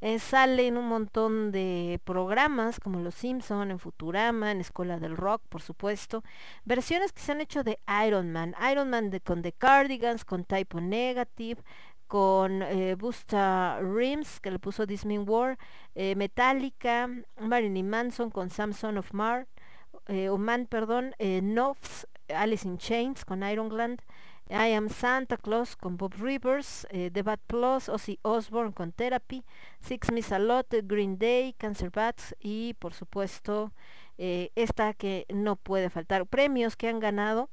Eh, salen un montón de programas como Los Simpson, en Futurama, en Escuela del Rock, por supuesto. Versiones que se han hecho de Iron Man. Iron Man con The Cardigans, con Typo Negative, con eh, Busta Rhymes, que le puso Disney War, eh, Metallica, Marilyn Manson con Samson of Mar, eh, o Man, perdón, eh, Alice in Chains con Iron Gland, I Am Santa Claus con Bob Rivers, eh, The Bad Plus, Ozzy Osbourne con Therapy, Six Miss a Lot, Green Day, Cancer Bats y por supuesto eh, esta que no puede faltar. Premios que han ganado.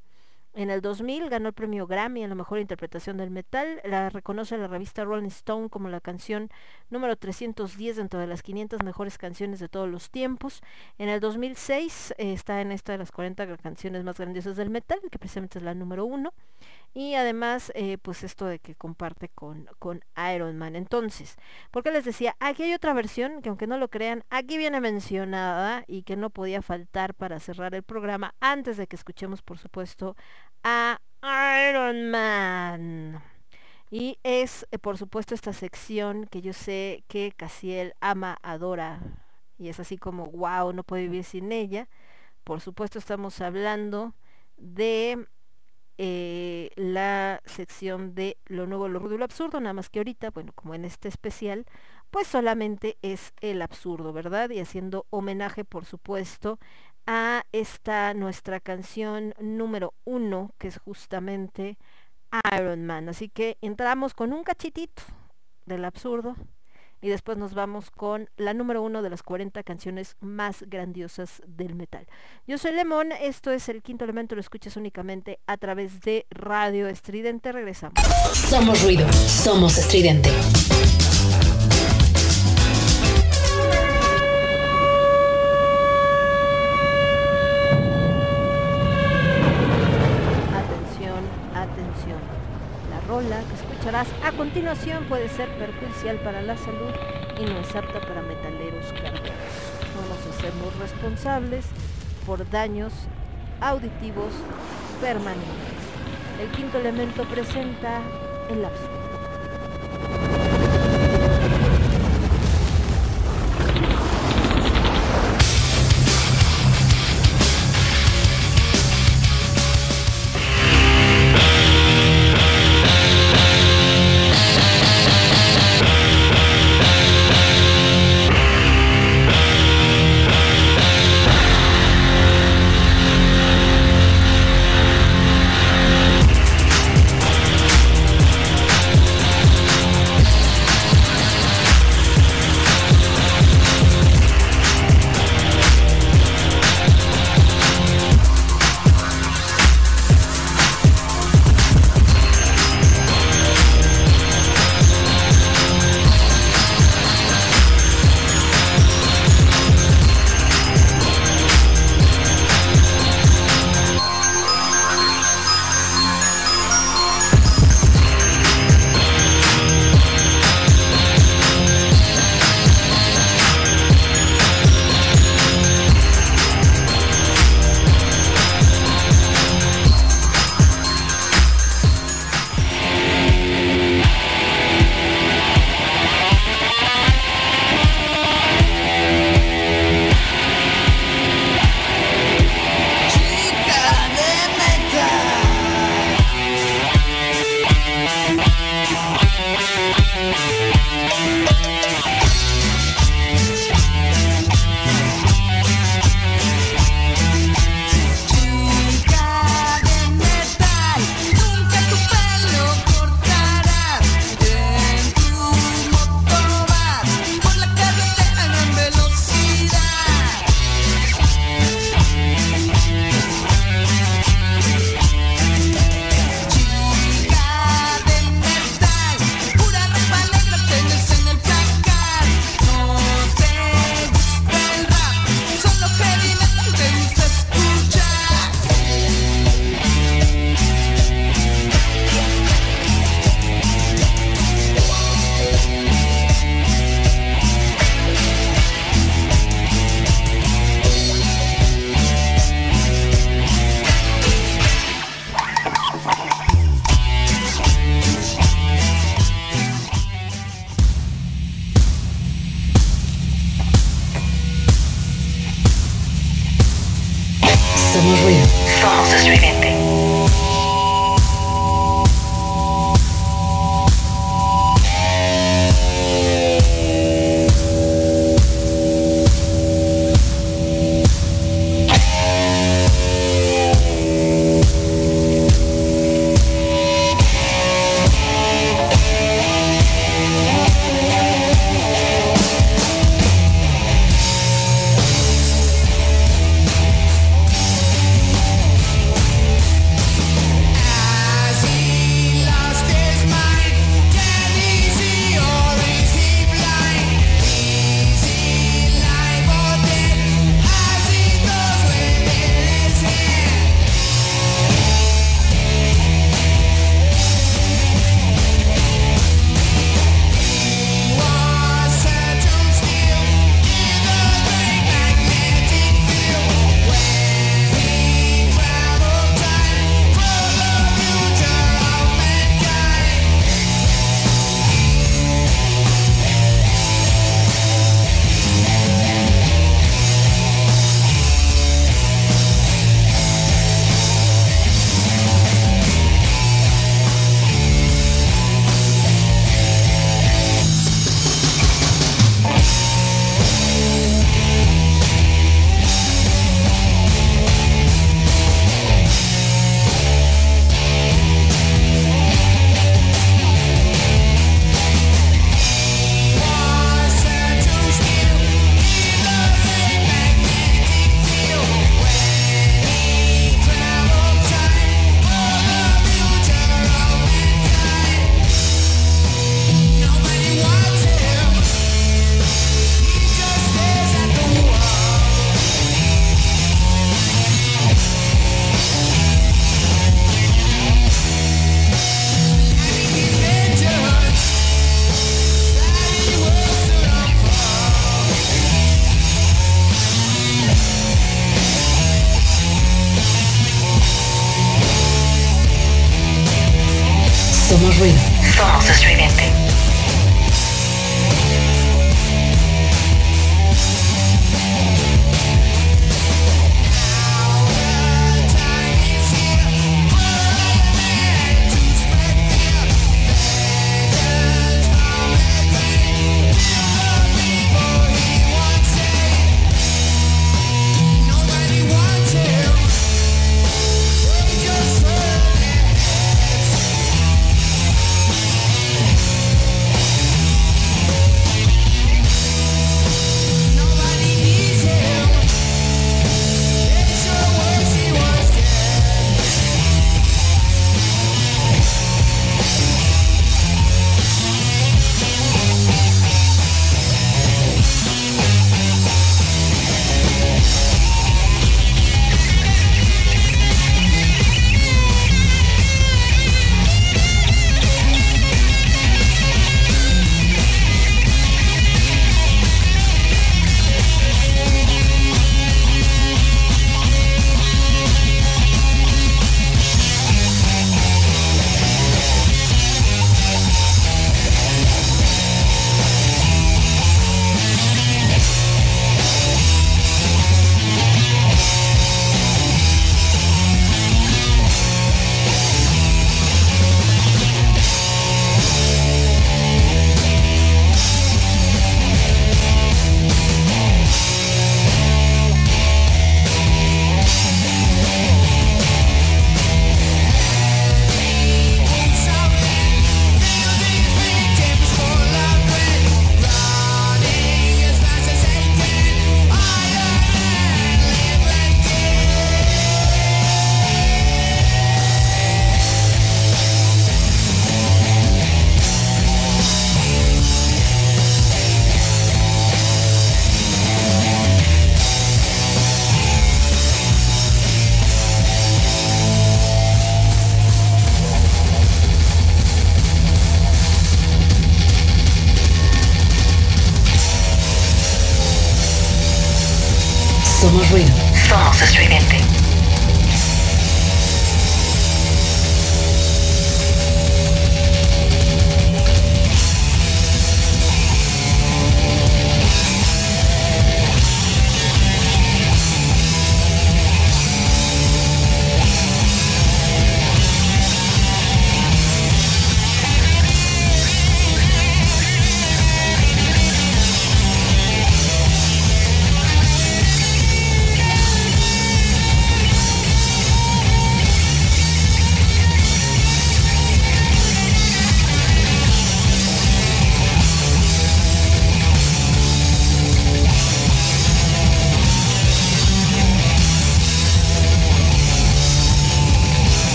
En el 2000 ganó el premio Grammy a la mejor interpretación del metal. La reconoce la revista Rolling Stone como la canción número 310 dentro de las 500 mejores canciones de todos los tiempos. En el 2006 eh, está en esta de las 40 canciones más grandiosas del metal, que precisamente es la número uno. Y además, eh, pues esto de que comparte con, con Iron Man. Entonces, porque les decía, aquí hay otra versión que aunque no lo crean, aquí viene mencionada y que no podía faltar para cerrar el programa antes de que escuchemos, por supuesto, a Iron Man. Y es, eh, por supuesto, esta sección que yo sé que Casiel ama, adora. Y es así como, wow, no puede vivir sin ella. Por supuesto, estamos hablando de eh, la sección de lo nuevo, lo rudo y lo absurdo, nada más que ahorita, bueno, como en este especial, pues solamente es el absurdo, ¿verdad? Y haciendo homenaje, por supuesto, a esta nuestra canción número uno, que es justamente Iron Man. Así que entramos con un cachitito del absurdo y después nos vamos con la número uno de las 40 canciones más grandiosas del metal. Yo soy Lemón, esto es el quinto elemento, lo escuchas únicamente a través de Radio Estridente. Regresamos. Somos ruido, somos estridente. Rola que escucharás a continuación puede ser perjudicial para la salud y no es apta para metaleros cardíacos. No nos hacemos responsables por daños auditivos permanentes. El quinto elemento presenta el absurdo.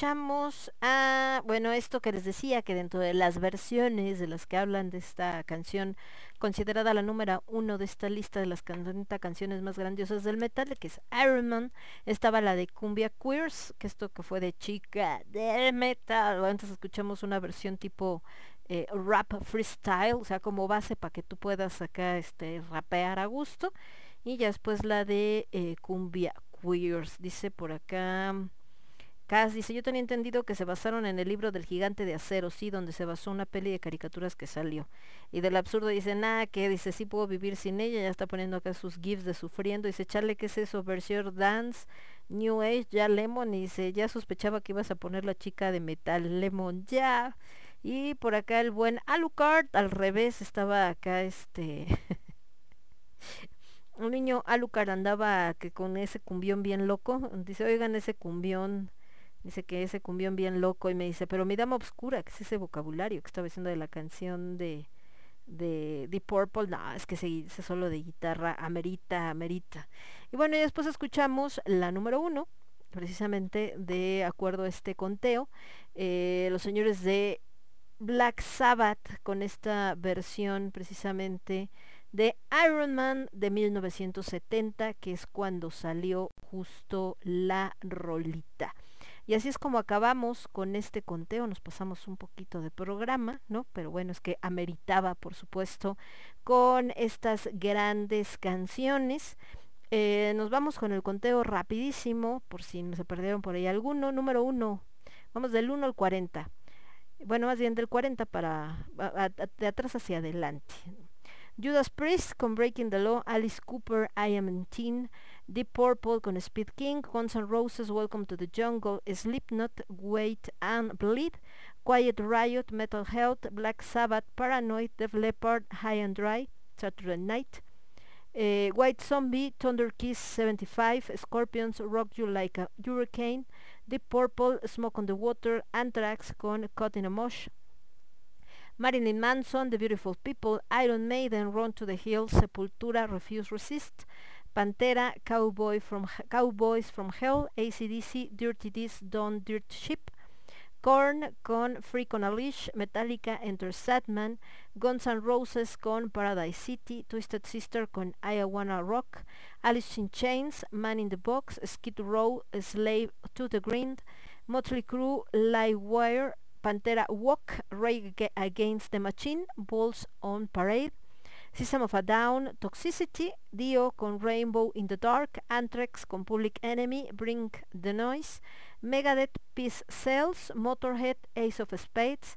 Escuchamos a, bueno, esto que les decía, que dentro de las versiones de las que hablan de esta canción, considerada la número uno de esta lista de las 40 canciones más grandiosas del metal, que es Iron Man, estaba la de Cumbia Queers, que esto que fue de chica del metal, antes escuchamos una versión tipo eh, rap freestyle, o sea, como base para que tú puedas acá este, rapear a gusto, y ya después la de eh, Cumbia Queers, dice por acá... Cass dice, yo tenía entendido que se basaron en el libro del gigante de acero, sí, donde se basó una peli de caricaturas que salió. Y del absurdo dice, nada, que dice, sí puedo vivir sin ella, ya está poniendo acá sus gifs de sufriendo. Dice, Charlie, ¿qué es eso? Versión Dance, New Age, ya Lemon. Y dice, ya sospechaba que ibas a poner la chica de metal, Lemon, ya. Y por acá el buen Alucard, al revés, estaba acá este... Un niño Alucard andaba que con ese cumbión bien loco. Dice, oigan, ese cumbión Dice que ese cumbión bien loco y me dice, pero mi dama obscura, que es ese vocabulario que estaba diciendo de la canción de de Purple, no, es que ese, ese solo de guitarra amerita, amerita. Y bueno, y después escuchamos la número uno, precisamente de acuerdo a este conteo, eh, los señores de Black Sabbath con esta versión precisamente de Iron Man de 1970, que es cuando salió justo la rolita. Y así es como acabamos con este conteo, nos pasamos un poquito de programa, ¿no? Pero bueno, es que ameritaba, por supuesto, con estas grandes canciones. Eh, nos vamos con el conteo rapidísimo, por si se perdieron por ahí alguno. Número uno, vamos del 1 al 40. Bueno, más bien del 40 para de atrás hacia adelante. Judas Priest con Breaking the Law, Alice Cooper, I Am in Teen, Deep Purple con Speed King, Guns N' Roses, Welcome to the Jungle, Slipknot, Wait and Bleed, Quiet Riot, Metal Health, Black Sabbath, Paranoid, Def Leppard, High and Dry, Saturday Night, eh, White Zombie, Thunder Kiss 75, Scorpions, Rock You Like a Hurricane, Deep Purple, Smoke on the Water, Anthrax con Caught in a Mosh, Marilyn Manson, The Beautiful People, Iron Maiden, Run to the Hills, Sepultura, Refuse Resist, Pantera, Cowboy from Cowboys from Hell, ACDC, Dirty This, Don't Dirt Ship, Korn con Freak on a Leash, Metallica, Enter Sadman, Guns N' Roses con Paradise City, Twisted Sister con I Wanna Rock, Alice in Chains, Man in the Box, Skid Row, Slave to the Grind, Motley Crue, Livewire, Pantera Walk, Rage Against the Machine, Bulls on Parade, System of a Down, Toxicity, Dio con Rainbow in the Dark, Anthrax con Public Enemy, Bring the Noise, Megadeth, Peace Cells, Motorhead, Ace of Spades,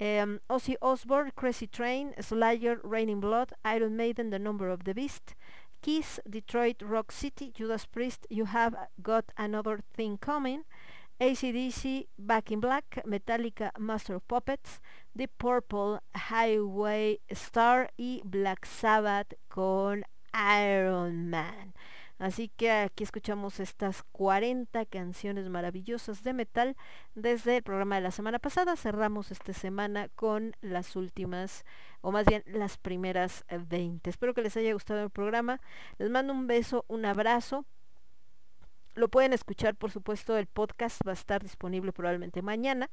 um, Ozzy Osbourne, Crazy Train, Slayer, Raining Blood, Iron Maiden, The Number of the Beast, Kiss, Detroit Rock City, Judas Priest, You Have Got Another Thing Coming, ACDC, Back in Black, Metallica, Master of Puppets, Deep Purple, Highway Star y Black Sabbath con Iron Man. Así que aquí escuchamos estas 40 canciones maravillosas de metal desde el programa de la semana pasada. Cerramos esta semana con las últimas, o más bien las primeras eh, 20. Espero que les haya gustado el programa. Les mando un beso, un abrazo. Lo pueden escuchar, por supuesto, el podcast va a estar disponible probablemente mañana,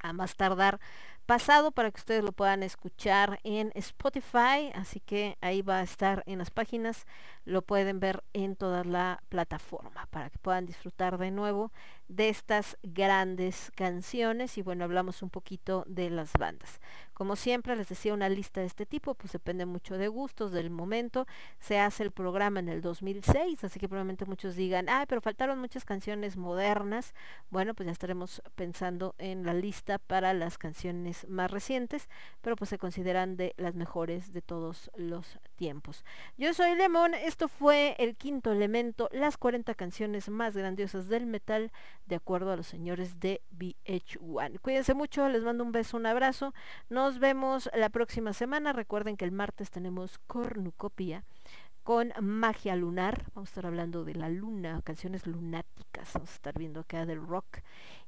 a más tardar pasado, para que ustedes lo puedan escuchar en Spotify, así que ahí va a estar en las páginas, lo pueden ver en toda la plataforma, para que puedan disfrutar de nuevo de estas grandes canciones y bueno, hablamos un poquito de las bandas. Como siempre les decía, una lista de este tipo, pues depende mucho de gustos, del momento, se hace el programa en el 2006, así que probablemente muchos digan, ah, pero faltaron muchas canciones modernas, bueno, pues ya estaremos pensando en la lista para las canciones más recientes, pero pues se consideran de las mejores de todos los tiempos. Yo soy Lemon, esto fue el quinto elemento, las 40 canciones más grandiosas del metal, de acuerdo a los señores de VH1. Cuídense mucho, les mando un beso, un abrazo, nos vemos la próxima semana, recuerden que el martes tenemos cornucopia con magia lunar, vamos a estar hablando de la luna, canciones lunáticas, vamos a estar viendo acá del rock.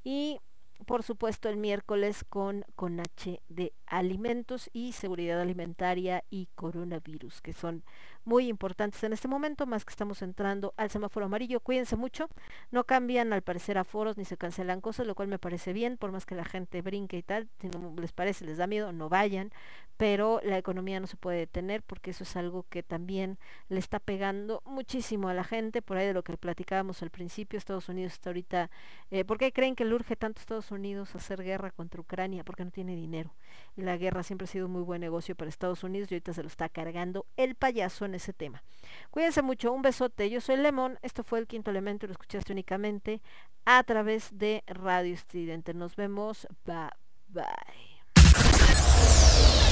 Y por supuesto el miércoles con con H de alimentos y seguridad alimentaria y coronavirus, que son muy importantes en este momento, más que estamos entrando al semáforo amarillo. Cuídense mucho, no cambian al parecer aforos ni se cancelan cosas, lo cual me parece bien, por más que la gente brinque y tal, si no les parece, les da miedo, no vayan, pero la economía no se puede detener porque eso es algo que también le está pegando muchísimo a la gente, por ahí de lo que platicábamos al principio, Estados Unidos está ahorita, eh, ¿por qué creen que le urge tanto a Estados Unidos hacer guerra contra Ucrania? Porque no tiene dinero. Y la guerra siempre ha sido un muy buen negocio para Estados Unidos y ahorita se lo está cargando el payaso en ese tema. Cuídense mucho, un besote, yo soy Lemon, esto fue el quinto elemento, lo escuchaste únicamente a través de Radio Estridente. Nos vemos, bye bye.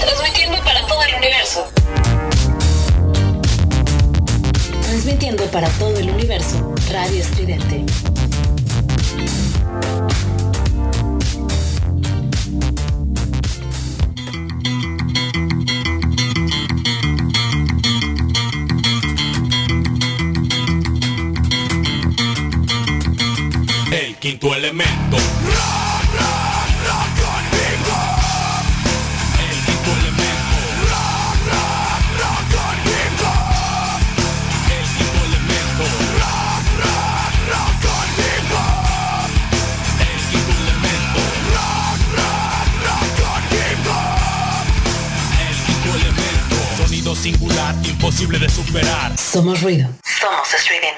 Transmitiendo para todo el universo. Transmitiendo para todo el universo. Radio Estridente. El quinto elemento. Singular, imposible de superar. Somos ruido. Somos estridente.